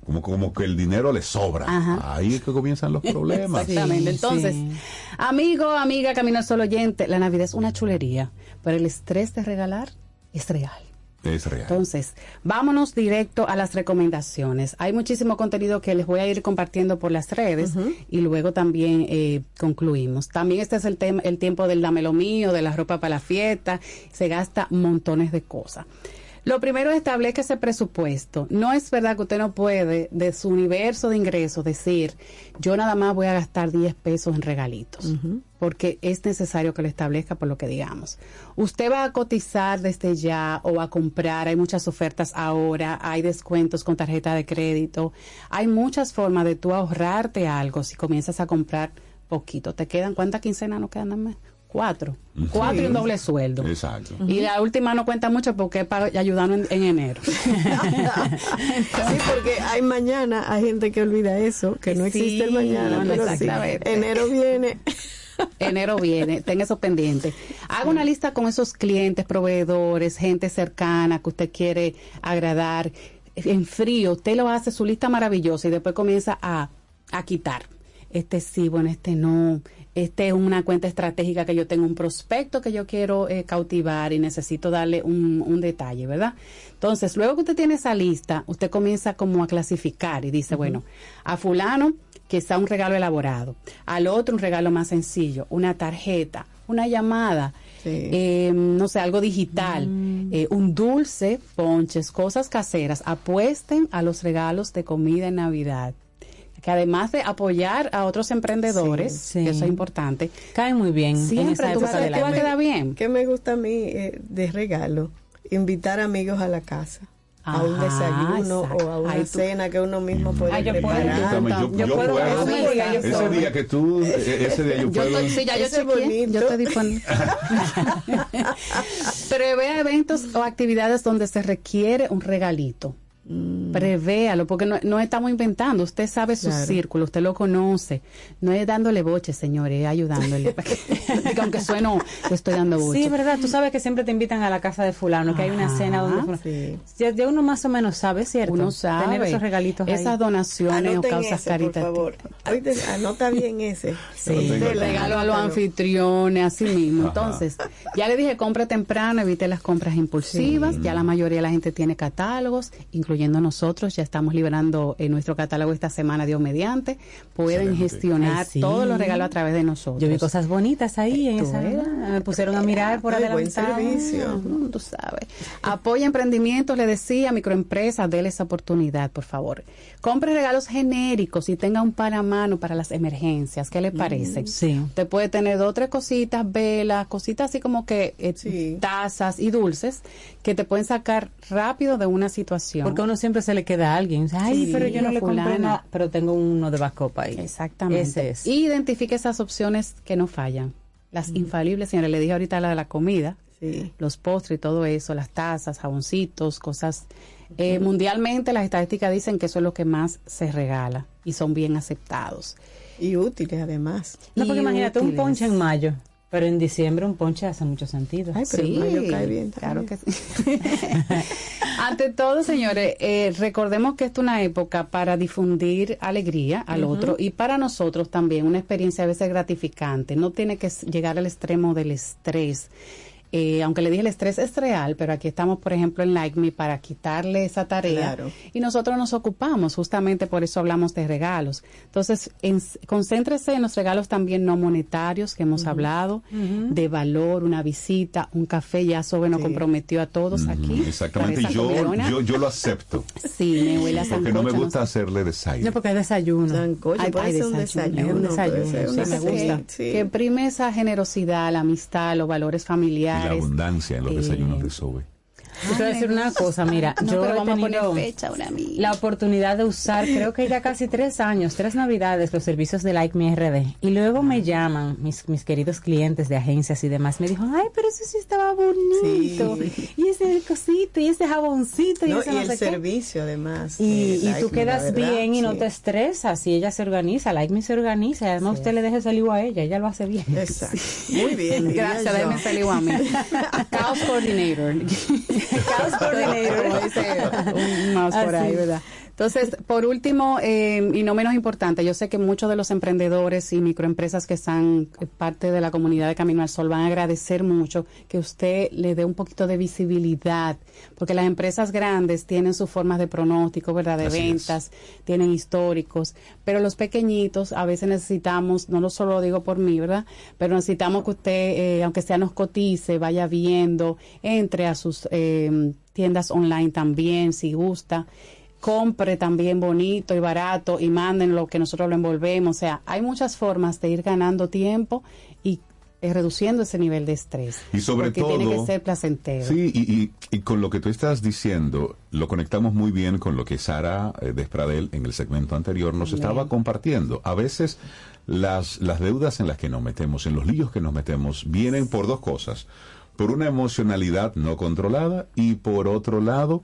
[SPEAKER 1] Como, como que el dinero le sobra.
[SPEAKER 16] Ajá.
[SPEAKER 1] Ahí es que comienzan los problemas.
[SPEAKER 16] Exactamente.
[SPEAKER 3] Sí,
[SPEAKER 16] Entonces,
[SPEAKER 3] sí.
[SPEAKER 16] amigo, amiga, Camino al Sol oyente, la Navidad es una chulería, pero el estrés de regalar es real.
[SPEAKER 1] Es real.
[SPEAKER 16] Entonces, vámonos directo a las recomendaciones. Hay muchísimo contenido que les voy a ir compartiendo por las redes y luego también eh, concluimos. También este es el, tema, el tiempo del dame lo mío, de la ropa para la fiesta. Se gasta montones de cosas. Lo primero es establezca ese presupuesto. No es verdad que usted no puede, de su universo de ingresos, decir, yo nada más voy a gastar 10 pesos en regalitos, porque es necesario que lo establezca por lo que digamos. Usted va a cotizar desde ya o a comprar, hay muchas ofertas ahora, hay descuentos con tarjeta de crédito, hay muchas formas de tú ahorrarte algo si comienzas a comprar poquito. ¿Te quedan cuántas quincenas nos quedan? Más? Cuatro. Cuatro y un doble sueldo.
[SPEAKER 1] Exacto.
[SPEAKER 16] Y la última no cuenta mucho porque es para ayudarnos en, en enero.
[SPEAKER 2] Sí, porque hay mañana, hay gente que olvida eso, que no existe el mañana,
[SPEAKER 16] no,
[SPEAKER 2] pero sí,
[SPEAKER 16] exactamente.
[SPEAKER 2] enero viene.
[SPEAKER 16] enero viene, ten eso pendiente. Haga una lista con esos clientes, proveedores, gente cercana que usted quiere agradar. En frío, usted lo hace su lista maravillosa y después comienza a, a quitar. Este sí, bueno, este no. Este es una cuenta estratégica que yo tengo un prospecto que yo quiero eh, cautivar y necesito darle un, un detalle, ¿verdad? Entonces, luego que usted tiene esa lista, usted comienza como a clasificar y dice, bueno, a fulano quizá un regalo elaborado, al otro un regalo más sencillo, una tarjeta, una llamada, eh, no sé, algo digital, eh, un dulce, ponches, cosas caseras. Apuesten a los regalos de comida en Navidad. Que además de apoyar a otros emprendedores,
[SPEAKER 3] Sí, sí.
[SPEAKER 16] que eso es importante,
[SPEAKER 3] Cae muy bien en
[SPEAKER 16] siempre
[SPEAKER 3] esa época del
[SPEAKER 16] tú vas a quedar bien.
[SPEAKER 2] ¿Qué me gusta a mí eh, de regalo? Invitar amigos a la casa. a un
[SPEAKER 16] Ajá,
[SPEAKER 2] desayuno o a una
[SPEAKER 16] tú-
[SPEAKER 2] cena que uno mismo puede
[SPEAKER 16] Ah, yo puedo.
[SPEAKER 2] preparar.
[SPEAKER 1] Exactamente, yo, yo puedo,
[SPEAKER 16] eso me diga, yo
[SPEAKER 1] ese
[SPEAKER 16] puedo.
[SPEAKER 1] día que tú, eh, ese día yo
[SPEAKER 16] Yo
[SPEAKER 1] puedo.
[SPEAKER 16] estoy, sí, ya yo
[SPEAKER 2] Ese es
[SPEAKER 16] chequeé,
[SPEAKER 2] bonito.
[SPEAKER 16] yo estoy disponible. Prevé eventos o actividades donde se requiere un regalito. Prevéalo, porque no, no estamos inventando. Usted sabe su
[SPEAKER 2] Claro.
[SPEAKER 16] círculo, usted lo conoce. No es dándole boche, señores, es ayudándole. Que- aunque sueno, que estoy dando boche.
[SPEAKER 3] Sí, verdad, tú sabes que siempre te invitan a la casa de fulano, que hay una cena donde
[SPEAKER 2] sí.
[SPEAKER 3] Ya, ya uno más o menos sabe, ¿cierto?
[SPEAKER 16] Uno sabe.
[SPEAKER 3] Tener esos regalitos ahí.
[SPEAKER 16] Esas donaciones
[SPEAKER 2] Anoten
[SPEAKER 16] o causas
[SPEAKER 2] ese, por favor. Anota bien ese.
[SPEAKER 16] Sí, regalo a los anfitriones, así mismo.
[SPEAKER 1] Ajá.
[SPEAKER 16] Entonces, ya le dije, compre temprano, evite las compras impulsivas. Ya la mayoría de la gente tiene catálogos, incluyendo nosotros. Ya estamos liberando en nuestro catálogo esta semana, Dios mediante. Pueden
[SPEAKER 1] Excelente.
[SPEAKER 16] gestionar
[SPEAKER 3] Ay, sí.
[SPEAKER 16] todos los regalos a través de nosotros.
[SPEAKER 3] Yo vi cosas bonitas ahí en esa.
[SPEAKER 16] ves.
[SPEAKER 3] Me pusieron a mirar por
[SPEAKER 2] Ay, buen
[SPEAKER 3] adelantado.
[SPEAKER 2] servicio.
[SPEAKER 16] Tú sabes. Apoya emprendimientos, le decía, microempresas, déle esa oportunidad, por favor. Compre regalos genéricos y tenga un par a mano para las emergencias. ¿Qué le parece?
[SPEAKER 3] Sí.
[SPEAKER 16] Usted puede tener dos o tres cositas, velas, cositas así como que eh,
[SPEAKER 2] Sí.
[SPEAKER 16] tazas y dulces que te pueden sacar rápido de una situación.
[SPEAKER 3] Porque uno siempre se le queda a alguien. Ay,
[SPEAKER 16] Sí,
[SPEAKER 3] pero yo no le compré nada. Pero tengo uno de backup ahí.
[SPEAKER 16] Exactamente.
[SPEAKER 3] Ese es.
[SPEAKER 16] Identifique esas opciones que no fallan. Las infalibles, señores. Le dije ahorita la de la comida.
[SPEAKER 2] Sí.
[SPEAKER 16] los postres y todo eso, las tazas, jaboncitos, cosas. Eh, mundialmente las estadísticas dicen que eso es lo que más se regala y son bien aceptados.
[SPEAKER 2] Y útiles además.
[SPEAKER 3] No, porque
[SPEAKER 16] Y
[SPEAKER 3] imagínate un ponche en mayo, pero en diciembre un ponche hace mucho sentido.
[SPEAKER 2] Ay, pero en mayo cae bien
[SPEAKER 16] claro que sí. Ante todo, señores, eh, recordemos que es una época para difundir alegría al otro y para nosotros también una experiencia a veces gratificante. No tiene que llegar al extremo del estrés. Eh, aunque le dije el estrés es real, pero aquí estamos, por ejemplo, en Like Me para quitarle esa tarea
[SPEAKER 2] Claro.
[SPEAKER 16] y nosotros nos ocupamos, justamente por eso hablamos de regalos. Entonces, en- concéntrese en los regalos también no monetarios que hemos hablado, de valor, una visita, un café, ya Sobe nos comprometió a todos aquí.
[SPEAKER 1] Exactamente, yo, yo, yo lo acepto.
[SPEAKER 16] Sí, me huele a
[SPEAKER 1] Porque no me
[SPEAKER 16] sancocho,
[SPEAKER 1] gusta hacerle desayuno.
[SPEAKER 3] No, porque hay desayuno.
[SPEAKER 2] Sancocho,
[SPEAKER 16] Ay,
[SPEAKER 2] puede ser un
[SPEAKER 16] desayuno, un sí, me gusta.
[SPEAKER 2] sí.
[SPEAKER 16] Que prime esa generosidad, la amistad, los valores
[SPEAKER 1] Y la abundancia en los desayunos de Sobe.
[SPEAKER 3] Yo te voy a decir una cosa, mira,
[SPEAKER 16] No,
[SPEAKER 3] yo
[SPEAKER 16] pero
[SPEAKER 3] he
[SPEAKER 16] vamos a poner
[SPEAKER 3] tenido
[SPEAKER 16] fecha ahora mismo.
[SPEAKER 3] la oportunidad de usar, creo que ya casi tres años, tres navidades, los servicios de Like Me RD. Y luego me llaman mis, mis queridos clientes de agencias y demás. Me dijo, ay, pero eso sí estaba bonito. Y ese cosito, y ese jaboncito, y
[SPEAKER 2] No,
[SPEAKER 3] ese
[SPEAKER 2] y
[SPEAKER 3] no
[SPEAKER 2] el
[SPEAKER 3] sé qué.
[SPEAKER 2] servicio además.
[SPEAKER 3] Y, y
[SPEAKER 2] Like
[SPEAKER 3] tú
[SPEAKER 2] Me, la
[SPEAKER 3] quedas
[SPEAKER 2] verdad,
[SPEAKER 3] bien y no te estresas y ella se organiza, Like Me se organiza y además usted le deja lío a ella, ella lo hace bien.
[SPEAKER 2] Exacto. Muy bien.
[SPEAKER 16] Gracias, déjeme salir a mí. Chaos Coordinator.
[SPEAKER 3] Chaos Coordinator.
[SPEAKER 16] Como dice un mouse por ahí. ¿verdad? Entonces, por último, eh, y no menos importante, yo sé que muchos de los emprendedores y microempresas que están eh, parte de la comunidad de Camino al Sol van a agradecer mucho que usted le dé un poquito de visibilidad, porque las empresas grandes tienen sus formas de pronóstico, ¿verdad? De
[SPEAKER 1] Así es.
[SPEAKER 16] ventas, tienen históricos, pero los pequeñitos a veces necesitamos, no lo solo lo digo por mí, ¿verdad? Pero necesitamos que usted, eh, aunque sea nos cotice, vaya viendo, entre a sus eh, tiendas online también, si gusta, compre también bonito y barato y manden lo que nosotros lo envolvemos. O sea, hay muchas formas de ir ganando tiempo y eh, reduciendo ese nivel de estrés.
[SPEAKER 1] Y sobre
[SPEAKER 16] porque
[SPEAKER 1] todo...
[SPEAKER 16] tiene que ser placentero.
[SPEAKER 1] Sí, y, y- y con lo que tú estás diciendo, lo conectamos muy bien con lo que Sara eh, Despradel en el segmento anterior nos estaba compartiendo. A veces las, las deudas en las que nos metemos, en los líos que nos metemos, vienen por dos cosas. Por una emocionalidad no controlada y por otro lado,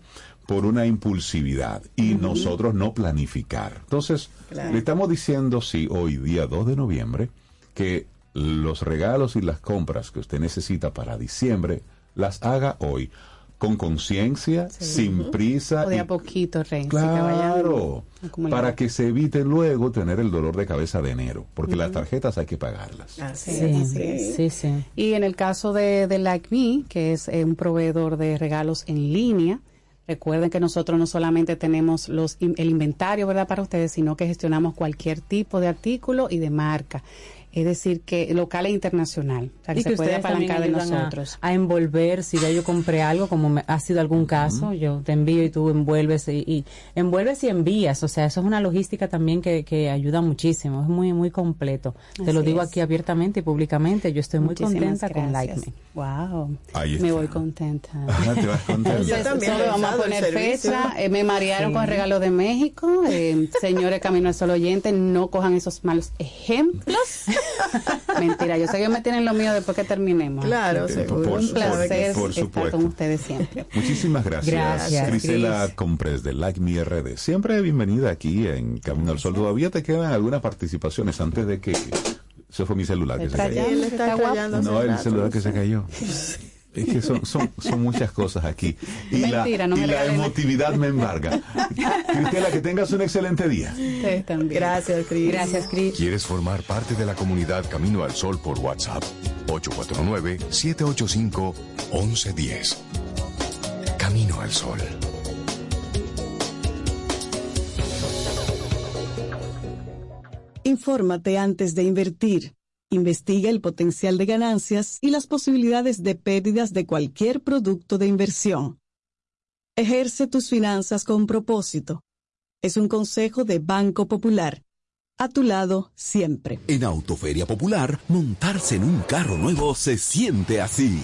[SPEAKER 1] por una impulsividad y nosotros no planificar. Entonces,
[SPEAKER 2] Claro.
[SPEAKER 1] le estamos diciendo, sí, hoy día 2 de noviembre, que los regalos y las compras que usted necesita para diciembre las haga hoy con conciencia, sin prisa
[SPEAKER 16] O de
[SPEAKER 1] y
[SPEAKER 16] a poquito, Rey. que
[SPEAKER 1] claro, para que se evite luego tener el dolor de cabeza de enero, porque las tarjetas hay que pagarlas.
[SPEAKER 2] Así
[SPEAKER 16] Sí,
[SPEAKER 2] es,
[SPEAKER 3] Sí, sí, sí.
[SPEAKER 16] Y en el caso de, de Like Me, que es eh, un proveedor de regalos en línea, recuerden que nosotros no solamente tenemos los, el inventario ¿verdad? para ustedes, sino que gestionamos cualquier tipo de artículo y de marca. Es decir, que local e internacional. O sea, que
[SPEAKER 3] y
[SPEAKER 16] se
[SPEAKER 3] que
[SPEAKER 16] puede
[SPEAKER 3] ustedes también
[SPEAKER 16] apalancar de
[SPEAKER 3] ayudan a-
[SPEAKER 16] nosotros.
[SPEAKER 3] A, envolver, si ya yo compré algo, como me- ha sido algún caso, yo te envío y tú envuelves y, y envuelves y envías. O sea, eso es una logística también que, que ayuda muchísimo. Es muy, muy completo. te lo digo
[SPEAKER 16] es.
[SPEAKER 3] aquí abiertamente y públicamente. Yo estoy muy contenta con Like. Me.
[SPEAKER 16] Wow.
[SPEAKER 1] Ahí
[SPEAKER 16] Me voy contenta.
[SPEAKER 1] Ajá, te vas contento.
[SPEAKER 2] Yo también
[SPEAKER 16] solo vamos a poner fecha. Eh, me marearon
[SPEAKER 3] Sí.
[SPEAKER 16] con el regalo de México. Eh, señores Camino al Sol oyentes, no cojan esos malos ejemplos. Mentira, yo sé que me tienen lo mío después que terminemos.
[SPEAKER 2] Claro,
[SPEAKER 1] Por-
[SPEAKER 2] seguro.
[SPEAKER 1] por
[SPEAKER 16] Un placer
[SPEAKER 1] por
[SPEAKER 16] estar
[SPEAKER 1] supuesto.
[SPEAKER 16] con ustedes siempre.
[SPEAKER 1] Muchísimas gracias,
[SPEAKER 3] Gracias,
[SPEAKER 1] Grisela
[SPEAKER 3] Cris.
[SPEAKER 1] Compres de Like Me RD. Siempre bienvenida aquí en Camino al Sol. Todavía te quedan algunas participaciones antes de que se fue mi celular que se cayó.
[SPEAKER 2] Sí, él está
[SPEAKER 1] No, el celular que se cayó. Es que son, son, son muchas cosas aquí. Y
[SPEAKER 16] Mentira,
[SPEAKER 1] la,
[SPEAKER 16] no me
[SPEAKER 1] y la emotividad me embarga. Cristela, que tengas un excelente día.
[SPEAKER 16] Ustedes también.
[SPEAKER 2] Gracias, Cris.
[SPEAKER 16] Gracias, Cris.
[SPEAKER 8] ¿Quieres formar parte de la comunidad Camino al Sol por WhatsApp? 849-785-1110. Camino al Sol.
[SPEAKER 11] Infórmate antes de invertir. Investiga el potencial de ganancias y las posibilidades de pérdidas de cualquier producto de inversión. Ejerce tus finanzas con propósito. Es un consejo de Banco Popular. A tu lado siempre.
[SPEAKER 12] En Autoferia Popular, montarse en un carro nuevo se siente así.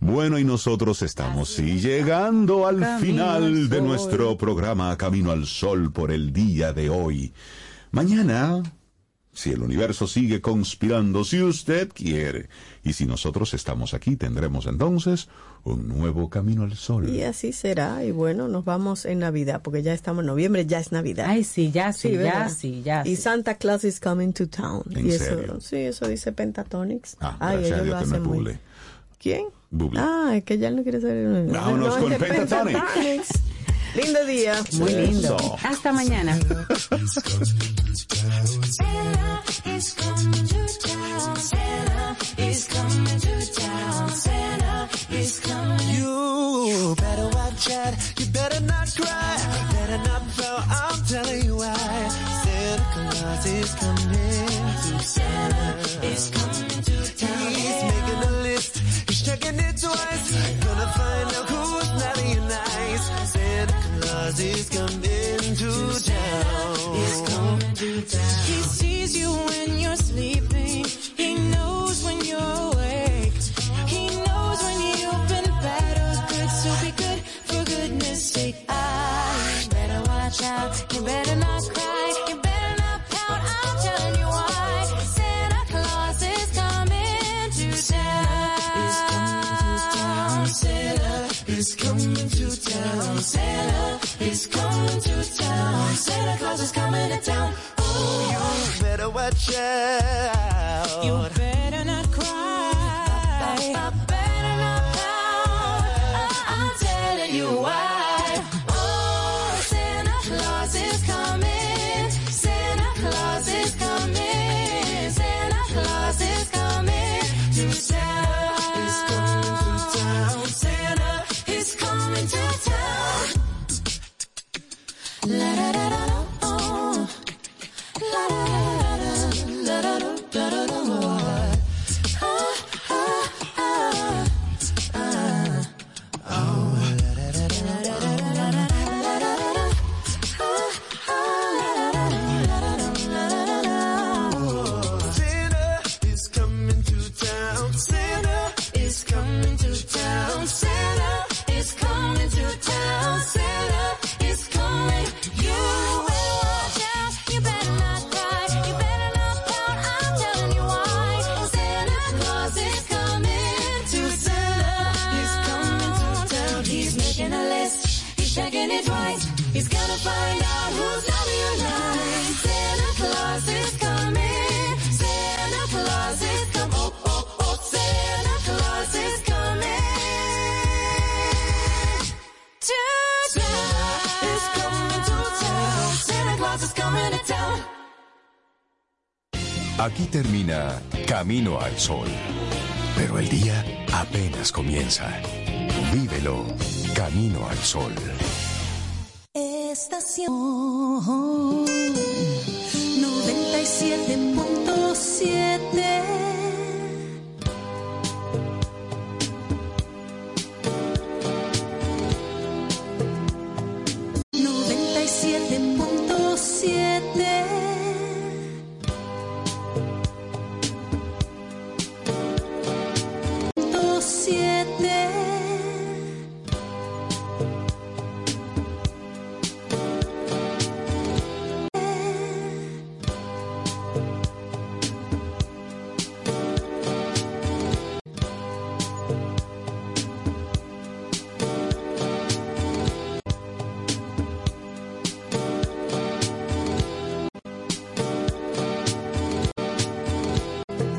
[SPEAKER 1] Bueno, y nosotros estamos sí, llegando al
[SPEAKER 3] Camino
[SPEAKER 1] final
[SPEAKER 3] al
[SPEAKER 1] de nuestro programa Camino al Sol por el día de hoy. Mañana, si el universo sigue conspirando, si usted quiere, y si nosotros estamos aquí, tendremos entonces un nuevo Camino al Sol.
[SPEAKER 2] Y así será. Y bueno, nos vamos en Navidad, porque ya estamos en noviembre, ya es Navidad.
[SPEAKER 3] Ay, sí, ya sí, ya
[SPEAKER 2] ¿verdad?
[SPEAKER 3] sí, ya
[SPEAKER 2] Y
[SPEAKER 3] sí.
[SPEAKER 2] Santa Claus is coming to town.
[SPEAKER 1] ¿En
[SPEAKER 2] y
[SPEAKER 1] serio?
[SPEAKER 2] eso, sí, eso dice Pentatonix.
[SPEAKER 1] Ah,
[SPEAKER 2] Ay,
[SPEAKER 1] gracias a
[SPEAKER 2] ellos lo
[SPEAKER 1] Dios que me
[SPEAKER 2] hacen muy.
[SPEAKER 1] buble.
[SPEAKER 2] ¿Quién? Ah, es que ya no quiere saber.
[SPEAKER 1] No, Vámonos
[SPEAKER 2] no,
[SPEAKER 1] con
[SPEAKER 2] Pentatonic. Lindo día.
[SPEAKER 3] Muy lindo. Hasta mañana.
[SPEAKER 5] Santa is coming.
[SPEAKER 14] Twice. Gonna find out who's naughty and nice. Santa Claus is coming to town.
[SPEAKER 5] Santa Claus is coming to town. Ooh,
[SPEAKER 14] You better watch out.
[SPEAKER 5] you
[SPEAKER 8] Aquí termina Camino al Sol. Pero el día apenas comienza. Vívelo Camino al Sol.
[SPEAKER 5] Estación 97.7